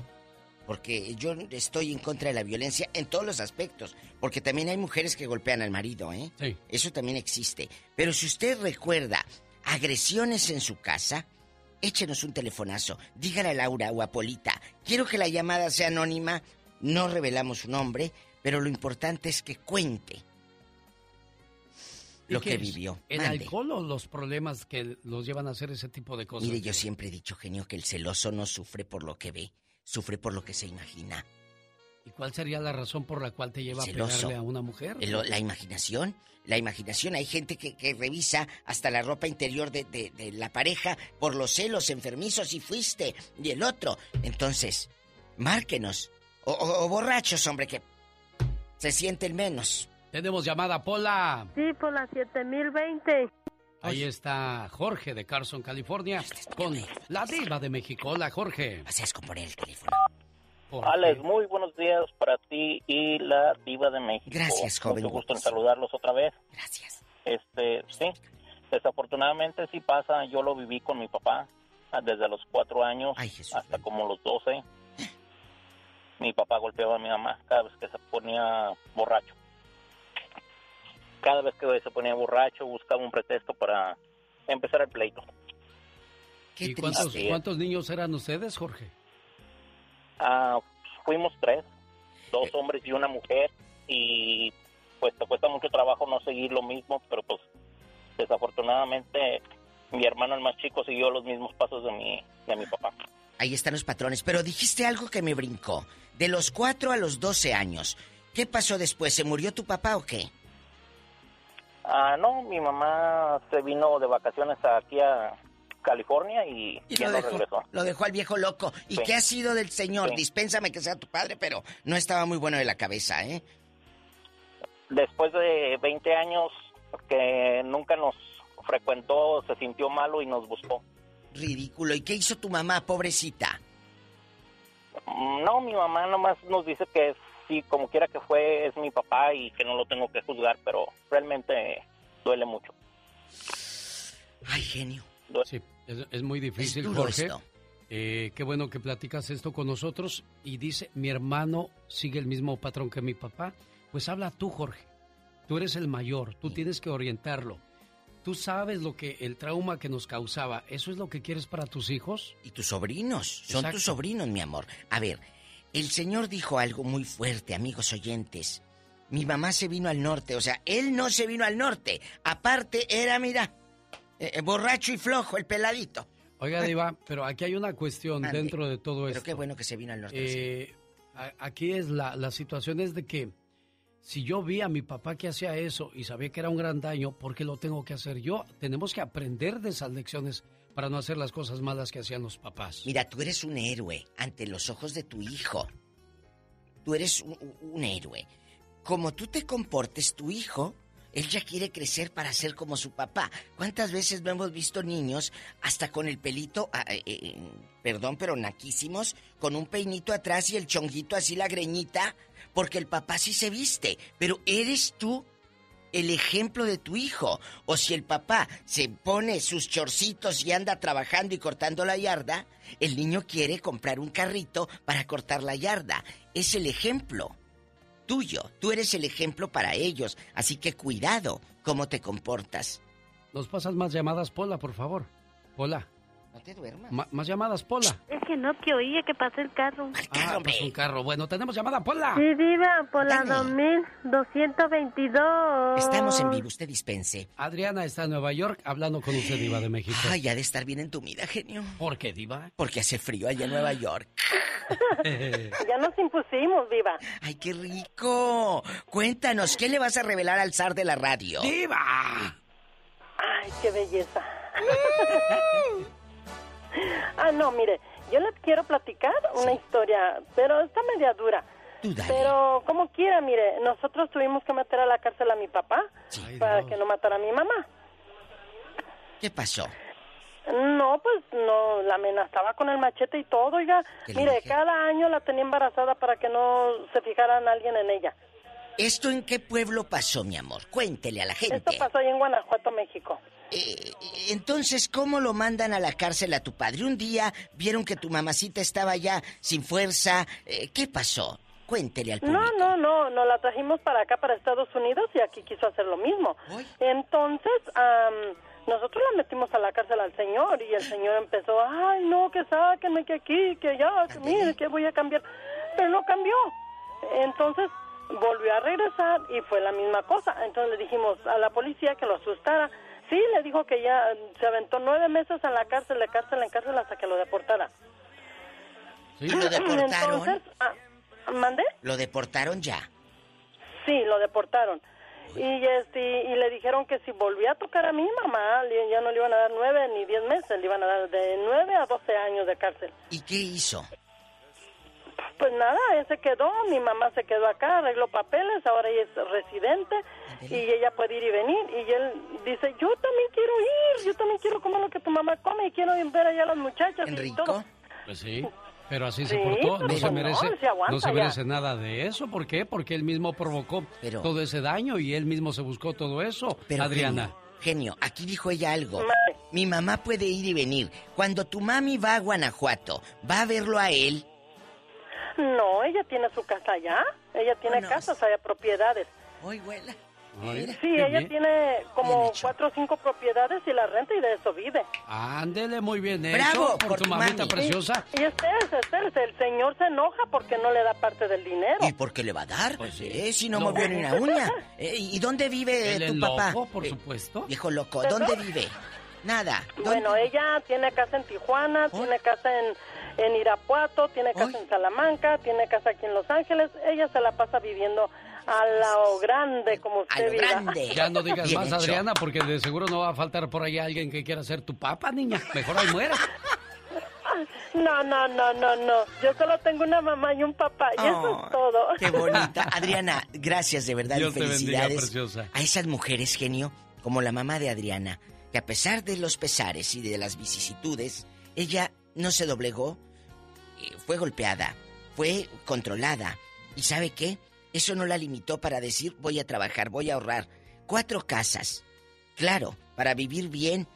porque yo estoy en contra de la violencia en todos los aspectos, porque también hay mujeres que golpean al marido, ¿eh? Sí. Eso también existe. Pero si usted recuerda agresiones en su casa, échenos un telefonazo. Dígale a Laura o a Polita, quiero que la llamada sea anónima, no revelamos su nombre, pero lo importante es que cuente ¿Y lo que vivió. ¿El Mande. alcohol o los problemas que los llevan a hacer ese tipo de cosas? Mire, yo siempre he dicho, genio, que el celoso no sufre por lo que ve, sufre por lo que se imagina. ¿Y cuál sería la razón por la cual te lleva a Celoso. pegarle a una mujer? El- la imaginación, la imaginación. Hay gente que, que revisa hasta la ropa interior de, de- de la pareja por los celos enfermizos y fuiste y el otro. Entonces, márquenos. O, o- o borrachos, hombre, que se sienten menos. Tenemos llamada, Pola. Sí, por la 7020. Ahí está Jorge de Carson, California, con la diva de México. Hola, Jorge. Así es componer el teléfono. Alex, muy buenos días para ti y la diva de México. Gracias, joven. Mucho gusto en saludarlos otra vez. Gracias. Este, sí, desafortunadamente sí pasa, yo lo viví con mi papá ah, desde los cuatro años hasta como los doce. Mi papá golpeaba a mi mamá cada vez que se ponía borracho. Cada vez que se ponía borracho buscaba un pretexto para empezar el pleito. ¿Y cuántos, cuántos niños eran ustedes, Jorge? Ah, fuimos tres, dos hombres y una mujer, y pues te cuesta mucho trabajo no seguir lo mismo, pero pues desafortunadamente mi hermano el más chico siguió los mismos pasos de mi, de mi papá. Ahí están los patrones. Pero dijiste algo que me brincó. De los 4 a los 12 años. ¿Qué pasó después? ¿Se murió tu papá o qué? Ah, no, mi mamá se vino de vacaciones aquí a California y, Y ya lo no dejó, regresó. lo dejó al viejo loco. ¿Y Sí. qué ha sido del señor? Sí. Dispénsame que sea tu padre, pero no estaba muy bueno de la cabeza, ¿eh? Después de 20 años que nunca nos frecuentó, se sintió malo y nos buscó. Ridículo. ¿Y qué hizo tu mamá, pobrecita? Mm, No, mi mamá nomás nos dice que sí, como quiera que fue, es mi papá y que no lo tengo que juzgar, pero realmente duele mucho. Ay, genio. Sí, es, es muy difícil, duro Jorge. Eh, qué bueno que platicas esto con nosotros. Y dice, mi hermano sigue el mismo patrón que mi papá. Pues habla tú, Jorge. Tú eres el mayor, tú tienes que orientarlo. Tú sabes lo que el trauma que nos causaba, ¿eso es lo que quieres para tus hijos? Y tus sobrinos, son Exacto. tus sobrinos, mi amor. A ver, el señor dijo algo muy fuerte, amigos oyentes. Mi mamá se vino al norte, o sea, él no se vino al norte. Aparte era, mira, eh, eh, borracho y flojo, el peladito. Oiga, Diva, pero aquí hay una cuestión dentro de todo Pero esto. qué bueno que se vino al norte. Eh, aquí es la, la situación es de que si yo vi a mi papá que hacía eso y sabía que era un gran daño, ¿por qué lo tengo que hacer yo? Tenemos que aprender de esas lecciones para no hacer las cosas malas que hacían los papás. Mira, tú eres un héroe ante los ojos de tu hijo. Tú eres un, héroe. Como tú te comportes, tu hijo Él ya quiere crecer para ser como su papá. ¿Cuántas veces no hemos visto niños hasta con el pelito, ah, eh, eh, perdón, pero naquísimos, con un peinito atrás y el chonguito así la greñita? Porque el papá sí se viste, pero eres tú el ejemplo de tu hijo. O si el papá se pone sus chorcitos y anda trabajando y cortando la yarda, el niño quiere comprar un carrito para cortar la yarda. Es el ejemplo tuyo. Tú eres el ejemplo para ellos. Así que cuidado cómo te comportas. Nos pasas más llamadas, Pola, por favor. Pola. No te duermas. Ma- más llamadas, Pola. Es que no que oía que pasó el carro. Ah, pues un carro. Bueno, tenemos llamada, Pola. Sí, diva, por la 2222. Estamos en vivo, usted dispense. Adriana está en Nueva York hablando con usted, Diva de México. Ay, ha de estar bien entumida, genio. ¿Por qué, Diva? Porque hace frío allá en Nueva York. Ya nos impusimos, Viva. ¡Ay, qué rico! Cuéntanos, ¿qué le vas a revelar al zar de la radio? ¡Diva! Ay, qué belleza. ah, no, mire, yo les quiero platicar una historia, pero está media dura. Pero como quiera, mire, nosotros tuvimos que meter a la cárcel a mi papá para que no matara a mi mamá. ¿Qué pasó? No, pues no, la amenazaba con el machete y todo, oiga. ¿Qué le Mire, cada año la tenía embarazada para que no se fijaran alguien en ella. ¿Esto en qué pueblo pasó, mi amor? Cuéntele a la gente. Esto pasó ahí en Guanajuato, México. Eh, Entonces, ¿cómo lo mandan a la cárcel a tu padre? Un día vieron que tu mamacita estaba ya sin fuerza. Eh, ¿Qué pasó? Cuéntele al público. No, no, no, nos la trajimos para acá, para Estados Unidos, y aquí quiso hacer lo mismo. Entonces, am, nosotros la metimos a la cárcel al señor, y el señor empezó, ay, no, que sáquenme, que aquí, que allá, que mire, que voy a cambiar. Pero no cambió. Entonces, volvió a regresar y fue la misma cosa. Entonces le dijimos a la policía que lo asustara. Sí, le dijo que ya mm, se aventó nueve meses en la cárcel, de cárcel en cárcel, hasta que lo deportara. ¿Y lo deportaron? Entonces, ah, ¿Mandé? Lo deportaron ya. Sí, lo deportaron. Y este y le dijeron que si volvía a tocar a mi mamá, ya no le iban a dar nueve ni diez meses, le iban a dar de nueve a doce años de cárcel. ¿Y qué hizo? Pues nada, él se quedó, mi mamá se quedó acá, arregló papeles, ahora ella es residente y ella puede ir y venir. Y él dice, yo también quiero ir, yo también quiero comer lo que tu mamá come y quiero ver allá a las muchachas y todo. Pues sí. Pero así Sí, se portó, no pero se no, merece, se aguanta no se ya. merece nada de eso. ¿Por qué? Porque él mismo provocó todo ese daño y él mismo se buscó todo eso. Pero, Adriana. Genio, genio, aquí dijo ella algo. Mi mamá puede ir y venir. Cuando tu mami va a Guanajuato, ¿va a verlo a él? No, ella tiene su casa allá, ella tiene casas allá, propiedades. Hoy, huela. Sí, ella tiene como cuatro o cinco propiedades y la renta y de eso vive. Ándele muy bien hecho Bravo por, por tu mamita mami. preciosa. Y espérese, espérese, el señor se enoja porque no le da parte del dinero. ¿Y por qué le va a dar? Eh, si no Lo- movió ni una uña. Eh, ¿Y dónde vive Él tu papá? loco, por Eh, supuesto. Viejo loco. ¿dónde vive? Nada. Bueno, ella tiene casa en Tijuana, tiene casa en, en Irapuato, tiene casa en Salamanca, tiene casa aquí en Los Ángeles. Ella se la pasa viviendo a lo grande, como usted viva. Ya no digas Bien más, hecho. Adriana, porque de seguro no va a faltar por ahí alguien que quiera ser tu papá, niña. Mejor ahí muere. No, no, no, no, no. Yo solo tengo una mamá y un papá, y eso es todo. Qué bonita. Adriana, gracias de verdad Dios y te bendiga, felicidades preciosa. a esas mujeres, genio, como la mamá de Adriana, que a pesar de los pesares y de las vicisitudes, ella no se doblegó, eh, fue golpeada, fue controlada. ¿Y sabe qué? Eso no la limitó para decir voy a trabajar, voy a ahorrar. Cuatro casas. Claro, para vivir bien.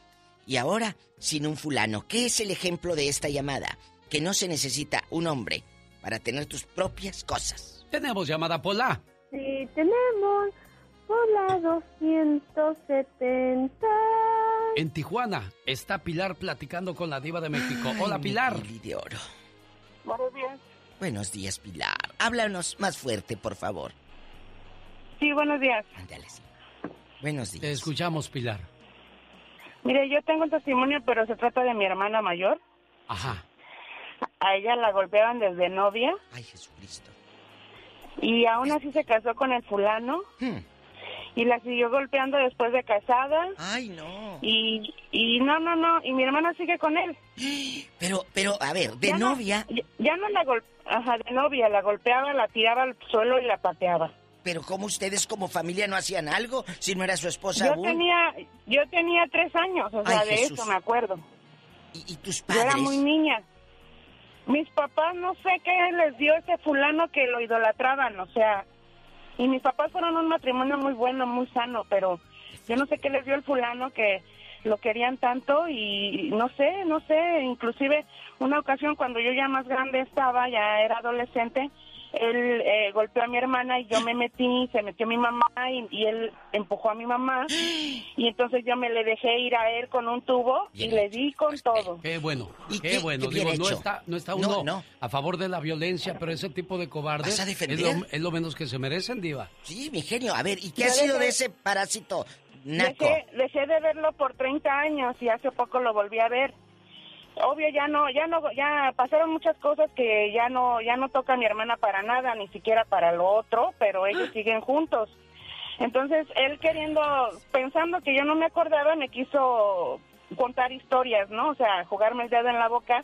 Y ahora, sin un fulano. ¿Qué es el ejemplo de esta llamada? Que no se necesita un hombre para tener tus propias cosas. Tenemos llamada Pola. Sí, tenemos por la 270. En Tijuana está Pilar platicando con la diva de México. Hola, Ay, mi Pilar. Pili de oro. Buenos días. Buenos días, Pilar. Háblanos más fuerte, por favor. Sí, buenos días. Buenos días. Te escuchamos, Pilar. Mire, yo tengo un testimonio, pero se trata de mi hermana mayor. Ajá. A ella la golpeaban desde novia. Ay, Jesucristo. Y aún así se casó con el fulano. Y la siguió golpeando después de casada. Ay, no. Y, y no, no, no. Y mi hermana sigue con él. Pero, pero, a ver, de Ya no- novia. ya, ya no la golpeaba. Ajá, de novia. La golpeaba, la tiraba al suelo y la pateaba. Pero ¿cómo ustedes como familia no hacían algo si no era su esposa Yo aún? tenía, yo tenía tres años, o sea, Ay, de Jesús. eso me acuerdo. ¿Y, tus Yo era padres? muy niña. Mis papás no sé qué les dio ese fulano que lo idolatraban, o sea, y mis papás fueron un matrimonio muy bueno, muy sano, pero yo no sé qué les dio el fulano que lo querían tanto y no sé, no sé, inclusive una ocasión cuando yo ya más grande estaba, ya era adolescente, él eh, golpeó a mi hermana y yo me metí, se metió mi mamá y, y él empujó a mi mamá y entonces yo me le dejé ir a él con un tubo y le di con todo. Qué bueno, qué, qué- bueno. qué Digo, no está, no está No, uno no. a favor de la violencia, pero ese tipo de cobardes ¿Vas a es lo, es lo menos que se merecen, Diva. Sí, mi genio. A ver, ¿y qué Yo ha sido dejé- de ese parásito naco? Dejé, dejé de verlo por 30 años y hace poco lo volví a ver. Obvio ya no, ya no, ya pasaron muchas cosas que ya no, ya no toca a mi hermana para nada, ni siquiera para lo otro, pero ellos siguen juntos. Entonces él queriendo, pensando que yo no me acordaba, me quiso contar historias, ¿no? O sea, jugarme el dedo en la boca.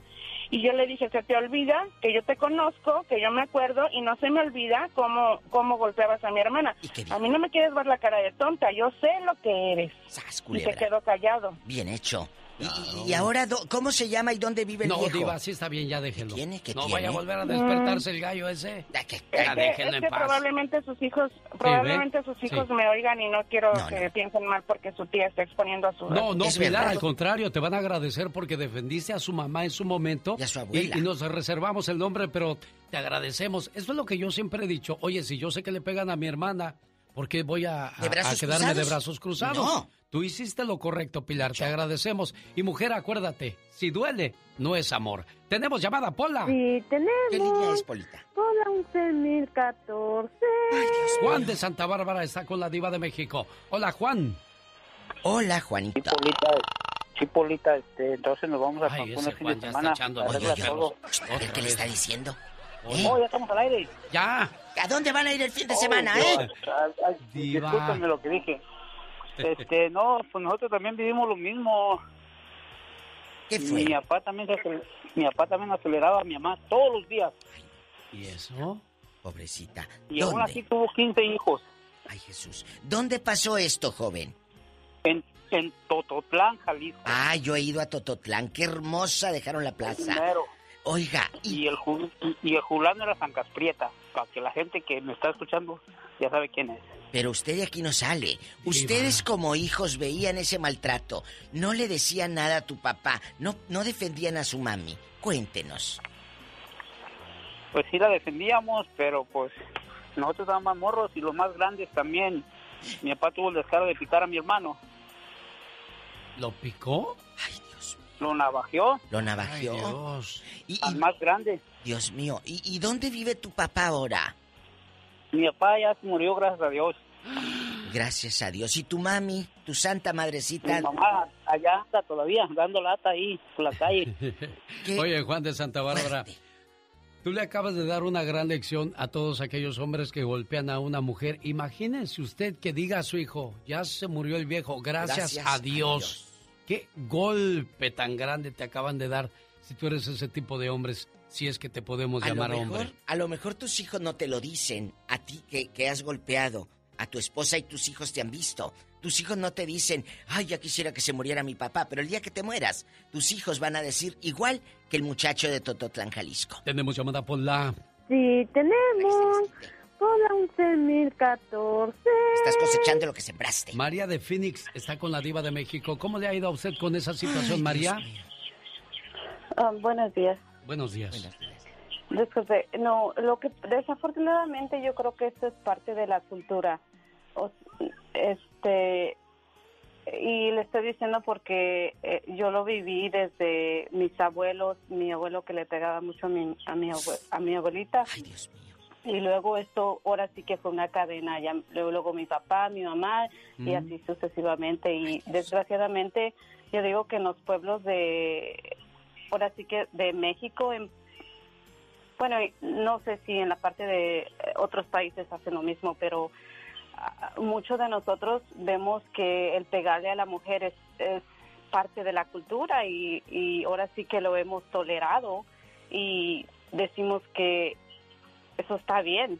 Y yo le dije, se te olvida que yo te conozco, que yo me acuerdo, y no se me olvida cómo, cómo golpeabas a mi hermana. A mí no me quieres ver la cara de tonta, yo sé lo que eres. Y se quedó callado. Bien hecho. Y- Y, y ahora, do- ¿cómo se llama y dónde vive el No, viejo? Diva, sí está bien, ya déjelo. tiene? ¿Qué no tiene? vaya a volver a despertarse el gallo ese. Ya Es que, déjenlo es en que paz. probablemente sus hijos, probablemente sus hijos Sí. me oigan y no quiero No, que piensen mal porque su tía está exponiendo a su No, no, Es Pilar, verdad. al contrario, te van a agradecer porque defendiste a su mamá en su momento. Y a su abuela. Y, nos reservamos el nombre, pero te agradecemos. Eso es lo que yo siempre he dicho. Oye, si yo sé que le pegan a mi hermana, ¿por qué voy a, a- ¿De brazos a quedarme de cruzados? brazos cruzados? No. Tú hiciste lo correcto, Pilar, te agradecemos. Y mujer, acuérdate, si duele, no es amor. Tenemos llamada, Pola. Sí, tenemos. ¿Qué línea es, Polita? Hola, 11.014. Juan de Santa Bárbara está con la diva de México. Hola, Juan. Hola, Juanito. Chipolita, Chipolita, este, entonces nos vamos a Ay, ese el fin Juan de ya semana. está echando Arregla los todo. ¿Qué, qué le está diciendo? Oh, ya estamos al aire. Ya. ¿A dónde van a ir el fin de Oh, semana, Dios. eh? Ay. Discúlpenme lo que dije. Este, no, pues nosotros también vivimos lo mismo. ¿Qué fue? Mi papá también, mi papá también aceleraba a mi mamá todos los días. ¿Y eso? Pobrecita. Y aún así tuvo 15 hijos. Ay, Jesús. ¿Dónde pasó esto, joven? En, en Tototlán, Jalisco. Ah, yo he ido a Tototlán. Qué hermosa dejaron la plaza. Primero. Oiga, Y el, Ju- y el Julano era San Casprieta. Para que la gente que me está escuchando ya sabe quién es. Pero usted de aquí no sale. Ustedes como hijos veían ese maltrato. No le decían nada a tu papá. No, no defendían a su mami. Cuéntenos. Pues sí la defendíamos, pero pues nosotros estábamos más morros y los más grandes también. Mi papá tuvo el descaro de picar a mi hermano. ¿Lo picó? Lo navajeó. Lo navajeó. Ay, Dios. Y, Al más grande. Dios mío. ¿Y, y dónde vive tu papá ahora? Mi papá ya se murió, gracias a Dios. Gracias a Dios. ¿Y tu mami? Tu santa madrecita. Mi mamá allá anda todavía, dando lata ahí por la calle. Oye, Juan de Santa Bárbara, tú le acabas de dar una gran lección a todos aquellos hombres que golpean a una mujer. Imagínense usted que diga a su hijo, ya se murió el viejo, gracias, Gracias a, a Dios. Qué golpe tan grande te acaban de dar si tú eres ese tipo de hombres, si es que te podemos A lo, llamar mejor, hombre. a lo mejor tus hijos no te lo dicen. A ti que, que has golpeado. A tu esposa y tus hijos te han visto. Tus hijos no te dicen, ay, ya quisiera que se muriera mi papá. Pero el día que te mueras, tus hijos van a decir igual que el muchacho de Tototlán, Jalisco. Tenemos llamada por la... Sí, tenemos. Hola, 11.014. Estás cosechando lo que sembraste. María de Phoenix está con la diva de México. ¿Cómo le ha ido a usted con esa situación, María? Ah, buenos días. Buenos días. Disculpe, no, lo que desafortunadamente yo creo que esto es parte de la cultura. O- este y le estoy diciendo porque eh, yo lo viví desde mis abuelos, mi abuelo que le pegaba mucho a mi a mi, abue- a mi abuelita. Y luego esto ahora sí que fue una cadena, ya luego, luego mi papá, mi mamá y Mm. así sucesivamente y desgraciadamente yo digo que en los pueblos de ahora sí que de México en bueno, no sé si en la parte de eh, otros países hacen lo mismo, pero ah, muchos de nosotros vemos que el pegarle a la mujer es, es parte de la cultura y, y ahora sí que lo hemos tolerado y decimos que eso está bien.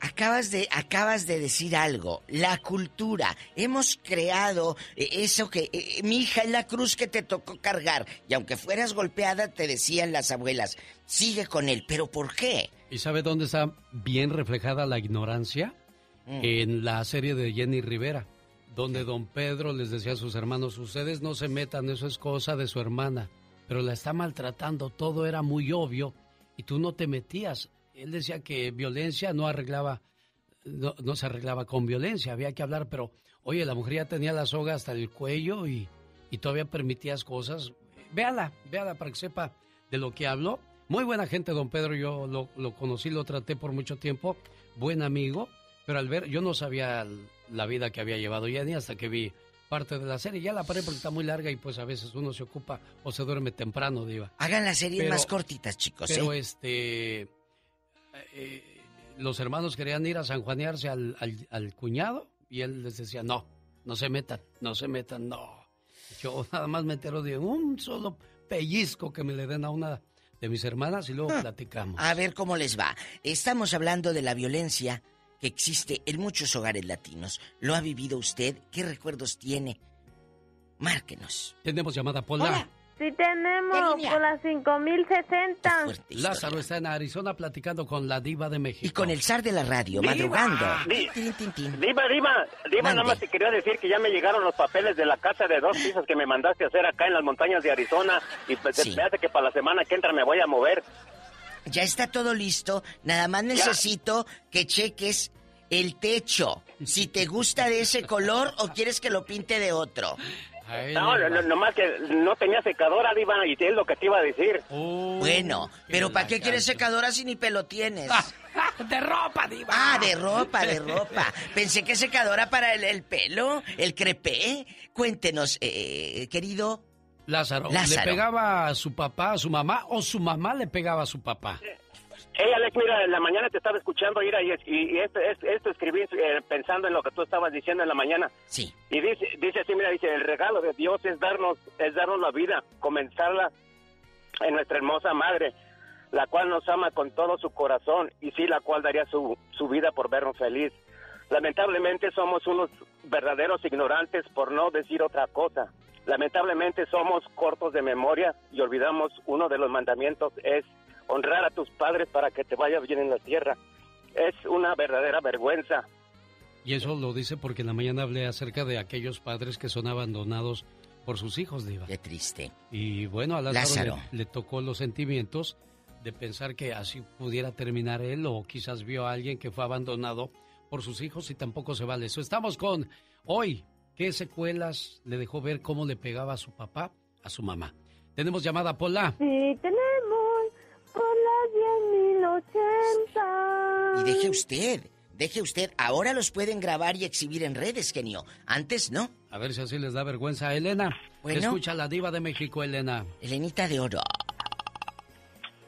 Acabas de, acabas de decir algo. La cultura. Hemos creado eh, eso que eh, mi hija es la cruz que te tocó cargar. Y aunque fueras golpeada, te decían las abuelas, sigue con él. ¿Pero por qué? ¿Y sabe dónde está bien reflejada la ignorancia? Mm. En la serie de Jenny Rivera, donde don Pedro les decía a sus hermanos, ustedes no se metan, eso es cosa de su hermana, pero la está maltratando, todo era muy obvio y tú no te metías. Él decía que violencia no arreglaba, no, no se arreglaba con violencia, había que hablar, pero oye, la mujer ya tenía la soga hasta el cuello y, y todavía permitías cosas. Véala, véala para que sepa de lo que habló. Muy buena gente, don Pedro, yo lo, lo conocí, lo traté por mucho tiempo, buen amigo, pero al ver, yo no sabía la vida que había llevado Jenny hasta que vi parte de la serie. Ya la paré porque está muy larga y pues a veces uno se ocupa o se duerme temprano, Diva. Hagan las series Pero- más cortitas, chicos, Pero ¿eh? este. Eh, los hermanos querían ir a sanjuanearse al, al, al cuñado y él les decía: no, no se metan, no se metan, no. Yo nada más me entero de un solo pellizco que me le den a una de mis hermanas y luego Ah. platicamos. A ver cómo les va. Estamos hablando de la violencia que existe en muchos hogares latinos. ¿Lo ha vivido usted? ¿Qué recuerdos tiene? Márquenos. Tenemos llamada Pola. Sí tenemos, por las 5060. Lázaro está en Arizona platicando con la diva de México. Y con el zar de la radio, ¡Diva! madrugando. Di- Diva, Diva, Diva, nada más te quería decir que ya me llegaron los papeles de la casa de dos pisos que me mandaste a hacer acá en las montañas de Arizona y pues, Sí. me hace que para la semana que entra me voy a mover. Ya está todo listo. Nada más necesito que cheques el techo. Si te gusta de ese color o quieres que lo pinte de otro. No, no, no, nomás que no tenía secadora, Diva, y es lo que te iba a decir. Bueno, pero ¿para qué quieres secadora si ni pelo tienes? de ropa, diva. Ah, de ropa, de ropa. Pensé que secadora para el, el pelo, el crepé. Cuéntenos, eh, querido. Lázaro, Lázaro. ¿le pegaba a su papá, a su mamá o su mamá le pegaba a su papá? Ella, Alex, mira, en la mañana te estaba escuchando, mira, y, y, y esto, esto, esto escribí eh, pensando en lo que tú estabas diciendo en la mañana. Sí. Y dice, dice así, mira, dice, el regalo de Dios es darnos, es darnos la vida, comenzarla en nuestra hermosa madre, la cual nos ama con todo su corazón y sí, la cual daría su, su vida por vernos feliz. Lamentablemente somos unos verdaderos ignorantes por no decir otra cosa. Lamentablemente somos cortos de memoria y olvidamos uno de los mandamientos es honrar a tus padres para que te vaya bien en la tierra. Es una verdadera vergüenza. Y eso lo dice porque en la mañana hablé acerca de aquellos padres que son abandonados por sus hijos, Diva. Qué triste. Y bueno, a Lázaro, Lázaro. Le, le tocó los sentimientos de pensar que así pudiera terminar él o quizás vio a alguien que fue abandonado por sus hijos y tampoco se vale eso. Estamos con hoy. ¿Qué secuelas le dejó ver cómo le pegaba a su papá, a su mamá? Tenemos llamada Pola. Sí tenemos por las 10.080. Y deje usted, deje usted. Ahora los pueden grabar y exhibir en redes, genio. Antes no. A ver si así les da vergüenza a Elena. Bueno. Escucha la diva de México, Elena. Elenita de oro.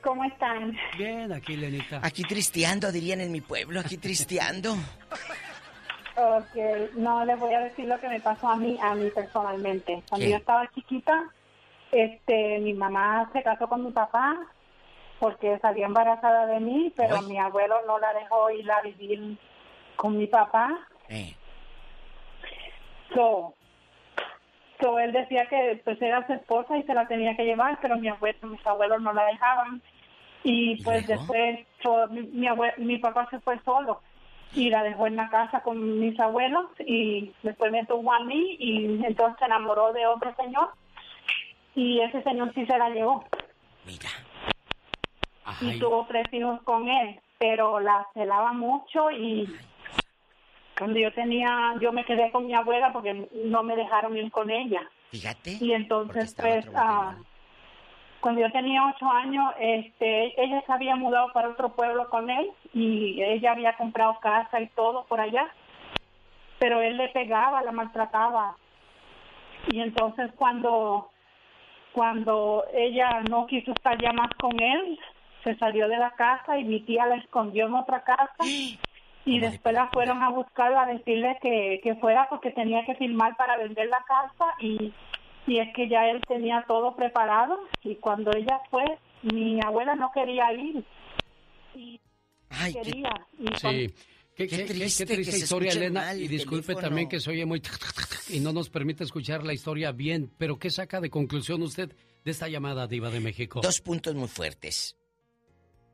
¿Cómo están? Bien, aquí, Elenita. Aquí tristeando, dirían en mi pueblo, aquí tristeando. Ok, no les voy a decir lo que me pasó a mí, a mí personalmente. Cuando ¿Qué? yo estaba chiquita, este, mi mamá se casó con mi papá porque salía embarazada de mí, pero Ay. mi abuelo no la dejó ir a vivir con mi papá. Eh, So, so él decía que pues era su esposa y se la tenía que llevar, pero mi abuelo, mis abuelos no la dejaban. Y pues después so, mi, mi, abue- mi papá se fue solo y la dejó en la casa con mis abuelos y después me tuvo a mí y entonces se enamoró de otro señor y ese señor sí se la llevó y tuvo tres hijos con él, pero la celaba mucho y cuando yo tenía, yo me quedé con mi abuela porque no me dejaron ir con ella. Fíjate. Y entonces, pues, ah, cuando yo tenía ocho años, este, ella se había mudado para otro pueblo con él y ella había comprado casa y todo por allá, pero él le pegaba, la maltrataba. Y entonces cuando, cuando ella no quiso estar ya más con él, se salió de la casa y mi tía la escondió en otra casa. Y después la fueron a buscar a decirle que, que fuera porque tenía que firmar para vender la casa y, y es que ya él tenía todo preparado y cuando ella fue, mi abuela no quería ir y Ay, quería. Y Sí, Qué, qué- qué- qué triste, historia, Elena. mal Y disculpe teléfono. también que se oye muy... y no nos permite escuchar la historia bien. Pero ¿qué saca de conclusión usted de esta llamada diva de México? Dos puntos muy fuertes.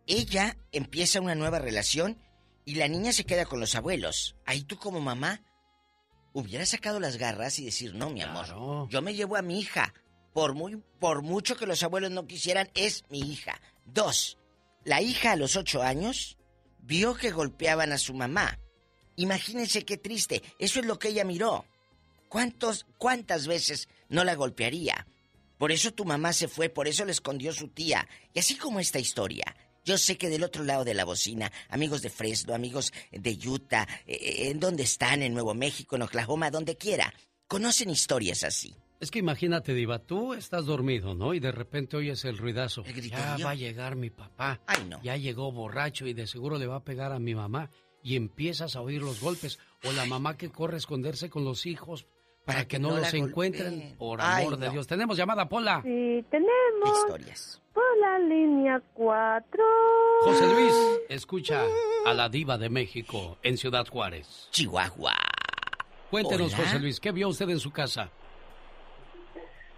Ella empieza una nueva relación y la niña se queda con los abuelos. Ahí tú como mamá hubieras sacado las garras y decir, no, mi amor, yo me llevo a mi hija. Por, muy, por mucho que los abuelos no quisieran, es mi hija. Dos, la hija a los ocho años vio que golpeaban a su mamá. Imagínense qué triste. Eso es lo que ella miró. ¿Cuántos, ¿Cuántas veces no la golpearía? Por eso tu mamá se fue, por eso le escondió su tía. Y así como esta historia, yo sé que del otro lado de la bocina, amigos de Fresno, amigos de Utah, eh, en donde están, en Nuevo México, en Oklahoma, donde quiera, conocen historias así. Es que imagínate, Diva, tú estás dormido, ¿no? Y de repente oyes el ruidazo. ya griterío. va a llegar mi papá. Ay, no. Ya llegó borracho y de seguro le va a pegar a mi mamá. Y empiezas a oír los golpes. O la mamá que corre a esconderse con los hijos para, que, no, no los encuentren. Por Ay, amor de. Dios. Tenemos llamada, Pola. Sí, tenemos Historias. Por la línea 4. José Luis, escucha a la diva de México en Ciudad Juárez. Chihuahua. Cuéntenos, Hola. José Luis, ¿qué vio usted en su casa?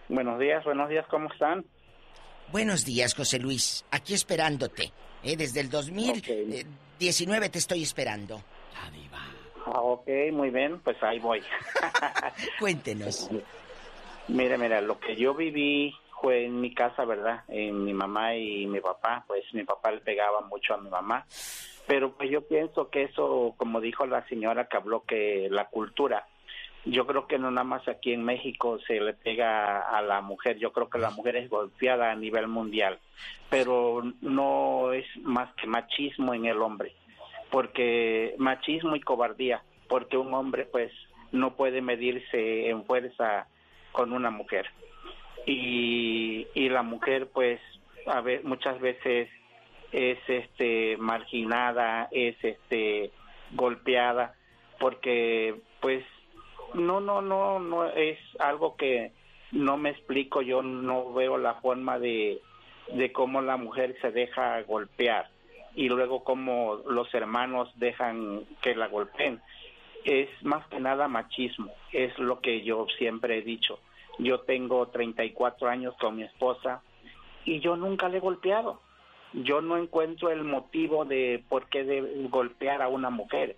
Buenos días, buenos días, ¿cómo están? Buenos días, José Luis. Aquí esperándote. ¿eh? Desde el 2019 te estoy esperando. Ah, ok, muy bien, pues ahí voy. Cuéntenos. Mira, mira, lo que yo viví fue en mi casa, ¿verdad? En mi mamá y mi papá, pues mi papá le pegaba mucho a mi mamá. Pero pues yo pienso que eso, como dijo la señora que habló, que la cultura, yo creo que no nada más aquí en México se le pega a la mujer, yo creo que la mujer es golpeada a nivel mundial, pero no es más que machismo en el hombre, porque machismo y cobardía, porque un hombre pues no puede medirse en fuerza con una mujer y, y la mujer pues a ver muchas veces es este marginada es este golpeada porque pues no no no no es algo que no me explico yo no veo la forma de de cómo la mujer se deja golpear y luego cómo los hermanos dejan que la golpeen. Es más que nada machismo es lo que yo siempre he dicho yo tengo 34 años con mi esposa y yo nunca le he golpeado. Yo no encuentro el motivo de por qué de golpear a una mujer.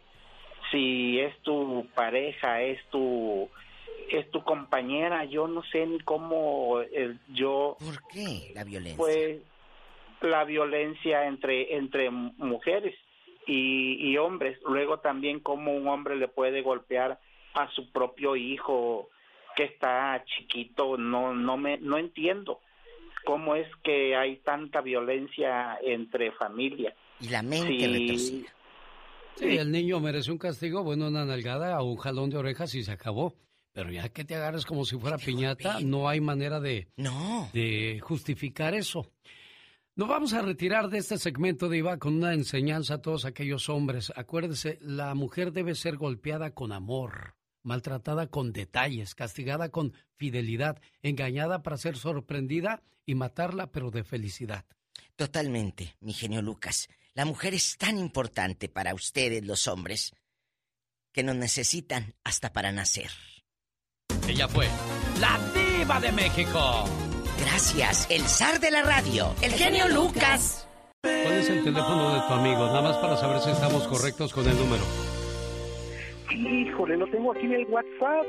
Si es tu pareja, es tu es tu compañera, yo no sé ni cómo eh, yo ¿Por qué la violencia? pues la violencia entre entre mujeres y, y hombres luego también cómo un hombre le puede golpear a su propio hijo que está chiquito no no me no entiendo cómo es que hay tanta violencia entre familias y la mente Sí. retorcida. Sí, el niño merece un castigo, bueno, una nalgada o un jalón de orejas y se acabó. Pero ya que te agarres como si fuera piñata, no hay manera de, no. de justificar eso. Nos vamos a retirar de este segmento de Iba con una enseñanza a todos aquellos hombres. Acuérdese, la mujer debe ser golpeada con amor, maltratada con detalles, castigada con fidelidad, engañada para ser sorprendida y matarla, pero de felicidad. Totalmente, mi genio Lucas. La mujer es tan importante para ustedes, los hombres, que nos necesitan hasta para nacer. Ella fue la diva de México. Gracias, el zar de la radio, el genio Lucas. ¿Cuál es el teléfono de tu amigo? Nada más para saber si estamos correctos con el número. Híjole, lo tengo aquí en el WhatsApp,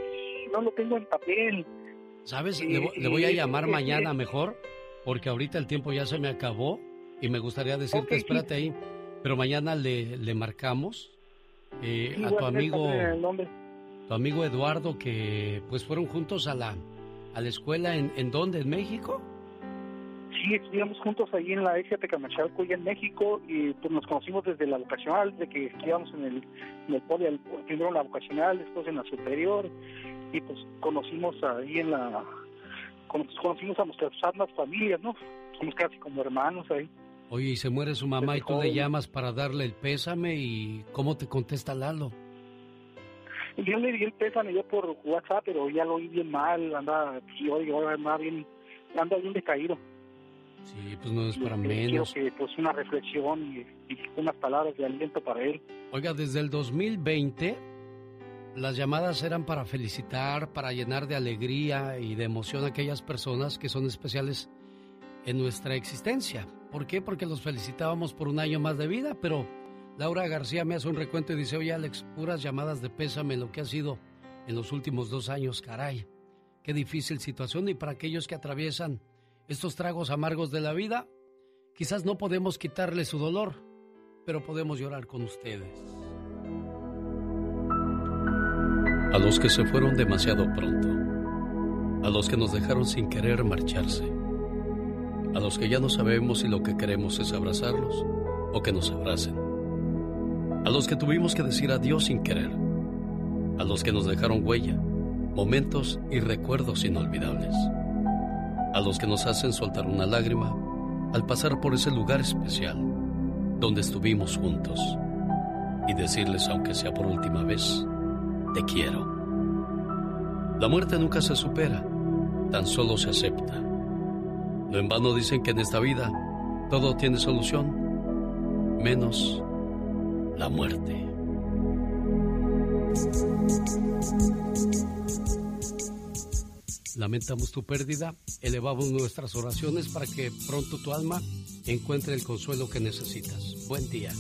no lo tengo en papel. ¿Sabes? Le, vo- le voy a llamar mañana mejor, porque ahorita el tiempo ya se me acabó y me gustaría decirte, sí. espérate ahí, pero mañana le, le marcamos eh, Sí, a tu amigo, tu amigo Eduardo, que pues fueron juntos a la, a la escuela, ¿en, en dónde? ¿En México? Sí, estudiamos juntos ahí en la ESIA Tecamachalco y en México y pues nos conocimos desde la vocacional, desde que estudiamos en el, en el poli, primero en la vocacional, después en la superior y pues conocimos ahí en la, con- conocimos a nuestras ambas familias, ¿no? Somos casi como hermanos ahí. Oye, y se muere su mamá y tú le llamamas para darle el pésame y ¿cómo te contesta Lalo? Yo le di el pésame yo por WhatsApp, pero ya lo oí bien mal, anda, sí, oiga, anda bien, anda bien decaído. Sí, pues no es para Eh, menos. Quiero que pues una reflexión y, y unas palabras de aliento para él. Oiga, desde el 2020 las llamadas eran para felicitar, para llenar de alegría y de emoción a aquellas personas que son especiales en nuestra existencia. ¿Por qué? Porque los felicitábamos por un año más de vida, pero Laura García me hace un recuento y dice, oye Alex, puras llamadas de pésame lo que ha sido en los últimos dos años, caray. Qué difícil situación y para aquellos que atraviesan estos tragos amargos de la vida, quizás no podemos quitarle su dolor, pero podemos llorar con ustedes. A los que se fueron demasiado pronto, a los que nos dejaron sin querer marcharse, a los que ya no sabemos si lo que queremos es abrazarlos o que nos abracen, a los que tuvimos que decir adiós sin querer, a los que nos dejaron huella, momentos y recuerdos inolvidables, a los que nos hacen soltar una lágrima al pasar por ese lugar especial donde estuvimos juntos y decirles, aunque sea por última vez, te quiero. La muerte nunca se supera, tan solo se acepta. No en vano dicen que en esta vida todo tiene solución, menos la muerte. Lamentamos tu pérdida, elevamos nuestras oraciones para que pronto tu alma encuentre el consuelo que necesitas. Buen día.